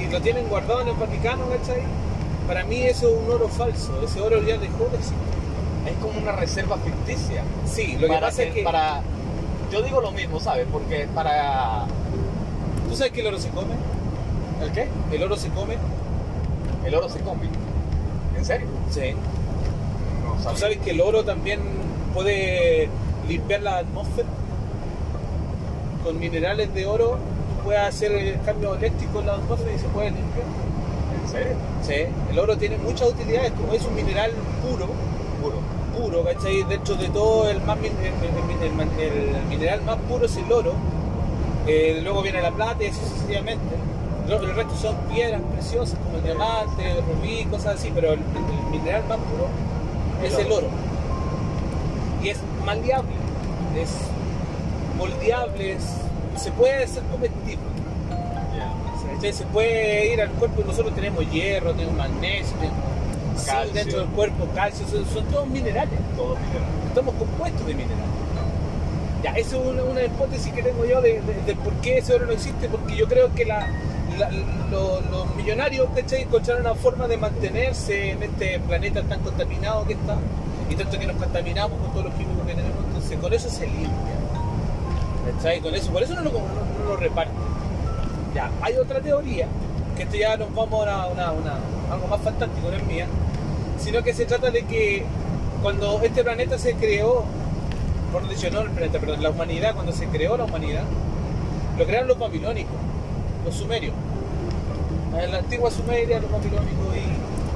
y lo tienen guardado en el Vaticano, ¿cachai? Para mí eso es un oro falso. Ese oro ya dejó de existir. es como una reserva ficticia. Sí, lo que pasa es que. para yo digo lo mismo, ¿sabes? Porque para ¿Tú sabes que el oro se come? ¿El qué? El oro se come. El oro se come. ¿En serio? Sí. No ¿Tú sabía. sabes que el oro también puede limpiar la atmósfera? Con minerales de oro puede hacer el cambio eléctrico en la atmósfera y se puede limpiar. Sí. El oro tiene muchas utilidades, como es un mineral puro, Puro. puro, ¿cachai? Dentro de todo el, más, el, el- mineral más puro es el oro. Eh, luego viene la plata y así sucesivamente. El resto son piedras preciosas como el diamante, el rubí, cosas así, pero el, el mineral más puro es el oro. Y es maleable, es moldeable, es- se puede hacer comestible. Se puede ir al cuerpo, nosotros tenemos hierro, tenemos magnesio, tenemos Calcio. dentro del cuerpo, calcio, son, son todos minerales, Todo mineral. estamos compuestos de minerales. Ya, eso es una, una hipótesis que tengo yo de, de- de por qué ese oro no existe, porque yo creo que la, la- lo- los millonarios ¿cachai? encontraron una forma de mantenerse en este planeta tan contaminado que está, y tanto que nos contaminamos con todos los químicos que tenemos, entonces con eso se limpia. ¿cachai? Con eso, por eso no lo, no, no lo reparten. Ya, hay otra teoría, que esto ya nos vamos a una, una- algo más fantástico, no es mía, sino que se trata de que cuando este planeta se creó, por no dicho no el planeta, perdón, la humanidad, cuando se creó la humanidad, lo crearon los babilónicos, los sumerios. En la antigua Sumeria, los babilónicos,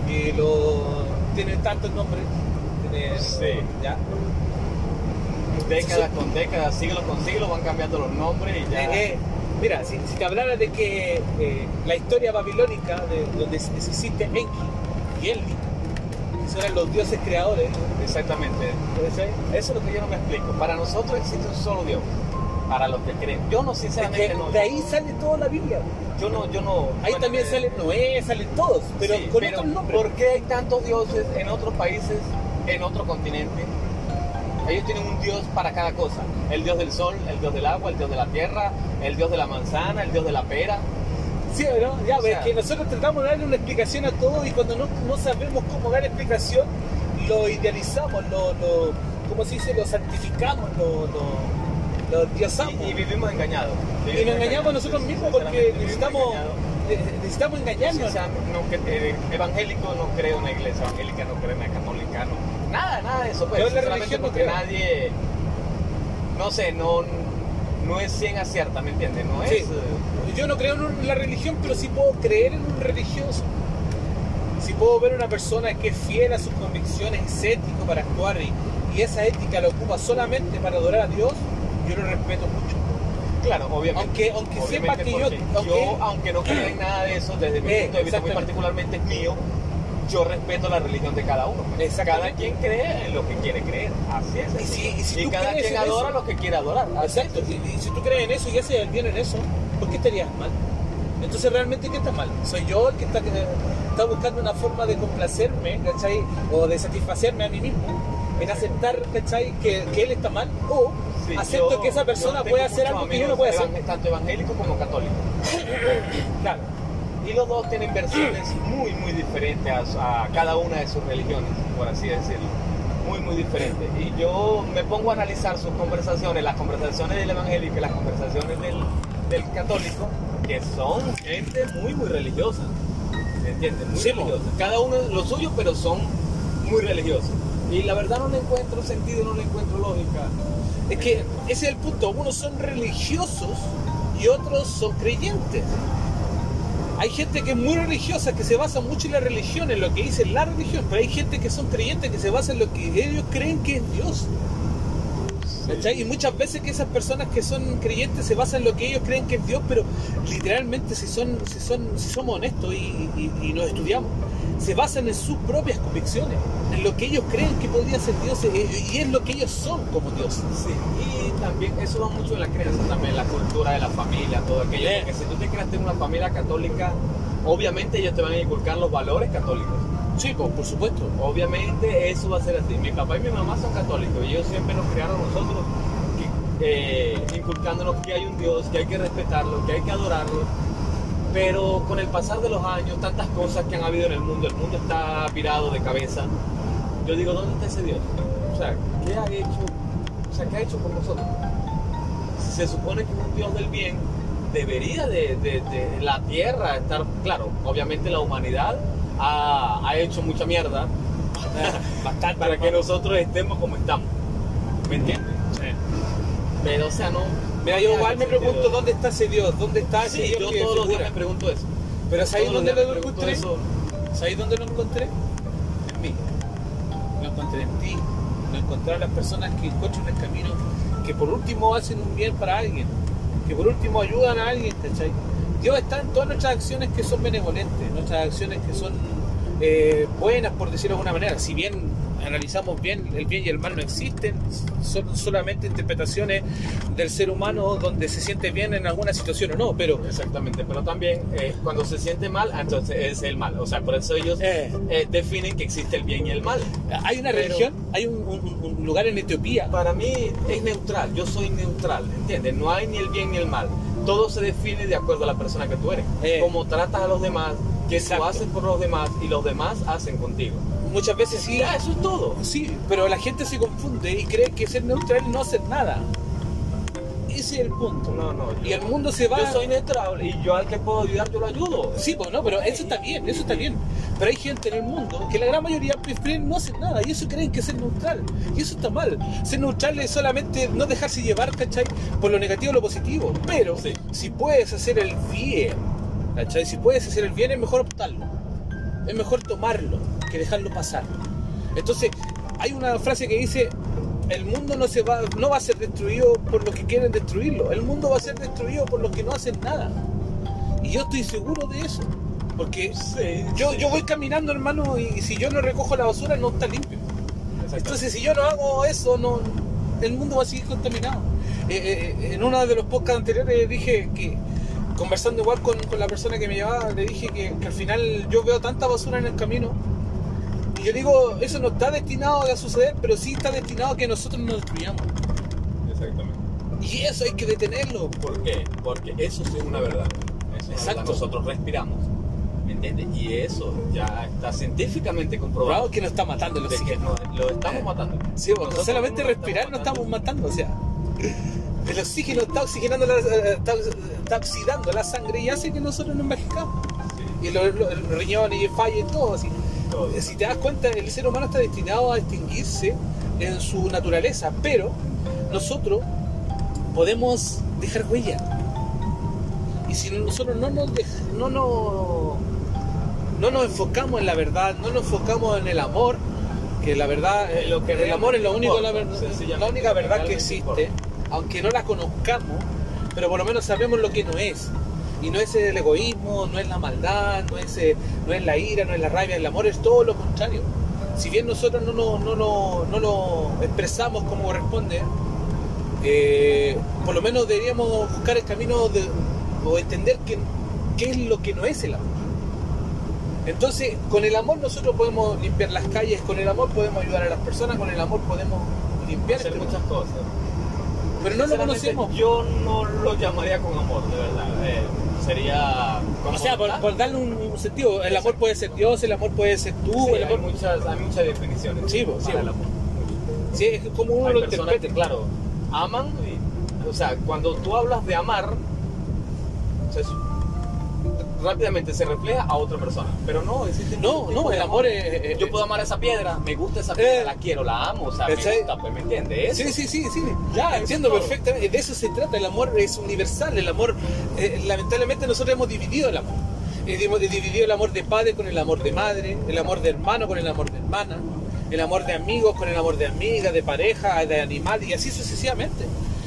y, y lo, tienen tantos nombres. Sí. ¿ya? Décadas con décadas, siglos con siglos van cambiando los nombres y ya. Eh, eh, mira, si, si te hablara de que eh, la historia babilónica, de, donde existe Enki y Enlil, que eran los dioses creadores, Exactamente. Eso es lo que yo no me explico. Para nosotros existe un solo Dios. Para los que creen. Yo no, Es sinceramente que no. de ahí sale toda la Biblia. Yo no, yo no. Ahí bueno, también eh, sale Noé, salen todos, pero sí, con pero otros nombres. ¿Por qué hay tantos dioses en otros países, en otro continente? Ellos tienen un dios para cada cosa. El dios del sol, el dios del agua, el dios de la tierra, el dios de la manzana, el dios de la pera. Sí, ¿no? Ya, O que nosotros tratamos de darle una explicación a todo y cuando no, no sabemos cómo dar explicación, lo idealizamos, lo, lo ¿cómo se dice? Lo santificamos, lo, lo, lo diosamos. Y, y vivimos engañados. Y nos engañamos nosotros mismos porque necesitamos, necesitamos engañarnos. O sea, no, que- eh, evangélico no creo en una iglesia evangélica, no creo en una católica, no. Nada, nada de eso, pues. Yo en la sinceramente, religión no porque creo. nadie, no sé, no, no es 100 acierta, ¿me entiendes? No es. Sí. eh, Yo no creo en la religión, pero sí puedo creer en un religioso. Si puedo ver una persona que es fiel a sus convicciones, es ético para actuar y, y esa ética la ocupa solamente para adorar a Dios, yo lo respeto mucho. Claro, obviamente. Aunque- aunque sepa Obviamente que yo- aunque- yo, aunque no crea en nada de eso, desde mi Eh, punto de vista muy particularmente mío, yo respeto la religión de cada uno. pues. Cada quien cree en lo que quiere creer. Así es. Y si- y si tú cada quien en adora eso- lo que quiere adorar. Exacto, y, y si tú crees en eso y haces el bien en eso, ¿por qué estarías mal? Entonces realmente ¿qué está mal? ¿Soy yo el que está, que está buscando una forma de complacerme, ¿cachai? O de satisfacerme a mí mismo, en aceptar, ¿cachai? Que, que él está mal, o Sí, acepto yo- que esa persona puede hacer algo que yo no puedo hacer. Tanto evangélicos como católicos. [coughs] Claro. Y los dos tienen versiones muy, muy diferentes a, cada una de sus religiones, por así decirlo. Muy, muy diferentes. Y yo me pongo a analizar sus conversaciones, las conversaciones del evangélico y las conversaciones del, del católico, que son gente muy, muy religiosa. ¿Me entiendes? Muy Sí, religiosa. Cada uno lo suyo, pero son muy religiosos. Y la verdad no le encuentro sentido, no le encuentro lógica. Es que ese es el punto. Unos son religiosos y otros son creyentes. Hay gente que es muy religiosa, que se basa mucho en la religión, en lo que dice la religión, pero hay gente que son creyentes, que se basa en lo que ellos creen que es Dios. ¿Cachai? Y muchas veces que esas personas que son creyentes se basan en lo que ellos creen que es Dios, pero literalmente si son, si son, si somos honestos y, y- y nos estudiamos, se basan en sus propias convicciones, en lo que ellos creen que podría ser Dios y es lo que ellos son como Dios. Sí, y también eso va mucho en la crianza también, la cultura de la familia, todo aquello. Porque si tú te creaste en una familia católica, obviamente ellos te van a inculcar los valores católicos. Sí, pues, por supuesto. Obviamente eso va a ser así. Mi papá y mi mamá son católicos y ellos siempre nos crearon nosotros eh, inculcándonos que hay un Dios, que hay que respetarlo, que hay que adorarlo. Pero con el pasar de los años, tantas cosas que han habido en el mundo, el mundo está virado de cabeza. Yo digo, ¿dónde está ese Dios? O sea, ¿qué ha hecho? O sea, ¿qué ha hecho por nosotros? se supone que un Dios del bien debería de, de- de la tierra estar, claro, obviamente la humanidad ha, ha hecho mucha mierda [laughs] Bastante. para que nosotros estemos como estamos. ¿Me entiendes? Pero, o sea, no. Mira, yo no igual me pregunto dónde está ese Dios, dónde está ese Sí, Dios yo que todos los días me pregunto eso. Pero ¿sabéis dónde lo encontré? ¿Sabéis dónde lo encontré? En mí. Lo encontré en ti. Lo encontré en las personas que encuentran el camino, que por último hacen un bien para alguien, que por último ayudan a alguien, ¿cachai? Dios está en todas nuestras acciones que son benevolentes, nuestras acciones que son eh, buenas, por decirlo de alguna manera. Si bien analizamos bien, el bien y el mal no existen, son solamente interpretaciones del ser humano donde se siente bien en alguna situación o no, pero Exactamente, pero también eh, cuando se siente mal, entonces es el mal. O sea, por eso ellos Eh. eh, definen que existe el bien y el mal. hay una Pero- religión, hay un, un- un lugar en Etiopía Para mí es neutral, yo soy neutral, ¿entiendes? No hay ni el bien ni el mal. Todo se define de acuerdo a la persona que tú eres. Eh. Cómo tratas a los demás, qué tú haces por los demás y los demás hacen contigo. Muchas veces sí, Ya, eso es todo. sí, pero la gente se confunde y cree que ser neutral es no hacer nada. Ese es el punto. No, no. Y el mundo se va. Yo soy neutral y yo al que puedo ayudar, yo lo ayudo. Sí, pues no, pero eso está bien, eso está bien. Pero hay gente en el mundo que la gran mayoría prefieren no hacer nada y eso creen que es ser neutral. Y eso está mal. Ser neutral es solamente no dejarse llevar, ¿cachai? Por lo negativo o lo positivo. Pero Sí. si puedes hacer el bien, ¿cachai? Si puedes hacer el bien es mejor optarlo. Es mejor tomarlo que dejarlo pasar. Entonces, hay una frase que dice, el mundo no, se va, no va a ser destruido por los que quieren destruirlo. El mundo va a ser destruido por los que no hacen nada. Y yo estoy seguro de eso. Porque Sí, yo, sí. yo voy caminando, hermano, y si yo no recojo la basura, no está limpio. Entonces, si yo no hago eso, no, el mundo va a seguir contaminado. Eh, eh, en uno de los podcasts anteriores dije que, conversando igual con, con la persona que me llevaba, le dije que, que al final yo veo tanta basura en el camino. Y yo digo, eso no está destinado a suceder, pero sí está destinado a que nosotros nos destruyamos. Exactamente. Y eso hay que detenerlo. ¿Por qué? Porque eso sí es una verdad. Es Exacto. verdad. Nosotros respiramos. ¿Me entiendes? Y eso ya está científicamente Probado comprobado. que nos está matando el que oxígeno. nos- lo estamos matando. Sí, porque solamente respirar nos estamos matando. o sea. El oxígeno está oxigenando, la, eh, está, está oxidando la sangre y hace que nosotros nos envejezcamos. Sí, Y los, los- los riñones y el fallo y todo así. Si te das cuenta, el ser humano está destinado a extinguirse en su naturaleza, pero nosotros podemos dejar huella. Y si nosotros no nos, no nos, no nos enfocamos en la verdad, no nos enfocamos en el amor, que la verdad, En lo que el amor es lo único, la, única verdad que existe, aunque no la conozcamos, pero por lo menos sabemos lo que no es. Y no es el egoísmo, no es la maldad, no es, eh, no es la ira, no es la rabia, el amor es todo lo contrario. Si bien nosotros no lo, no lo, no lo expresamos como corresponde, eh, por lo menos deberíamos buscar el camino de, o entender que- qué es lo que no es el amor. Entonces, con el amor nosotros podemos limpiar las calles, con el amor podemos ayudar a las personas, con el amor podemos limpiar hacer este muchas cosas. Pero no lo conocemos. Yo no lo llamaría con amor, de verdad. Eh, sería. O sea, por, darle un, sentido, el amor puede ser Dios, el amor puede ser tú, Sí, el hay, muchas, hay muchas definiciones Sí, pues, sí, el amor. Sí, es como uno Hay lo personas que, interpreta. claro, aman. y- o sea, cuando tú hablas de amar, o sea, rápidamente se refleja a otra persona. Pero no, existe No, no, el amor es... es- Yo puedo amar esa piedra, me gusta esa piedra, Eh. la quiero, la amo, o sea, me gusta, pues, ¿me entiendes? Sí, sí, sí, sí. Ya, entiendo todo. perfectamente. De eso se trata. El amor es universal. El amor, eh, lamentablemente, nosotros hemos dividido el amor. Eh, Hemos dividido el amor de padre con el amor de madre, el amor de hermano con el amor de hermana, el amor de amigos con el amor de amiga, de pareja, de animal y así sucesivamente.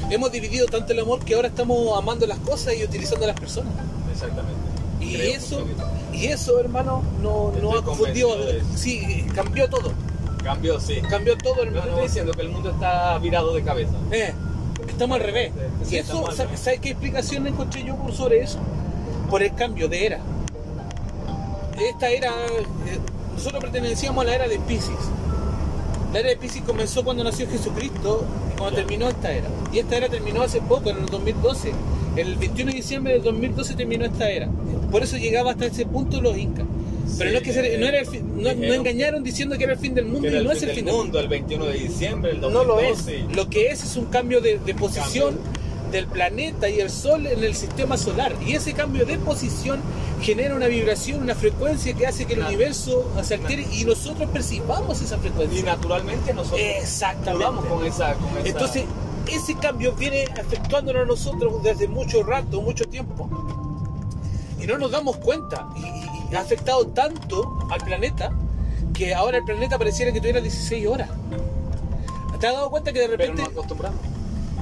Hemos dividido tanto el amor que ahora estamos amando las cosas y utilizando a las personas. Exactamente. Y Creo eso, y eso, hermano, no, no ha confundido. Sí, cambió todo. Cambio, sí. Cambió todo, No te hermano. estoy diciendo que el mundo está virado de cabeza. Eh, estamos al revés. Sí, y eso, ¿sabes revés. ¿sabes qué explicación encontré yo por sobre eso? Por el cambio de era. Esta era, eh, nosotros pertenecíamos a la era de Pisces. La era de Pisces comenzó cuando nació Jesucristo y cuando Ya. terminó esta era. Y esta era terminó hace poco, en el 2012. El 21 de diciembre del 2012 terminó esta era. Por eso llegaba hasta ese punto los incas. Pero Sí, no es que se- no era el fin- no, no dijeron engañaron diciendo que era el fin del mundo y no es el fin del del mundo, el 21 de diciembre, el no 2012. lo es. Lo que es es un cambio de, de posición del planeta y el Sol en el sistema solar. Y ese cambio de posición genera una vibración, una frecuencia que hace que el Claro. universo se altere y nosotros percibamos esa Y frecuencia. naturalmente nosotros Exactamente. con esa, con esa- Entonces, ese cambio viene afectándonos a nosotros desde mucho rato, mucho tiempo. Y no nos damos cuenta. Y, y- ha afectado tanto al planeta que ahora el planeta pareciera que tuviera 16 horas. ¿Te has dado cuenta que de pero repente... nos acostumbramos.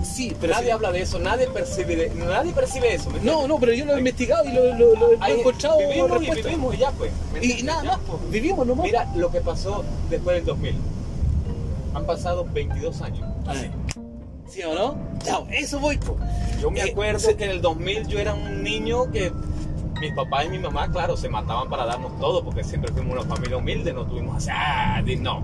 sí, pero nadie sí- habla de eso, nadie percibe, de- nadie percibe eso. ¿me No, no, pero yo lo he investigado y lo, lo- lo- lo he encontrado vivimos y vivimos y ya pues. ¿me Y, nada Ya, más, pues. vivimos nomás. Mira lo que pasó después del 2000. Han pasado 22 años. Así. ¿Sí o no? Ya, eso voy, po. Yo me Eh, acuerdo se- que en el 2000 yo era un niño que mis papás y mi mamá, claro, se mataban para darnos todo porque siempre fuimos una familia humilde, no tuvimos así, ah, no.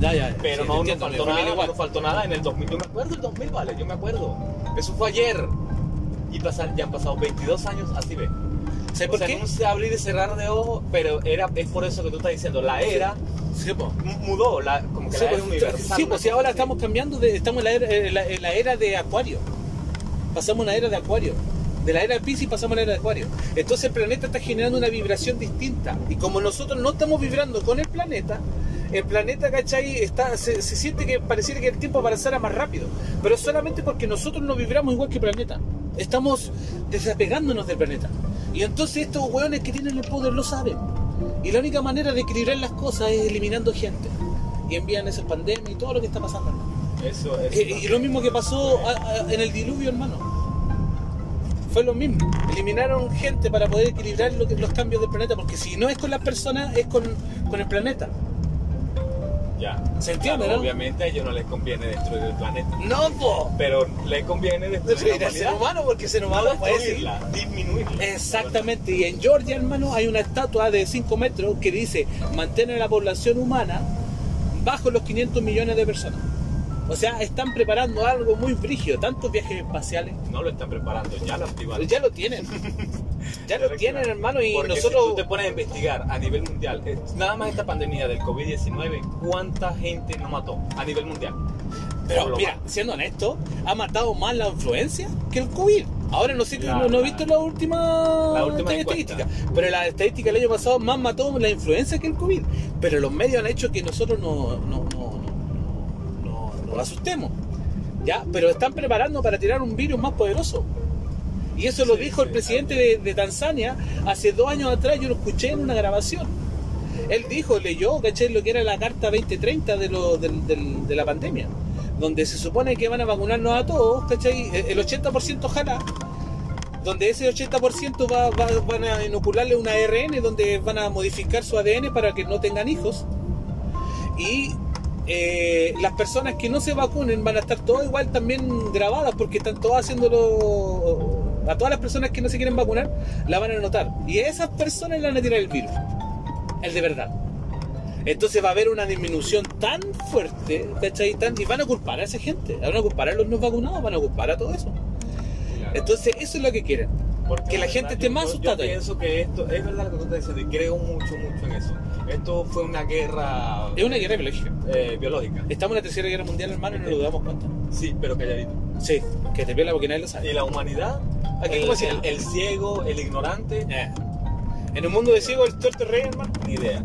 Ya, ya, ya. Pero Sí, no nos faltó nada, no igual. faltó nada en el 2000. Yo me acuerdo del 2000, vale, yo me acuerdo. Eso fue ayer. Y pasar, ya han pasado 22 años, así ve. ¿Sabes O por sea, qué? no se abrir y cerrar de ojos, pero era, es por eso que tú estás diciendo, la era Sí, mudó, la, como que Sí, la era universal. sí, pues si ahora estamos cambiando, de, estamos en la, era, en la- en la era de Acuario. Pasamos a una era de Acuario. De la era de Pisces pasamos a la era de Acuario. Entonces el planeta está generando una vibración distinta. Y como nosotros no estamos vibrando con el planeta, el planeta, ¿cachai? Está, se, se siente que pareciera que el tiempo avanzara más rápido. Pero solamente porque nosotros no vibramos igual que el planeta. Estamos desapegándonos del planeta. Y entonces estos hueones que tienen el poder lo saben. Y la única manera de equilibrar las cosas es eliminando gente. Y envían esas pandemias y todo lo que está pasando. Eso, eso. Eh, Y lo mismo que pasó a- a- en el diluvio, hermano. Fue lo mismo. Eliminaron gente para poder equilibrar lo que- los cambios del planeta. Porque si no es con las personas, es con, con el planeta. Ya. ¿Se entiende, Claro, no? Obviamente a ellos no les conviene destruir el planeta. No, po. Pero les conviene destruir al ser humano porque el ser No humano puede seguir. destruirla, disminuirla. Exactamente, y en Georgia, hermano, hay una estatua de 5 metros que dice mantener la población humana bajo los 500 millones de personas. O sea, están preparando algo muy brígido, tantos viajes espaciales. No lo están preparando, ya lo activaron. Ya lo tienen. [laughs] Ya lo tienen, hermano, y Porque nosotros... si tú te pones a investigar a nivel mundial, nada más esta pandemia del COVID-19, ¿cuánta gente no mató a nivel mundial? Pero mira, siendo honesto, ha matado más la influencia que el COVID. Ahora no sé, no, no he visto la última, la última estadística, encuesta. pero la estadística del año pasado más mató la influencia que el COVID. Pero los medios han hecho que nosotros no, no, no, no, no- no nos asustemos. ¿ya? Pero están preparando para tirar un virus más poderoso. Y eso lo dijo el presidente de, Tanzania hace dos años atrás, yo lo escuché en una grabación. Él dijo, leyó, ¿cachai? Lo que era la carta 2030 de, lo, de la pandemia, donde se supone que van a vacunarnos a todos, ¿cachai? El el 80% ojalá, donde ese 80% va, va- van a inocularle un ARN, donde van a modificar su ADN para que no tengan hijos. Y eh, las personas que no se vacunen van a estar todas igual también grabadas, porque están todas haciéndolo... A todas las personas que no se quieren vacunar, la van a notar. Y a esas personas le van a tirar el virus. El de verdad. Entonces va a haber una disminución tan fuerte, ¿cachai? Tan- y van a culpar a esa gente, van a culpar a los no vacunados, van a culpar a todo eso. Entonces eso es lo que quieren. Porque que la gente esté más asustada. Yo pienso que esto, es verdad lo que tú estás diciendo, y creo mucho, mucho en eso. Esto fue una guerra Es una guerra biológica. eh, biológica. Estamos en la tercera guerra mundial, hermano, y no nos damos cuenta. Sí, pero calladito. Sí, que te viola porque nadie lo sabe. Y la humanidad, Aquí el, el- el ciego, el ignorante, Eh. En un mundo de ciego, el torto rey, hermano. ni idea.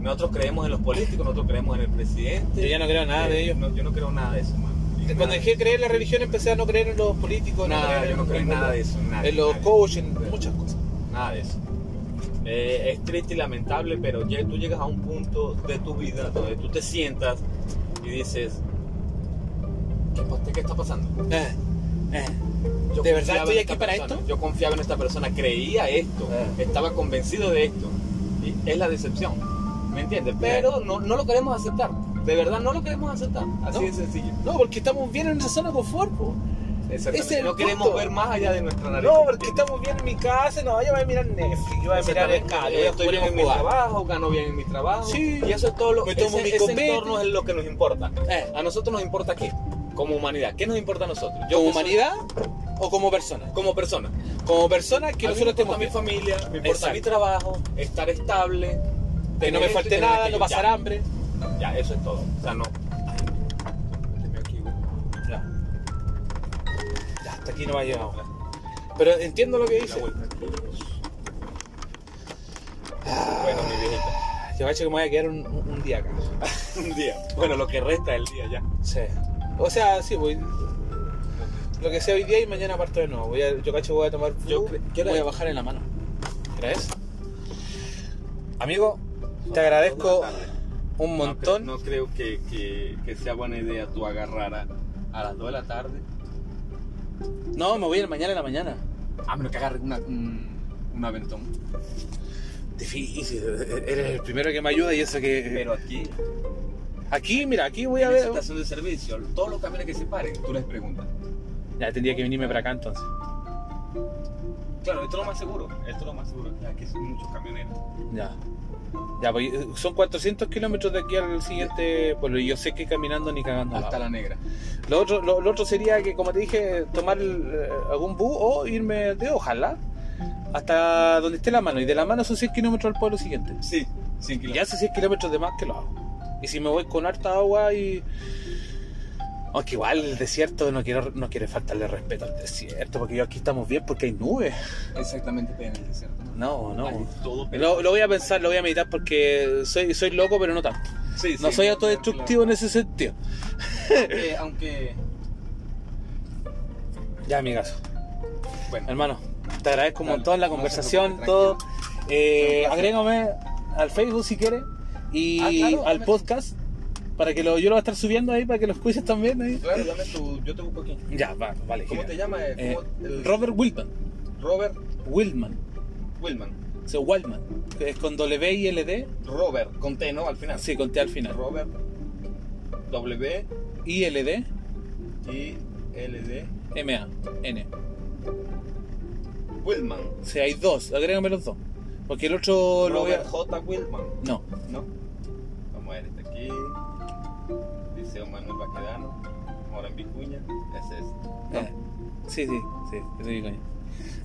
Nosotros creemos en los políticos, nosotros creemos en el presidente. Yo ya no creo en nada de Eh, ellos. no, yo no creo nada de eso, man. Cuando dejé de creer en la religión, empecé a no creer en los políticos, no Nada, creer yo no creo en nada de eso. nada, En los coaches, en muchas cosas. Nada de eso. Eh, es triste y lamentable, pero ya tú llegas a un punto de tu vida donde tú te sientas y dices, ¿qué, está pasando? Eh, eh. Yo ¿De verdad estoy aquí para persona, esto? Yo confiaba en esta persona, creía esto, Eh. estaba convencido de esto. Y es la decepción, ¿me entiendes? Pero no, no lo queremos aceptar. De verdad no lo queremos aceptar. Así No. de sencillo. No, porque estamos bien en esa zona de confort, po. Ese es el no queremos punto. ver más allá de nuestra nariz. No, ¿me porque estamos bien en mi casa, no, yo voy a mirar Netflix, yo voy a mirar Exactamente. Sky, Eh, estoy bien en mi trabajo, gano bien en mi trabajo. Sí. Y eso es todo lo Me ese, mi ese entorno es lo que nos importa. Eh. A nosotros nos importa qué? Como humanidad. ¿Qué nos importa a nosotros? ¿Como que soy- humanidad o como persona? como persona. Como persona que a mí nosotros me importa estemos mi bien. familia, me importa Exacto. mi trabajo, estar estable. Que no me falte tener nada, no pasar Ya, hambre. Ya, eso es todo. O sea, no. Ya. Ya. aquí no me ha llegado. Pero entiendo lo que dice. Bueno, mi viejita. Yo cacho que me voy a quedar un día acá. [laughs] Un día. Bueno, lo que resta del día ya. Sí. O sea, sí, voy. Lo que sea hoy día y mañana parto de nuevo. Voy a, yo cacho voy a tomar. Yo Yo cre- voy a bajar en la mano. ¿Crees? Amigo, te agradezco un montón. No, cre- no creo que, que- que sea buena idea tú agarrar a, a las 2 de la tarde. No, me voy el mañana en la mañana. Ah, menos que agarre una, un, un aventón. Difícil, eres el primero que me ayuda y eso que. Pero aquí, Aquí, mira, aquí voy a en ver. esa estación de servicio, todos los camiones que se paren, tú les preguntas. Ya tendría que venirme para acá entonces. Claro, esto es lo más seguro. Esto es lo más seguro. Aquí son muchos camioneros. Ya. Ya, pues son 400 kilómetros de aquí al siguiente pueblo y yo sé que caminando ni cagando. Hasta la negra. Lo otro, lo, lo otro sería que, como te dije, tomar eh, algún bus o irme de ojalá hasta donde esté la mano. Y de la mano son 100 kilómetros al pueblo siguiente. Sí, 100 Y kilómetros. ya hace 100 kilómetros de más que lo hago. Y si me voy con harta agua y. Aunque igual el desierto no quiero no quiere faltarle respeto al desierto, porque yo aquí estamos bien porque hay nubes. Exactamente, en el desierto. No, no. Todo Lo, lo voy a pensar, lo voy a meditar porque soy, soy loco, pero no tanto. Sí, No sí, soy autodestructivo en ese sentido. Aunque, [laughs] aunque, Ya, amigazo. bueno, Hermano, te agradezco un montón la no conversación, preocupe, todo. Eh, agrégame al Facebook si quieres y Ah, claro, al podcast para que lo, yo lo voy a estar subiendo ahí para que lo escuches también ahí. claro, dame tu, yo te busco aquí. Ya, va, vale. ¿Cómo genial. te llamas? Eh, ¿Cómo- el- Robert Wilman. Robert Wilman. Willman. O sea, Wildman. Que es con W I L D. Robert, con T, ¿no? Al final. Sí, con T al final. Robert, W, I L D I, L, D, M A N. Willman. O sea, hay dos. Agrégame los dos. Porque el otro lo voy a... J. Willman. No. ¿No? Vamos a ver, este aquí. Liceo Manuel Baquedano. Mora en Vicuña. Ese es. ¿no? Eh, sí, sí, sí. es mi coño.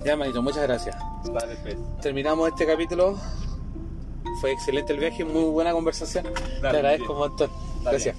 Ya, manito, muchas gracias. Dale, pues. terminamos este capítulo. Fue excelente el viaje, muy buena conversación. Te agradezco bien. un montón. Dale. Gracias.